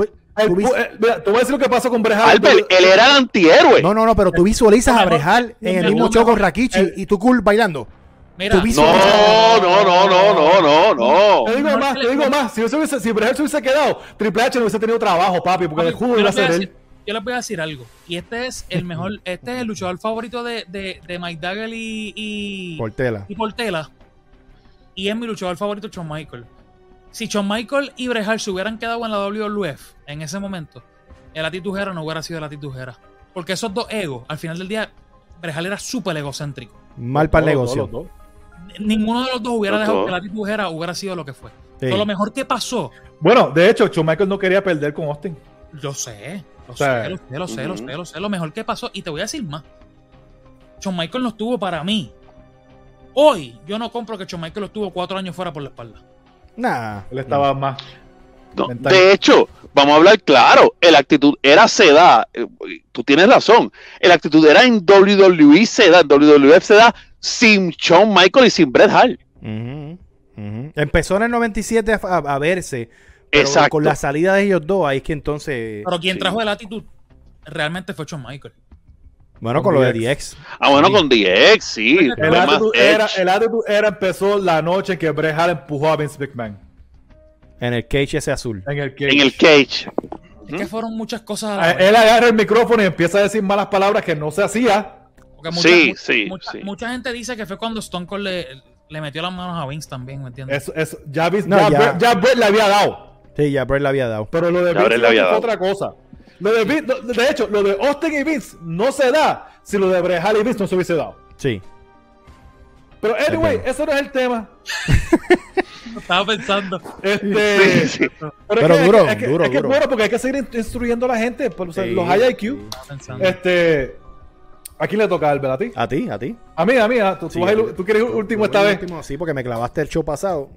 tú vis-
mira, voy a decir lo que pasó con Brejal.
Albert, él era el antihéroe.
No, no, no, pero tú visualizas a Brejal en el mismo show con Rakichi
el-
y tú cool bailando.
Mira,
tú visualizas-
No, no, no, no, no, no, no.
Te digo más, te digo más. Si, hubiese, si Brejal se hubiese quedado, Triple H no hubiese tenido trabajo, papi, porque el jugo iba a ser
decir-
él.
Yo les voy a decir algo. Y este es el mejor, este es el luchador favorito de, de, de Mike Dagger y, y,
Portela.
y Portela. Y es mi luchador favorito, Shawn Michael. Si Shawn Michael y Bret Hart se hubieran quedado en la WWF en ese momento, el atitujera no hubiera sido el atitujera. Porque esos dos egos, al final del día, Bret Hart era súper egocéntrico.
Mal para el negocio.
todos, todos.
Ninguno de los dos hubiera
Los
dejado
dos.
que el atitujera hubiera sido lo que fue.
Sí.
Pero lo mejor que pasó,
Bueno, de hecho, Shawn Michaels no quería perder con Austin.
Yo sé, lo sé, lo sé, lo sé, lo sé, lo sé, lo mejor que pasó. Y te voy a decir más. Shawn Michael no estuvo para mí. Hoy yo no compro que Shawn Michael estuvo cuatro años fuera por la espalda.
Nah.
Él estaba más.
No. De hecho, vamos a hablar claro, el actitud era se da, eh, tú tienes razón, el actitud era en WWE se da, en WWF se da sin Shawn Michael y sin Bret Hart.
Empezó en el 97 a, a- a verse. Pero
Exacto.
con la salida de ellos dos, ahí es que entonces.
Pero quien
Sí.
trajo el actitud realmente fue Shawn Michael.
Bueno,
con
con lo de
DX.
Ah, bueno,
Sí.
con DX, sí.
El attitude, era,
Edge.
el attitude era empezó la noche que Bret Hart empujó a Vince McMahon.
En el cage ese azul.
En el que
En el cage.
Es que fueron muchas cosas a la vez.
él agarra el micrófono y empieza a decir malas palabras que no se hacía.
Porque mucha,
Sí, sí,
mucha,
sí.
mucha gente dice que fue cuando Stone Cold le, le metió las manos a Vince también, ¿me entiendes?
Eso, eso, ya, Vince-
No,
ya,
ya.
Le había dado.
Sí, ya Bray le había dado.
Pero lo de Vince
dado.
otra cosa. Lo de, Vince- de hecho, lo de Austin y Vince no se da si lo de Bret Hart y Vince no se hubiese dado.
Sí.
Pero anyway, eso no es el tema.
Estaba pensando.
Este,
Sí, sí.
Pero,
Pero
es que,
duro,
es que-
duro,
es que es
duro.
bueno porque hay que seguir in- instruyendo a la gente. por, o sea,
Sí,
los high IQ.
Estaba pensando.
Este, ¿A quién le toca, Albert? ¿A ti?
A ti, a ti.
A mí, a mí. ¿Tú, tú
Sí,
vas a ir-
a mí.
tú quieres ir último esta vez?
último, sí, porque me clavaste el show pasado.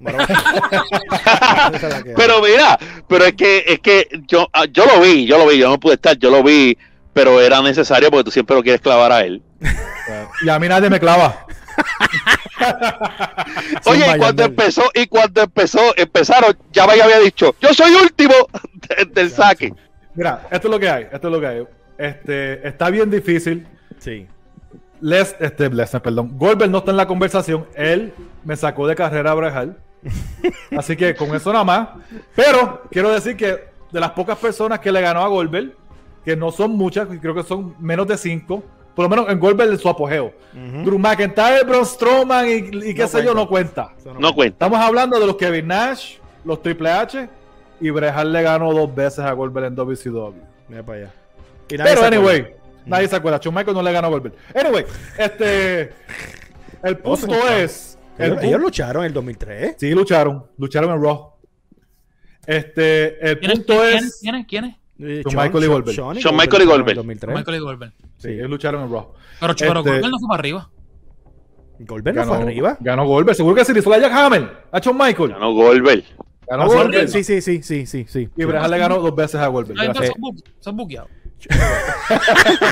Pero mira, pero es que, es que yo, ah, yo lo vi, yo lo vi, yo no pude estar, yo lo vi, pero era necesario porque tú siempre lo quieres clavar a él.
Y a mí nadie me clava.
Oye, y cuando empezó, y cuando empezó, empezaron, ya me había dicho, yo soy último de- del saque.
Mira, esto es lo que hay. Esto es lo que hay. Este, está bien difícil.
Sí.
Les, este, Lesnar, perdón. Goldberg no está en la conversación. Él me sacó de carrera a Bret Hart. Así que con eso nada más. Pero quiero decir que de las pocas personas que le ganó a Goldberg, que no son muchas, creo que son menos de cinco, por lo menos en Goldberg en su apogeo. Drew McIntyre, Braun Strowman y, y qué
No
sé yo, no cuenta.
No cuenta.
Estamos hablando de los Kevin Nash, los Triple H y Bret Hart le ganó dos veces a Goldberg en WCW.
Mira para allá.
Pero anyway. Nadie se acuerda. Shawn Michaels no le ganó a Goldberg. Anyway, este. El punto es. El
Ellos, lucharon en el 2003.
Sí, lucharon. Lucharon en Raw. Este. El
¿Quiénes,
punto
quiénes,
es.
quiénes, quiénes?
Eh,
Shawn Michaels y Goldberg.
Shawn
Shawn Michaels y Goldberg.
el 2003.
Michael y Goldberg.
Sí, ellos lucharon en Raw.
Pero, pero
Este-
Goldberg no fue para arriba.
Goldberg no fue arriba.
Ganó Goldberg. Seguro que sí. Le hizo la Jack Hammer. A Shawn Michaels.
Ganó Goldberg.
Ganó
Ah, sí,
Goldberg.
Sí, sí, sí, sí, sí, sí.
Y Bret Hart le ganó dos veces a Goldberg.
Son bu- son buqueados.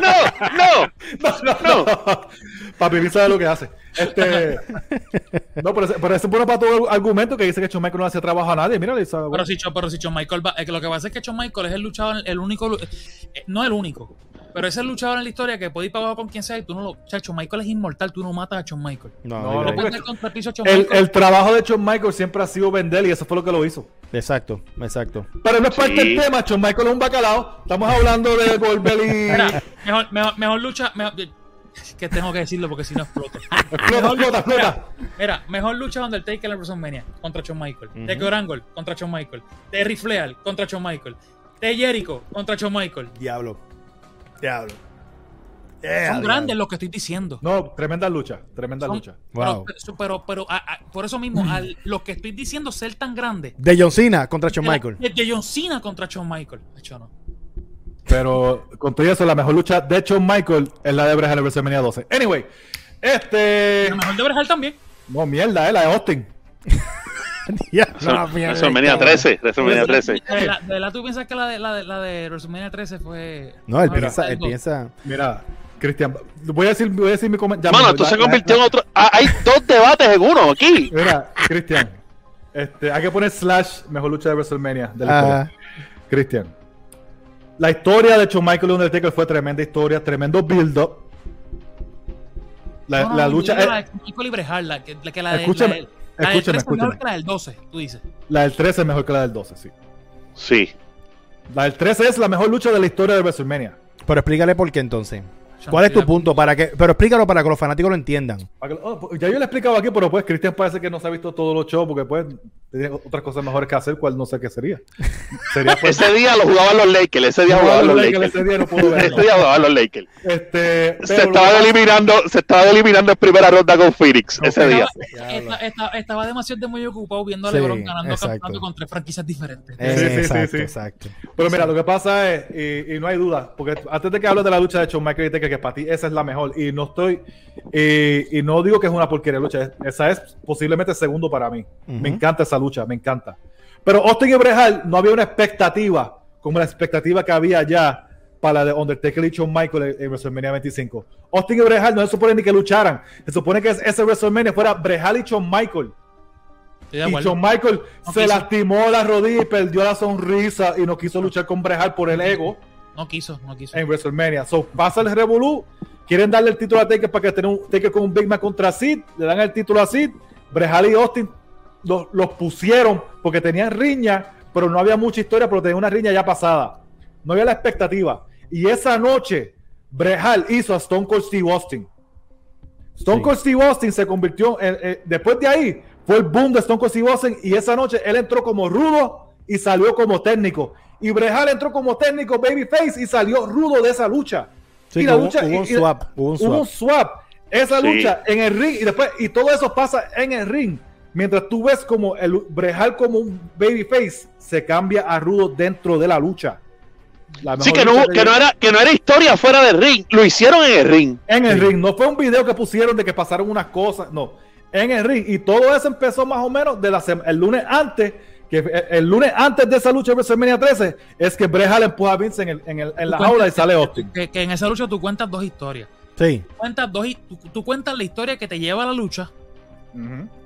No, no.
No, no, no. Papi sabe lo que hace. Este. No, pero, ese- pero ese es bueno para todo el argumento que dice que Shawn Michaels no hace trabajo a nadie. Mira,
Pero si, pero si Shawn Michael va, es que lo que pasa es que Shawn Michael es el luchador, el único, eh, no el único, pero es el luchador en la historia que puede ir para abajo con quien sea y tú no lo, o sea, Shawn Michael es inmortal, tú no matas a Shawn Michael.
No,
No,
no,
puedes contra el piso a Shawn
el,
Michael.
el trabajo de Shawn Michaels siempre ha sido vender y eso fue lo que lo hizo.
Exacto, exacto.
Pero no es parte
Sí.
del tema, Shawn Michaels es un bacalao. Estamos hablando de Goldberg y.
Mira, mejor, mejor, mejor lucha, mejor- es que tengo que decirlo porque si no exploto.
Explota, explota, explota.
Mira, mejor lucha Undertaker en WrestleMania contra Shawn Michael. De Kurt Angle contra Shawn Michael. De Ric Flair contra Shawn Michael. De Jericho contra Shawn Michael.
Diablo. Diablo.
Son grandes los que estoy diciendo.
No, tremenda lucha, tremenda
Son-
lucha.
Wow.
Pero, pero, pero, a- a- por eso mismo, al, lo que estoy diciendo ser tan grande.
De John Cena contra Shawn Michaels.
De, de John Cena contra Shawn Michael. De hecho, no.
Pero con todo eso, la mejor lucha de Shawn Michaels es la de Bret Hart en WrestleMania 12. Anyway, este.
Lo mejor de Bret Hart también.
No, mierda, eh, la de Austin.
La
WrestleMania
cabrón.
13. WrestleMania 13.
De verdad, de tú piensas que la de, la de, la de WrestleMania 13 fue.
No, él piensa, él piensa.
Mira, Cristian, voy a decir, voy a decir mi comentario.
Mano, esto se convirtió en otro. Ah, hay dos debates en uno aquí.
Mira, Cristian, este, hay que poner slash mejor lucha de WrestleMania de la. Cristian, la historia de Shawn Michaels y Undertaker fue tremenda historia, tremendo build-up. La,
No, no,
la
yo
lucha, eh,
la la que, la la de. La la del
escúchame,
13 es mejor que la del 12, tú dices.
la del 13 es mejor que la del 12, sí.
Sí.
La del 13 es la mejor lucha de la historia de WrestleMania.
Pero explícale por qué entonces. ¿Cuál es tu punto? Para que, pero explícalo para que los fanáticos lo entiendan.
Oh, ya yo le he explicado aquí, pero pues Cristian parece que no se ha visto todos los shows porque pues tiene otras cosas mejores que hacer, cual no sé qué sería. Sería pues
Ese día lo jugaban los Lakers. Ese día jugaban los Lakers.
ese día no pudo verlo.
Ese día jugaban los Lakers.
Este,
Se
pero
estaba
lo-
eliminando, se estaba eliminando en primera ronda con Phoenix ese día.
Estaba, esta- estaba demasiado de muy ocupado viendo a
Sí,
LeBron ganando campeonato con tres franquicias diferentes.
sí, sí,
exacto,
sí.
exacto.
Pero mira, lo que pasa es, y, y no hay duda, porque antes de que hables de la lucha de Shawn Michaels y Taker, que para ti esa es la mejor, y no estoy, y, y no digo que es una porquería lucha, es- esa es posiblemente segundo para mí. Me encanta esa lucha, me encanta. Pero Austin y Bret Hart no había una expectativa como la expectativa que había ya para la de Undertaker y Shawn Michaels en, WrestleMania 25. Austin y Bret Hart no se supone ni que lucharan, se supone que ese WrestleMania fuera Bret Hart y Shawn Michaels.
Estoy de
Y. Shawn Michaels
No
se
quiso.
lastimó la rodilla y perdió la sonrisa y no quiso luchar con Bret Hart por el ego
No quiso, no quiso.
en WrestleMania. So, pasa el Revolú, quieren darle el título a Taker para que tenga un Taker con un Big Man contra Sid, le dan el título a Sid, Bret Hart y Austin los, los pusieron porque tenían riña, pero no había mucha historia, pero tenían una riña ya pasada. No había la expectativa. Y esa noche, Brejal hizo a Stone Cold Steve Austin. Stone
Sí.
Cold Steve Austin se convirtió en, en- después de ahí, fue el boom de Stone Cold Steve Austin y esa noche él entró como rudo y salió como técnico. Y Brejal entró como técnico babyface y salió rudo de esa lucha.
Sí,
y
que hubo- hubo un swap, hubo un
hubo un swap. Esa
Sí.
lucha en el ring y después y todo eso pasa en el ring. Mientras tú ves como el Brejal como un babyface se cambia a rudo dentro de la lucha. La
Sí, que no, que, no era, que no era historia fuera del ring. Lo hicieron en el ring.
en el
Sí.
ring. No fue un video que pusieron de que pasaron unas cosas. No. En el ring. Y todo eso empezó más o menos de la el lunes antes. Que el, el lunes antes de esa lucha de WrestleMania 13 es que Bret Hart empuja a Vince en, el- en, el- en la jaula y sale Austin.
Que, que en esa lucha tú cuentas dos historias.
Sí.
Cuentas dos, tú, tú cuentas la historia que te lleva a la lucha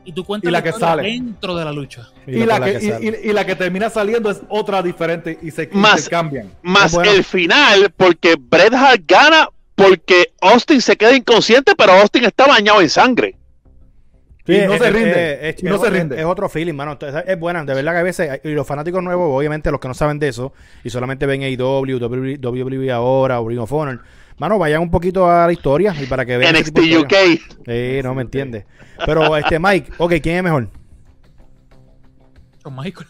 Y tú cuentas
Y la que sale.
dentro de la lucha.
Y, la que, y-
sale.
y- y la que termina saliendo es otra diferente y se, y
Más-
se cambian.
Más
bueno.
el final, porque Bret Hart gana porque Austin se queda inconsciente, pero Austin está bañado en sangre.
Sí,
Y no
es-
se
es-
rinde.
es-
Y no
es-
se
es-
rinde.
Es otro feeling, mano. Entonces, Es buena, de verdad que a veces, y los fanáticos nuevos, obviamente los que no saben de eso, y solamente ven AEW, WWE, WWE ahora, o Ring of Honor, mano, vayan un poquito a la historia y para que vean.
NXT UK.
Sí, no me entiendes. Pero, este, Mike, ok, ¿quién es mejor?
Shawn Michael.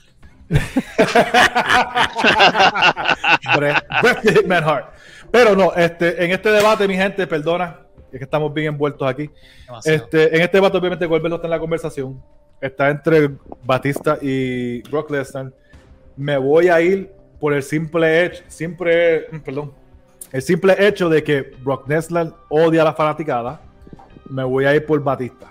Pero no, este, en este debate, mi gente, perdona, es que estamos bien envueltos aquí.
Demasiado.
Este, en este debate, obviamente, Goldberg no está en la conversación. Está entre Batista y Brock Lesnar. Me voy a ir por el simple hecho, siempre, perdón, el simple hecho de que Brock Lesnar odia a la fanaticada. Me voy a ir por Batista.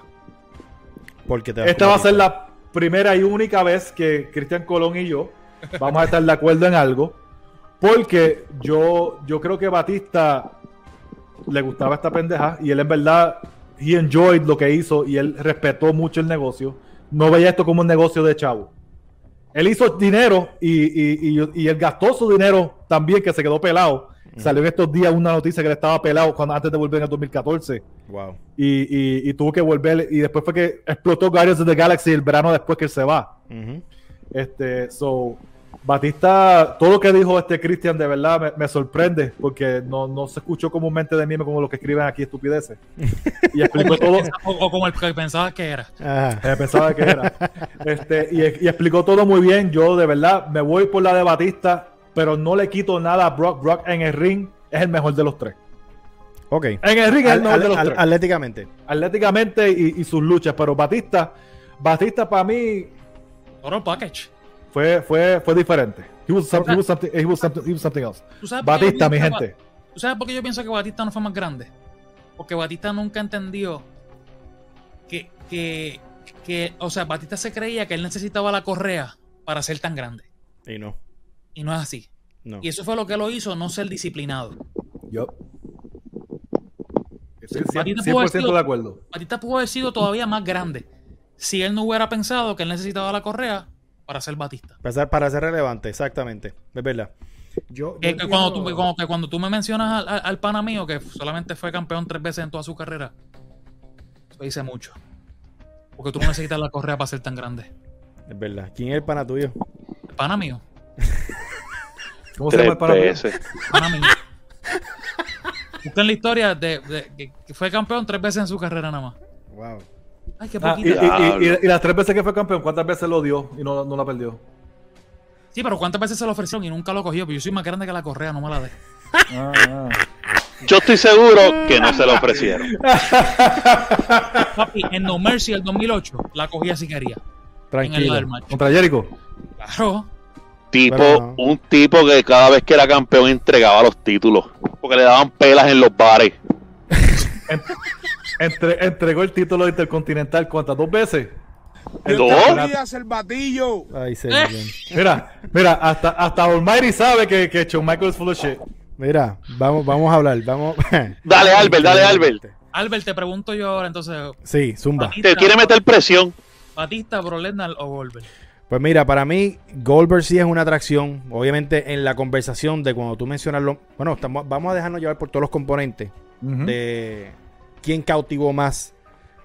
Porque te
Esta va a ser la primera y única vez que Cristian Colón y yo vamos a estar de acuerdo en algo. Porque yo, yo creo que Batista le gustaba esta pendeja y él en verdad, he enjoyed lo que hizo y él respetó mucho el negocio. No veía esto como un negocio de chavo. Él hizo dinero y, y, y- y él gastó su dinero también, que se quedó pelado. Salió en estos días una noticia que él estaba pelado cuando, antes de volver en el 2014
Wow.
y, y- y tuvo que volver y después fue que explotó Guardians of the Galaxy el verano después que él se va. Este, so, Batista, todo lo que dijo este Christian de verdad me, me sorprende porque no, no se escuchó comúnmente de mí como los que escriben aquí estupideces. Y explicó todo,
O, o como el que pensabas que era.
Ajá.
eh, pensaba que era. Este, y, y explicó todo muy bien. Yo de verdad me voy por la de Batista, pero no le quito nada a Brock. Brock en el ring es el mejor de los tres.
Ok.
En el ring es el mejor
al-
de los
al-
tres.
atléticamente.
atléticamente y, y sus luchas, pero Batista, Batista para mí
package.
fue, fue, fue diferente. He was, some- he was something, he was something, he was something else.
¿Tú sabes por qué yo
Batista, mi gente.
¿Tú sabes por qué yo pienso que Batista no fue más grande? Porque Batista nunca entendió que, que, que, o sea, Batista se creía que él necesitaba la correa para ser tan grande.
Y no.
Y no es así.
No.
Y eso fue lo que lo hizo no ser disciplinado.
Yo. Estoy
Batista
100%,
pudo haber sido-
de acuerdo.
Batista pudo haber sido todavía más grande si él no hubiera pensado que él necesitaba la correa para ser Batista.
Para ser, para ser relevante, exactamente. Es verdad. Yo, yo
Que, que cuando, tú, como que cuando tú me mencionas al, al- al pana mío que solamente fue campeón tres veces en toda su carrera, eso dice mucho. Porque tú no necesitas la correa para ser tan grande.
Es verdad. ¿Quién es el pana tuyo?
El pana mío.
¿Cómo se llama
Tres
el para
veces.
Pana mío. Busquen la historia de, de- que, que fue campeón tres veces en su carrera nada más.
Wow.
Ay, qué
Ah, y,
poquito.
y- y- y- y las tres veces que fue campeón, ¿cuántas veces lo dio y no, no la perdió?
Sí, pero ¿cuántas veces se lo ofrecieron y nunca lo cogió? Pero yo soy más grande que la correa, no me la dé.
Ah, ah.
Yo estoy seguro que no se lo ofrecieron.
Papi, en No Mercy el 2008 la cogía si quería. En el
Tranquilo.
ladder match.
Contra Jericho.
Claro.
Tipo,
no.
un tipo que cada vez que era campeón entregaba los títulos. Porque le daban pelas en los bares.
En- entre- entregó el título intercontinental cuántas dos veces.
¿Dos?
El batillo.
Ay, señor.
Mira, mira, hasta, hasta Almighty sabe que, que Shawn Michaels full of shit.
Mira, vamos, vamos a hablar. Vamos.
Dale, Albert, dale, Albert.
Albert, te pregunto yo ahora entonces.
Sí, Zumba.
Batista,
Te quiere meter presión.
Batista, Bro Lesnar o Goldberg.
Pues mira, para mí Goldberg sí es una atracción. Obviamente en la conversación de cuando tú mencionas lo... Bueno, estamos, vamos a dejarnos llevar por todos los componentes de quién cautivó más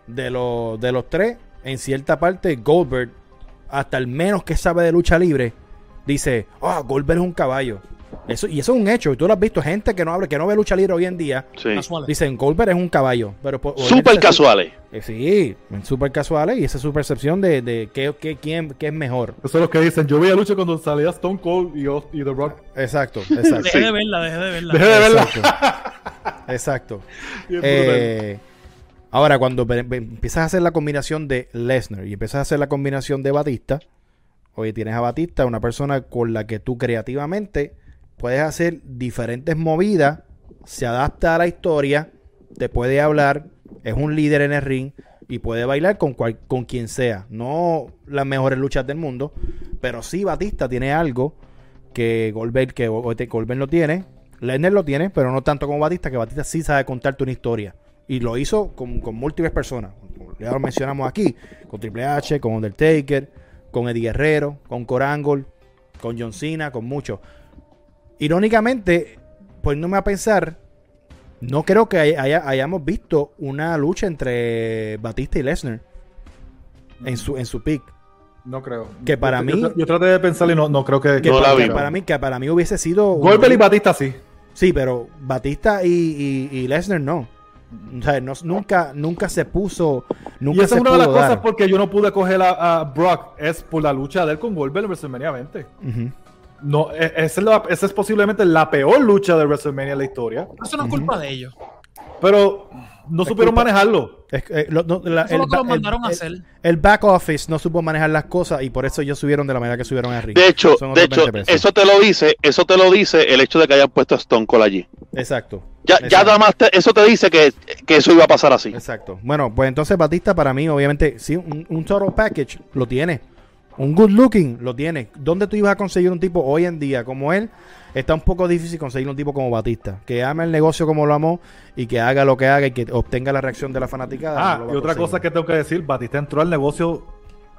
de los, de los tres. En cierta parte, Goldberg hasta el menos que sabe de lucha libre, dice, ah, Goldberg es un caballo. Eso, y eso es un hecho. Y tú lo has visto, gente que no habla, que no ve lucha libre hoy en día,
Sí.
Dicen, Goldberg es un caballo. Pero
Súper
obviamente-
casuales.
Eh, sí, súper casuales. Y esa es su percepción de, de qué, qué- quién, qué es mejor.
Eso es lo que dicen. Yo veía lucha cuando salía Stone Cold y, y The Rock.
Exacto, exacto.
Dejé de verla, dejé de verla.
Dejé de verla.
Exacto. Exacto. Eh, ahora, cuando empiezas a hacer la combinación de Lesnar y empiezas a hacer la combinación de Batista, oye, tienes a Batista, una persona con la que tú creativamente puedes hacer diferentes movidas, se adapta a la historia, te puede hablar, es un líder en el ring y puede bailar con, cual- con quien sea. No las mejores luchas del mundo, pero sí Batista tiene algo que Goldberg, que Go- Goldberg lo tiene, Lesnar lo tiene, pero no tanto como Batista, que Batista sí sabe contarte una historia. Y lo hizo con, múltiples personas. Ya lo mencionamos aquí, con Triple H, con Undertaker, con Eddie Guerrero, con Corangle, con John Cena, con muchos. Irónicamente, poniéndome a pensar, no creo que hay- haya- hayamos visto una lucha entre Batista y Lesnar en su, en su pick.
No creo.
Que para
Yo-
mí-
Yo, yo traté de pensar y no, no creo que.
Que,
No
para,
vi.
que para mí, que para mí hubiese sido. un-
Goldberg y Batista sí.
Sí, pero Batista y, y, y Lesnar no. O sea, no- nunca, nunca se puso. Nunca
y esa
se
es una de las
pudo
cosas
dar.
porque yo no pude coger a, a Brock. Es por la lucha de él con Goldberg en WrestleMania 20.
Ujú.
No, e- esa es, la- esa es posiblemente la peor lucha de WrestleMania en la historia.
Eso no es culpa de ellos.
Pero no supieron
culpa-
manejarlo.
Es que, eh, lo- no, la-
Eso es lo mandaron a hacer.
el back office no supo manejar las cosas y por eso ellos subieron de la manera que subieron a.
De hecho,
Son
de hecho,
20 pesos.
eso te lo dice, eso te lo dice el hecho de que hayan puesto a Stone Cold allí.
Exacto.
Ya, ya nada más te- eso te dice que, que eso iba a pasar así.
Exacto. Bueno, pues entonces Batista para mí, obviamente, sí, un, un total package lo tiene. Un good looking lo tiene. ¿Dónde tú ibas a conseguir un tipo hoy en día como él? Está un poco difícil conseguir un tipo como Batista. Que ame el negocio como lo amó y que haga lo que haga y que obtenga la reacción de la fanaticada.
Ah,
no
y otra
conseguir.
cosa que tengo que decir: Batista entró al negocio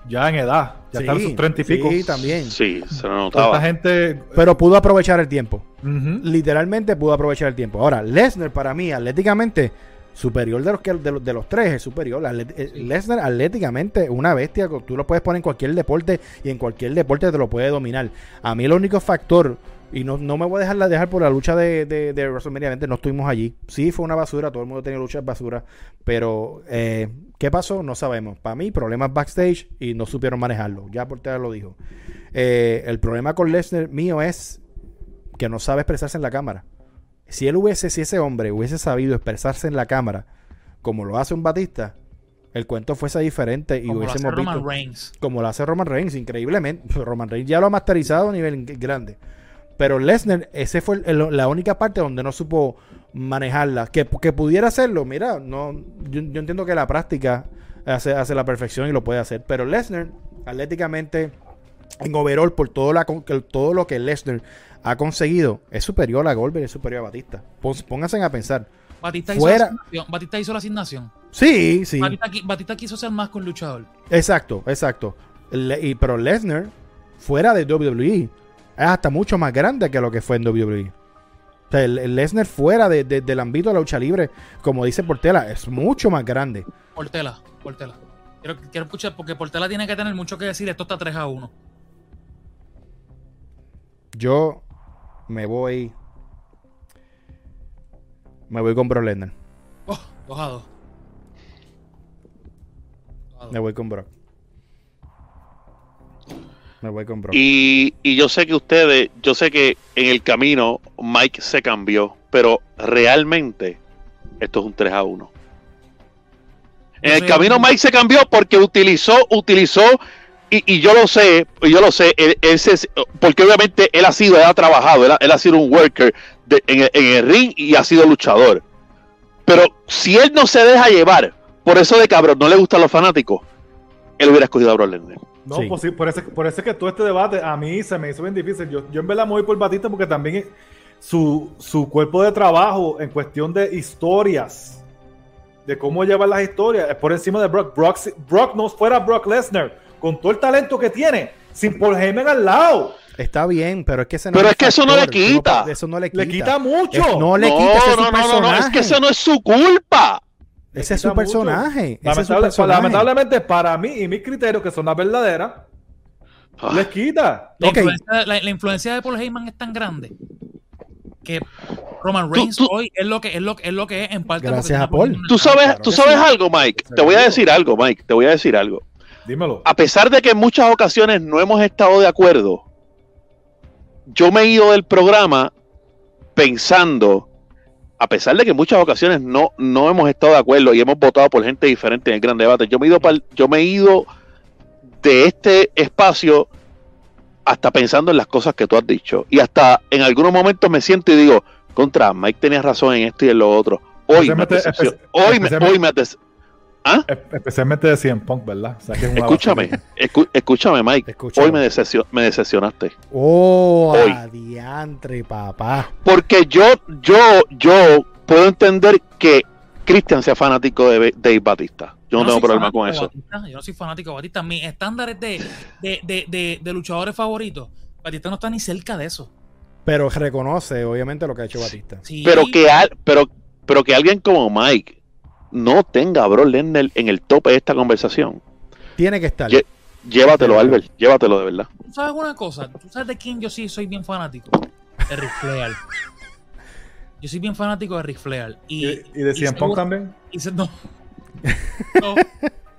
ya en edad. Ya
Sí,
está en sus treinta y pico.
Sí, también.
Sí, se lo notaba.
Esta gente.
Pero pudo aprovechar el tiempo. Literalmente pudo aprovechar el tiempo. Ahora, Lesnar para mí, atléticamente, superior de los, que, de los, de los tres, es superior. Atlet- eh, Lesnar atléticamente, una bestia, tú lo puedes poner en cualquier deporte y en cualquier deporte te lo puede dominar. A mí el único factor, y no, no me voy a dejar, dejar por la lucha de, de, de WrestleMania 20, no estuvimos allí. Sí, fue una basura, todo el mundo tenía luchas basura, pero eh, ¿qué pasó? No sabemos. Para mí, problemas backstage y no supieron manejarlo. Ya Portela lo dijo. Eh, el problema con Lesnar mío es que no sabe expresarse en la cámara. Si él hubiese, si ese hombre hubiese sabido expresarse en la cámara, como lo hace un Batista, el cuento fuese diferente y
Como lo hace
hubiésemos
Roman
visto
Reigns.
como lo hace Roman Reigns, increíblemente. Roman Reigns ya lo ha masterizado a nivel grande. Pero Lesnar, ese fue el- la única parte donde no supo manejarla. Que, que pudiera hacerlo, mira, no, yo, yo entiendo que la práctica hace, hace la perfección y lo puede hacer. Pero Lesnar, atléticamente, en overall, por todo, la, todo lo que Lesnar ha conseguido, es superior a Goldberg, es superior a Batista. Pónganse a pensar.
Batista hizo, la asignación. Batista hizo la asignación.
Sí, sí.
Batista, qui- Batista quiso ser más con luchador.
Exacto, exacto. Le- y, pero Lesnar, fuera de WWE, es hasta mucho más grande que lo que fue en WWE. O sea, el, el Lesnar fuera de- de- del ámbito de la lucha libre, como dice Portela, es mucho más grande.
Portela, Portela. Quiero, quiero escuchar, porque Portela tiene que tener mucho que decir. Esto está 3 a 1.
Yo me voy. Me voy con Brock Lesnar.
Oh, 2 a 2.
Me voy con Brock. Me voy con Brock.
Y, y yo sé que ustedes, yo sé que en el camino Mike se cambió, pero realmente esto es un 3 a 1. En el camino Mike se cambió porque utilizó, utilizó, y, y yo lo sé, yo lo sé, él- él se- porque obviamente él ha sido, él ha trabajado, él ha, él ha sido un worker de- en, el, en el ring y ha sido luchador. Pero si él no se deja llevar por eso de cabrón, no le gustan los fanáticos, él hubiera escogido a Brock Lesnar.
No,
Sí.
pues sí, por, eso, por eso es que todo este debate a mí se me hizo bien difícil. Yo, yo en verdad me voy por Batista porque también su, su cuerpo de trabajo en cuestión de historias, de cómo llevar las historias, es por encima de Brock. Brock, si- Brock no fuera Brock Lesnar, con todo el talento que tiene, sin Paul Heyman al lado.
Está bien, pero es que ese no
Pero es que eso no le quita.
Eso no le quita.
Le quita mucho.
Es- no le
no,
quita, ese
no, no, no, no, es que eso no es su culpa.
Le
Ese es su personaje.
mucho.
Ese es su
Lamentable-
personaje.
Lamentablemente para mí y mis criterios, que son las verdaderas,
Ah,
Les quita.
La, influencia, la- la influencia de Paul Heyman es tan grande que Roman Reigns
tú-
hoy es lo que es lo que es lo que es en parte
Gracias a Paul.
Tú sabes, tú sabes algo, Mike. Te voy a decir algo, Mike. Te voy a decir algo.
Dímelo.
A pesar de que en muchas ocasiones no hemos estado de acuerdo, yo me he ido del programa pensando, a pesar de que en muchas ocasiones no, no hemos estado de acuerdo y hemos votado por gente diferente en el gran debate, yo me he ido, yo me he ido de este espacio hasta pensando en las cosas que tú has dicho. Y hasta en algunos momentos me siento y digo, contra, Mike tenía razón en esto y en lo otro. Hoy me Hoy me, hoy me ¿Ah?
Es- Especialmente de CM Punk, ¿verdad? O sea, que es una
Escúchame, escu- escúchame, Mike.
Escúchame.
Hoy me, decepcio- me decepcionacionaste.
Oh,
Hoy.
adiantre, papá.
Porque yo, yo, yo puedo entender que Christian sea fanático de Dave Batista. Yo no, tengo problema con eso.
Batista, yo no soy fanático de Batista. Mis estándares de, de, de, de, de luchadores favoritos, Batista no está ni cerca de eso.
Pero reconoce, obviamente, lo que ha hecho Batista.
Sí,
Pero que, al- pero, pero que alguien como Mike no tenga a Brock Lesnar en el tope de esta conversación.
Tiene que estar.
Llévatelo, Albert. Llévatelo de verdad.
¿Tú sabes una cosa? ¿Tú sabes de quién yo sí soy bien fanático? De Ric Flair. Yo soy bien fanático de Ric Flair. Y,
¿Y, y de CM Punk también?
y se- no. No,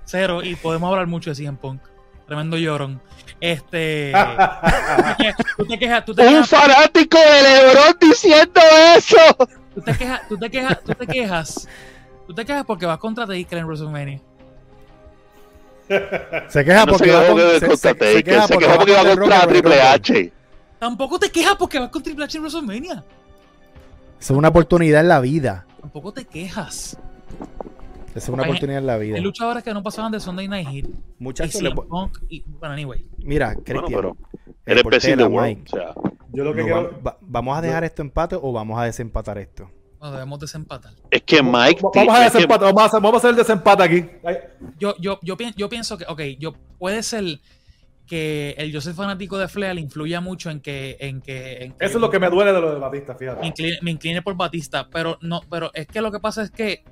cero. Y podemos hablar mucho de CM Punk. Tremendo llorón. Este. tú te quejas, tú te
Un fanático de LeBron diciendo eso.
tú te quejas, tú te quejas, tú te quejas. Tú te quejas porque vas contra Taker en WrestleMania.
Se queja porque va
contra
se
Taker,
queja
se quejó porque
va
contra Triple. H.
Tampoco te quejas porque vas con Triple H en WrestleMania.
Es una oportunidad en la vida.
Tampoco te quejas.
Es una oportunidad en la vida.
Hay luchadores que no pasaban de Sunday Night Heat.
Muchachos, le po-
Punk. Y, bueno, anyway.
mira,
Bueno,
Cristian.
the world.
Mike,
O sea,
Yo lo que
no
quiero.
va- va- ¿Vamos a dejar esto empate o vamos a desempatar esto?
Nos debemos desempatar.
es que Mike.
Vamos a
que-
desempate, vamos a hacer, vamos a hacer el desempate aquí.
Yo, yo, yo, pi- yo pienso que, ok, yo puede ser que el yo ser fanático de Flair influya mucho en que, en que, en que
Eso es lo que me duele de lo de Batista,
me
fíjate.
incline, me incline por Batista, pero no, pero es que lo que pasa es que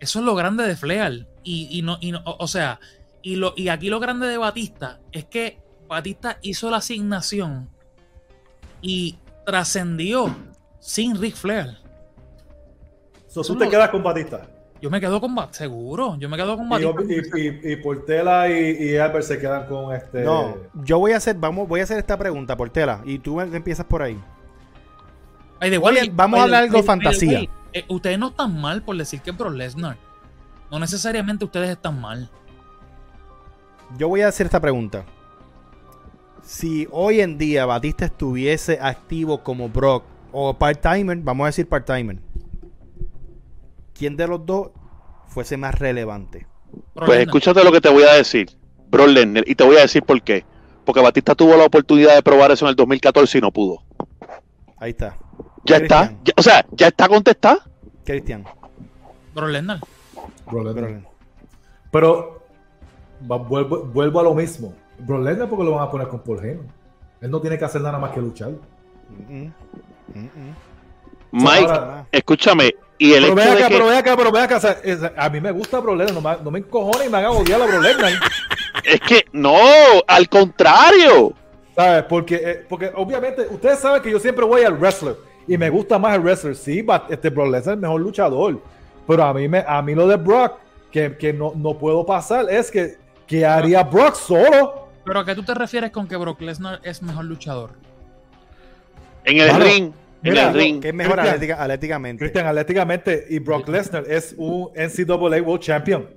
eso es lo grande de Flair y, y no, y no, o, o sea, y lo, y aquí lo grande de Batista es que Batista hizo la asignación y trascendió sin Ric Flair.
So, tú te quedas con Batista.
Yo me quedo con Bat, seguro, yo me quedo con Batista.
y, y, y Portela y, y Albert se quedan con este.
No, yo voy a hacer, vamos, voy a hacer esta pregunta por tela y tú empiezas por ahí.
By the
Oye,
way,
vamos a hablar algo
the-
fantasía.
way, eh, ustedes no están mal por decir que es Brock Lesnar. No necesariamente ustedes están mal.
Yo voy a hacer esta pregunta. Si hoy en día Batista estuviese activo como Brock o part-timer, vamos a decir part-timer, ¿quién de los dos fuese más relevante?
Pues escúchate lo que te voy a decir, Brock Lesnar, y te voy a decir por qué. Porque Batista tuvo la oportunidad de probar eso en el 2014 y no pudo.
Ahí está.
Ya está, ya- o sea, ya está contestada.
Cristian.
Brock Lesnar.
Brock Lesnar.
Brock.
Pero va- vuelvo, vuelvo a lo mismo. Brock Lesnar porque lo van a poner con Paul Heyman. Él no tiene que hacer nada más que luchar.
Mm, mm, mm, mm.
Mike,
ahora-
escúchame, y el
Pero
hecho
ve acá,
de que
pero ve acá, pero ve acá. o sea, es- a mí me gusta Brock Lesnar. No me, no me encojone y me haga odiar a Brock Lesnar.
es que no, al contrario.
¿Sabes? Porque, eh, porque obviamente ustedes saben que yo siempre voy al wrestler y me gusta más el wrestler. Sí, but, este Brock Lesnar es el mejor luchador. Pero a mí, me, a mí lo de Brock, que, que no, no puedo pasar, es que, que haría Brock solo.
Pero ¿a qué tú te refieres con que Brock Lesnar es mejor luchador?
En el ring,
mira,
el ring.
Que es mejor atlética- atléticamente.
Cristian, atléticamente, y Brock Lesnar es un NCAA World Champion.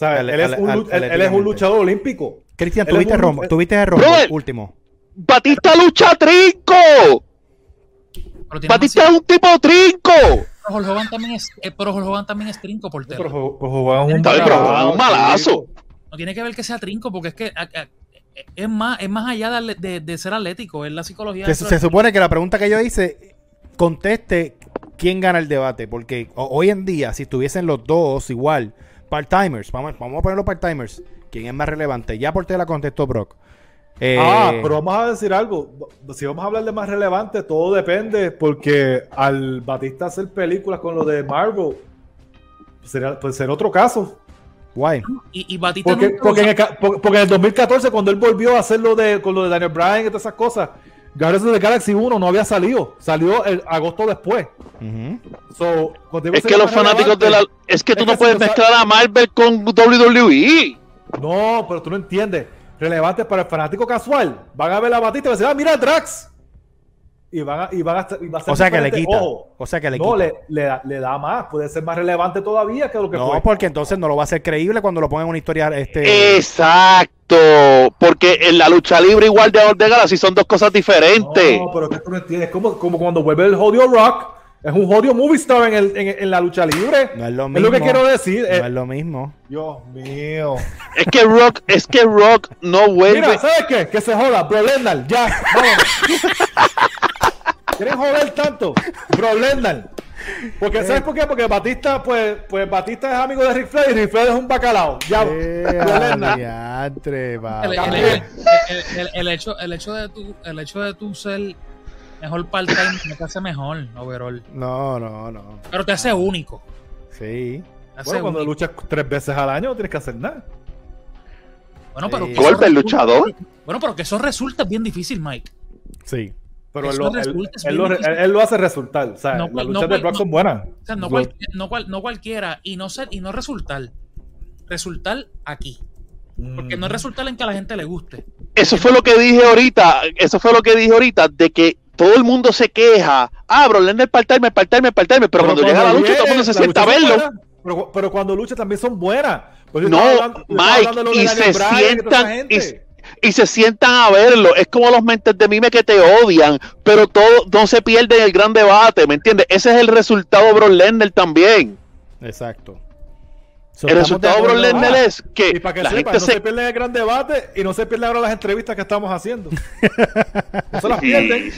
Él, es un, él- él es un luchador olímpico.
Cristian,
es
tuviste
un-
rombo, tuviste el rombo
Brother.
último.
Batista lucha trinco. Batista es un tipo trinco.
pero Hulk Hogan también es, eh, pero Hogan también es trinco por
Pero,
tela.
ju- pues jugaban un
un malazo.
No tiene que ver que sea trinco, porque es que a- a- es más, es más allá de, de- de ser atlético, es la psicología.
Se, supone que la pregunta que yo hice conteste quién gana el debate, porque ho- hoy en día, si estuviesen los dos igual, part-timers, vamos, vamos a poner los part-timers, ¿quién es más relevante? Ya por la contestó Brock. Eh,
Ah, pero vamos a decir algo. Si vamos a hablar de más relevante, todo depende, porque al Batista hacer películas con lo de Marvel, sería, pues será otro caso.
Guay.
Y, y Batista
Porque,
nunca
porque, en el, ca- por- porque en el 2014, cuando él volvió a hacer lo de, con lo de Daniel Bryan y todas esas cosas, Guardians of the Galaxy 1 no había salido. Salió el agosto después. So,
Es que los fanáticos de la. Es que tú
Es
no
que
puedes
si no sa-
mezclar a Marvel con WWE.
No, pero tú no entiendes. Relevante para el fanático casual. Van a ver la Batista y van a decir, ah, mira Drax. Y van a, y van a, y va a ser
O sea que le
diferente.
quita.
Ojo,
O sea que le
no,
quita.
le, le, da, le da más. Puede ser más relevante todavía que lo que
No,
fue.
porque entonces no lo va a hacer creíble cuando lo pongan en una historia este
Exacto. Porque en la lucha libre igual de de Galaxy son dos cosas diferentes.
No, pero es que tú no entiendes. Es como, como cuando vuelve el Jodio Rock. Es un Jodio Movie Star en, el, en, en la lucha libre.
no es lo
Es
mismo.
lo que quiero decir.
No
eh,
es lo mismo.
Dios mío.
Es que Rock, es que Rock no vuelve.
Mira, ¿sabes qué? Que se joda. Bro Lesnar, ya. vámonos. ¿Quieren joder tanto? Bro. Porque, ¿sabes por qué? Porque Batista, pues, pues Batista es amigo de Ric Flair y Ric Flair es un bacalao. Ya,
Eh, diantre.
El, el- hecho, el, hecho de tu, el hecho de tu ser mejor part-time no te hace mejor, overall.
No, no, no.
Pero te hace único.
Sí.
Te hace
Bueno, cuando
único.
luchas tres veces al año no tienes que hacer nada.
Bueno, pero
Sí.
Golpe, el
resulta-
luchador.
Bueno, pero que eso resulta bien difícil, Mike.
Sí.
Pero él lo, él, él él- hace resultar. O sea,
No,
las
no,
de Brock
no.
son buenas.
O sea, no, cual- no, cual- no cualquiera. Y no ser, y no resultar. Resultar aquí. Porque no es resultar en que a la gente le guste.
Eso fue lo que dije ahorita. Eso fue lo que dije ahorita. De que todo el mundo se queja. Ah, bro, Lesnar part-time, part-time, part-time. Pero, cuando llega la lucha, todo el mundo se sienta a verlo.
Pero, pero cuando lucha también son buenas. Pues
No, Mike, y se
Bryan y toda esa
sientan y. y se sientan a verlo. Es como los mentes de mime que te odian, pero todo no se pierde en el gran debate, ¿me entiendes? Ese es el resultado de Bro Lesnar también.
Exacto. So,
El resultado de Bro
Ah,
es que
Y para que
la
sepa,
gente
no
se...
se pierde el gran debate y no se pierden ahora las entrevistas que estamos haciendo. no se las pierden.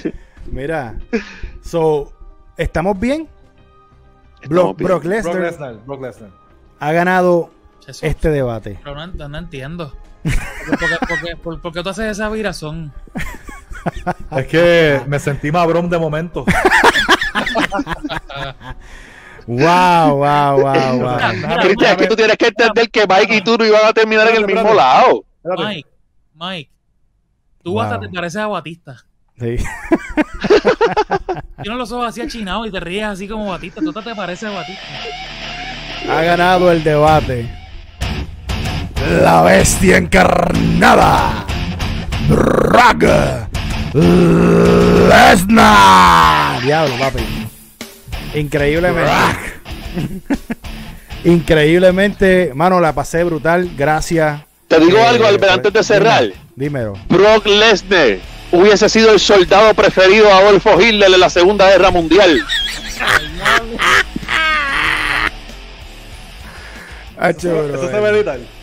Mira. So, ¿estamos bien?
Estamos
Brock,
bien.
Brock
Brock
Lesnar
Lesnar, Brock Lesnar.
ha ganado
Eso-
este debate.
Pero no, no entiendo. Porque, porque, porque- por- ¿por qué tú haces esa virazón?
Es que me sentí mabrón de momento.
Wow, wow, wow, wow.
Cristian, aquí tú tienes que entender que Mike y tú no iban a terminar en el mismo lado.
Mike, Mike, tú
Wow.
hasta te pareces a Batista.
Sí.
Tienes los ojos así achinados y te ríes así como Batista. Tú hasta te pareces a Batista.
Ha ganado el debate. La bestia encarnada. Brock Lesnar. Diablo, papi. Increíblemente. Increíblemente, mano, la pasé brutal. Gracias.
Te digo
Eh,
algo, Albert, antes de cerrar.
Dímelo.
Brock Lesnar hubiese sido el soldado preferido de Adolfo Hitler en la Segunda Guerra Mundial.
Hacho, bro,
Eso se
eh.
ve.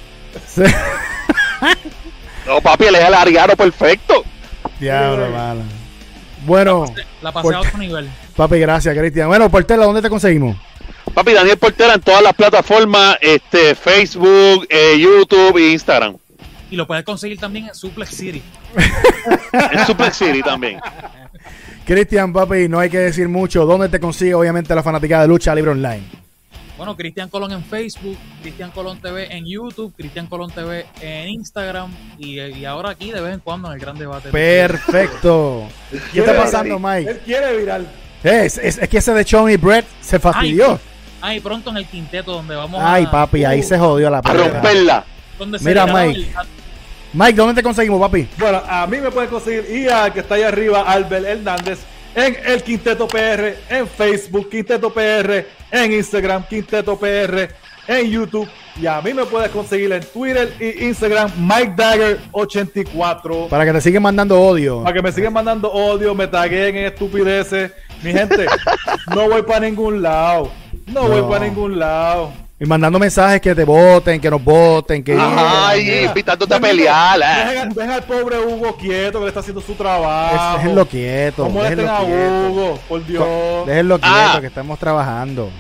No, papi, él es el ariano perfecto.
Diablo, mano. Bueno,
La pasé
Por-
a otro nivel.
papi, gracias, Cristian. Bueno, Portela, ¿dónde te conseguimos?
Papi, Daniel Portera en todas las plataformas, este, Facebook, eh, YouTube e Instagram.
Y lo puedes conseguir también en Suplex City.
En Suplex City también.
Cristian, papi, no hay que decir mucho. ¿Dónde te consigue, obviamente, la fanática de lucha libre online?
Bueno, Cristian Colón en Facebook, Cristian Colón TV en YouTube, Cristian Colón TV en Instagram y, y ahora aquí de vez en cuando en el gran debate.
Perfecto. ¿Qué
Quiere
está pasando,
viral.
Mike?
Él quiere viral.
Es, es, es que ese de Sean y Brett se fastidió.
Ah, y pronto en el quinteto donde vamos
Ay,
a...
papi, ahí
Uh,
se jodió la
A
pelea.
romperla.
donde se
Mira, Mike.
el-
Mike, ¿dónde te conseguimos, papi?
Bueno, a mí me pueden conseguir y al que está ahí arriba, Albert Hernández, en el Quinteto PR, en Facebook, Quinteto PR, en Instagram, Quinteto PR, en YouTube. Y a mí me puedes conseguir en Twitter y Instagram, Mike Dagger84.
Para que te sigan mandando odio.
Para que me sigan mandando odio, me taguen en estupideces. Mi gente, no voy para ningún lado. No, voy
No.
para ningún lado.
Y mandando mensajes que te voten, que nos voten, que...
Ay,
Mira,
invitándote a pelear. eh.
Dejen, dejen al pobre Hugo quieto que le está haciendo su trabajo.
Es- déjenlo quieto,
¿Cómo
déjenlo
a
quieto.
Hugo? Por Dios.
Déjenlo quieto,
Ah.
que estamos trabajando.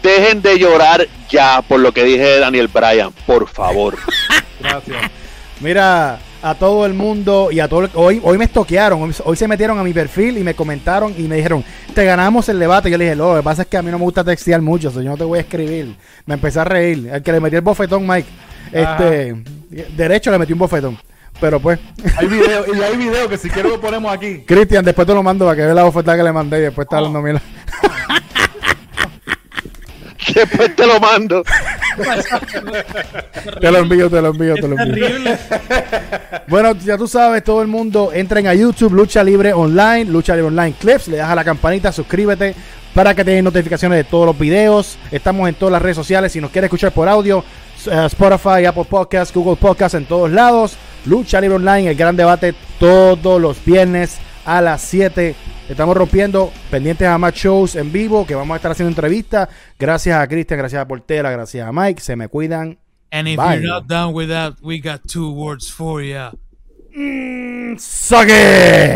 Dejen de llorar ya por lo que dije de Daniel Bryan, por favor.
Gracias.
Mira, a todo el mundo y a todo el- hoy hoy me estoquearon, hoy, hoy se metieron a mi perfil y me comentaron y me dijeron, "Te ganamos el debate." Yo le dije, "Lo que pasa es que a mí no me gusta textear mucho, so yo no te voy a escribir." Me empecé a reír, el que le metí el bofetón, Mike. Este, derecho le metí un bofetón. Pero pues,
Hay video, y hay video que si quiero lo ponemos aquí.
Cristian, después te lo mando para que veas la bofetada que le mandé y después está hablando mierda.
Después te lo mando.
Te lo envío, te lo envío, te lo envío. Bueno, ya tú sabes, todo el mundo entren a YouTube, Lucha Libre Online, Lucha Libre Online Clips, le das a la campanita, suscríbete para que te den notificaciones de todos los videos. Estamos en todas las redes sociales. Si nos quieres escuchar por audio, eh, Spotify, Apple Podcasts, Google Podcasts, en todos lados. Lucha Libre Online, el gran debate todos los viernes a las 7. Estamos rompiendo, pendientes a más shows en vivo, que vamos a estar haciendo entrevistas. Gracias a Cristian, gracias a Portela, gracias a Mike. Se me cuidan.
And if
Bye.
you're not down with that, we got two words for you.
¡Suck it!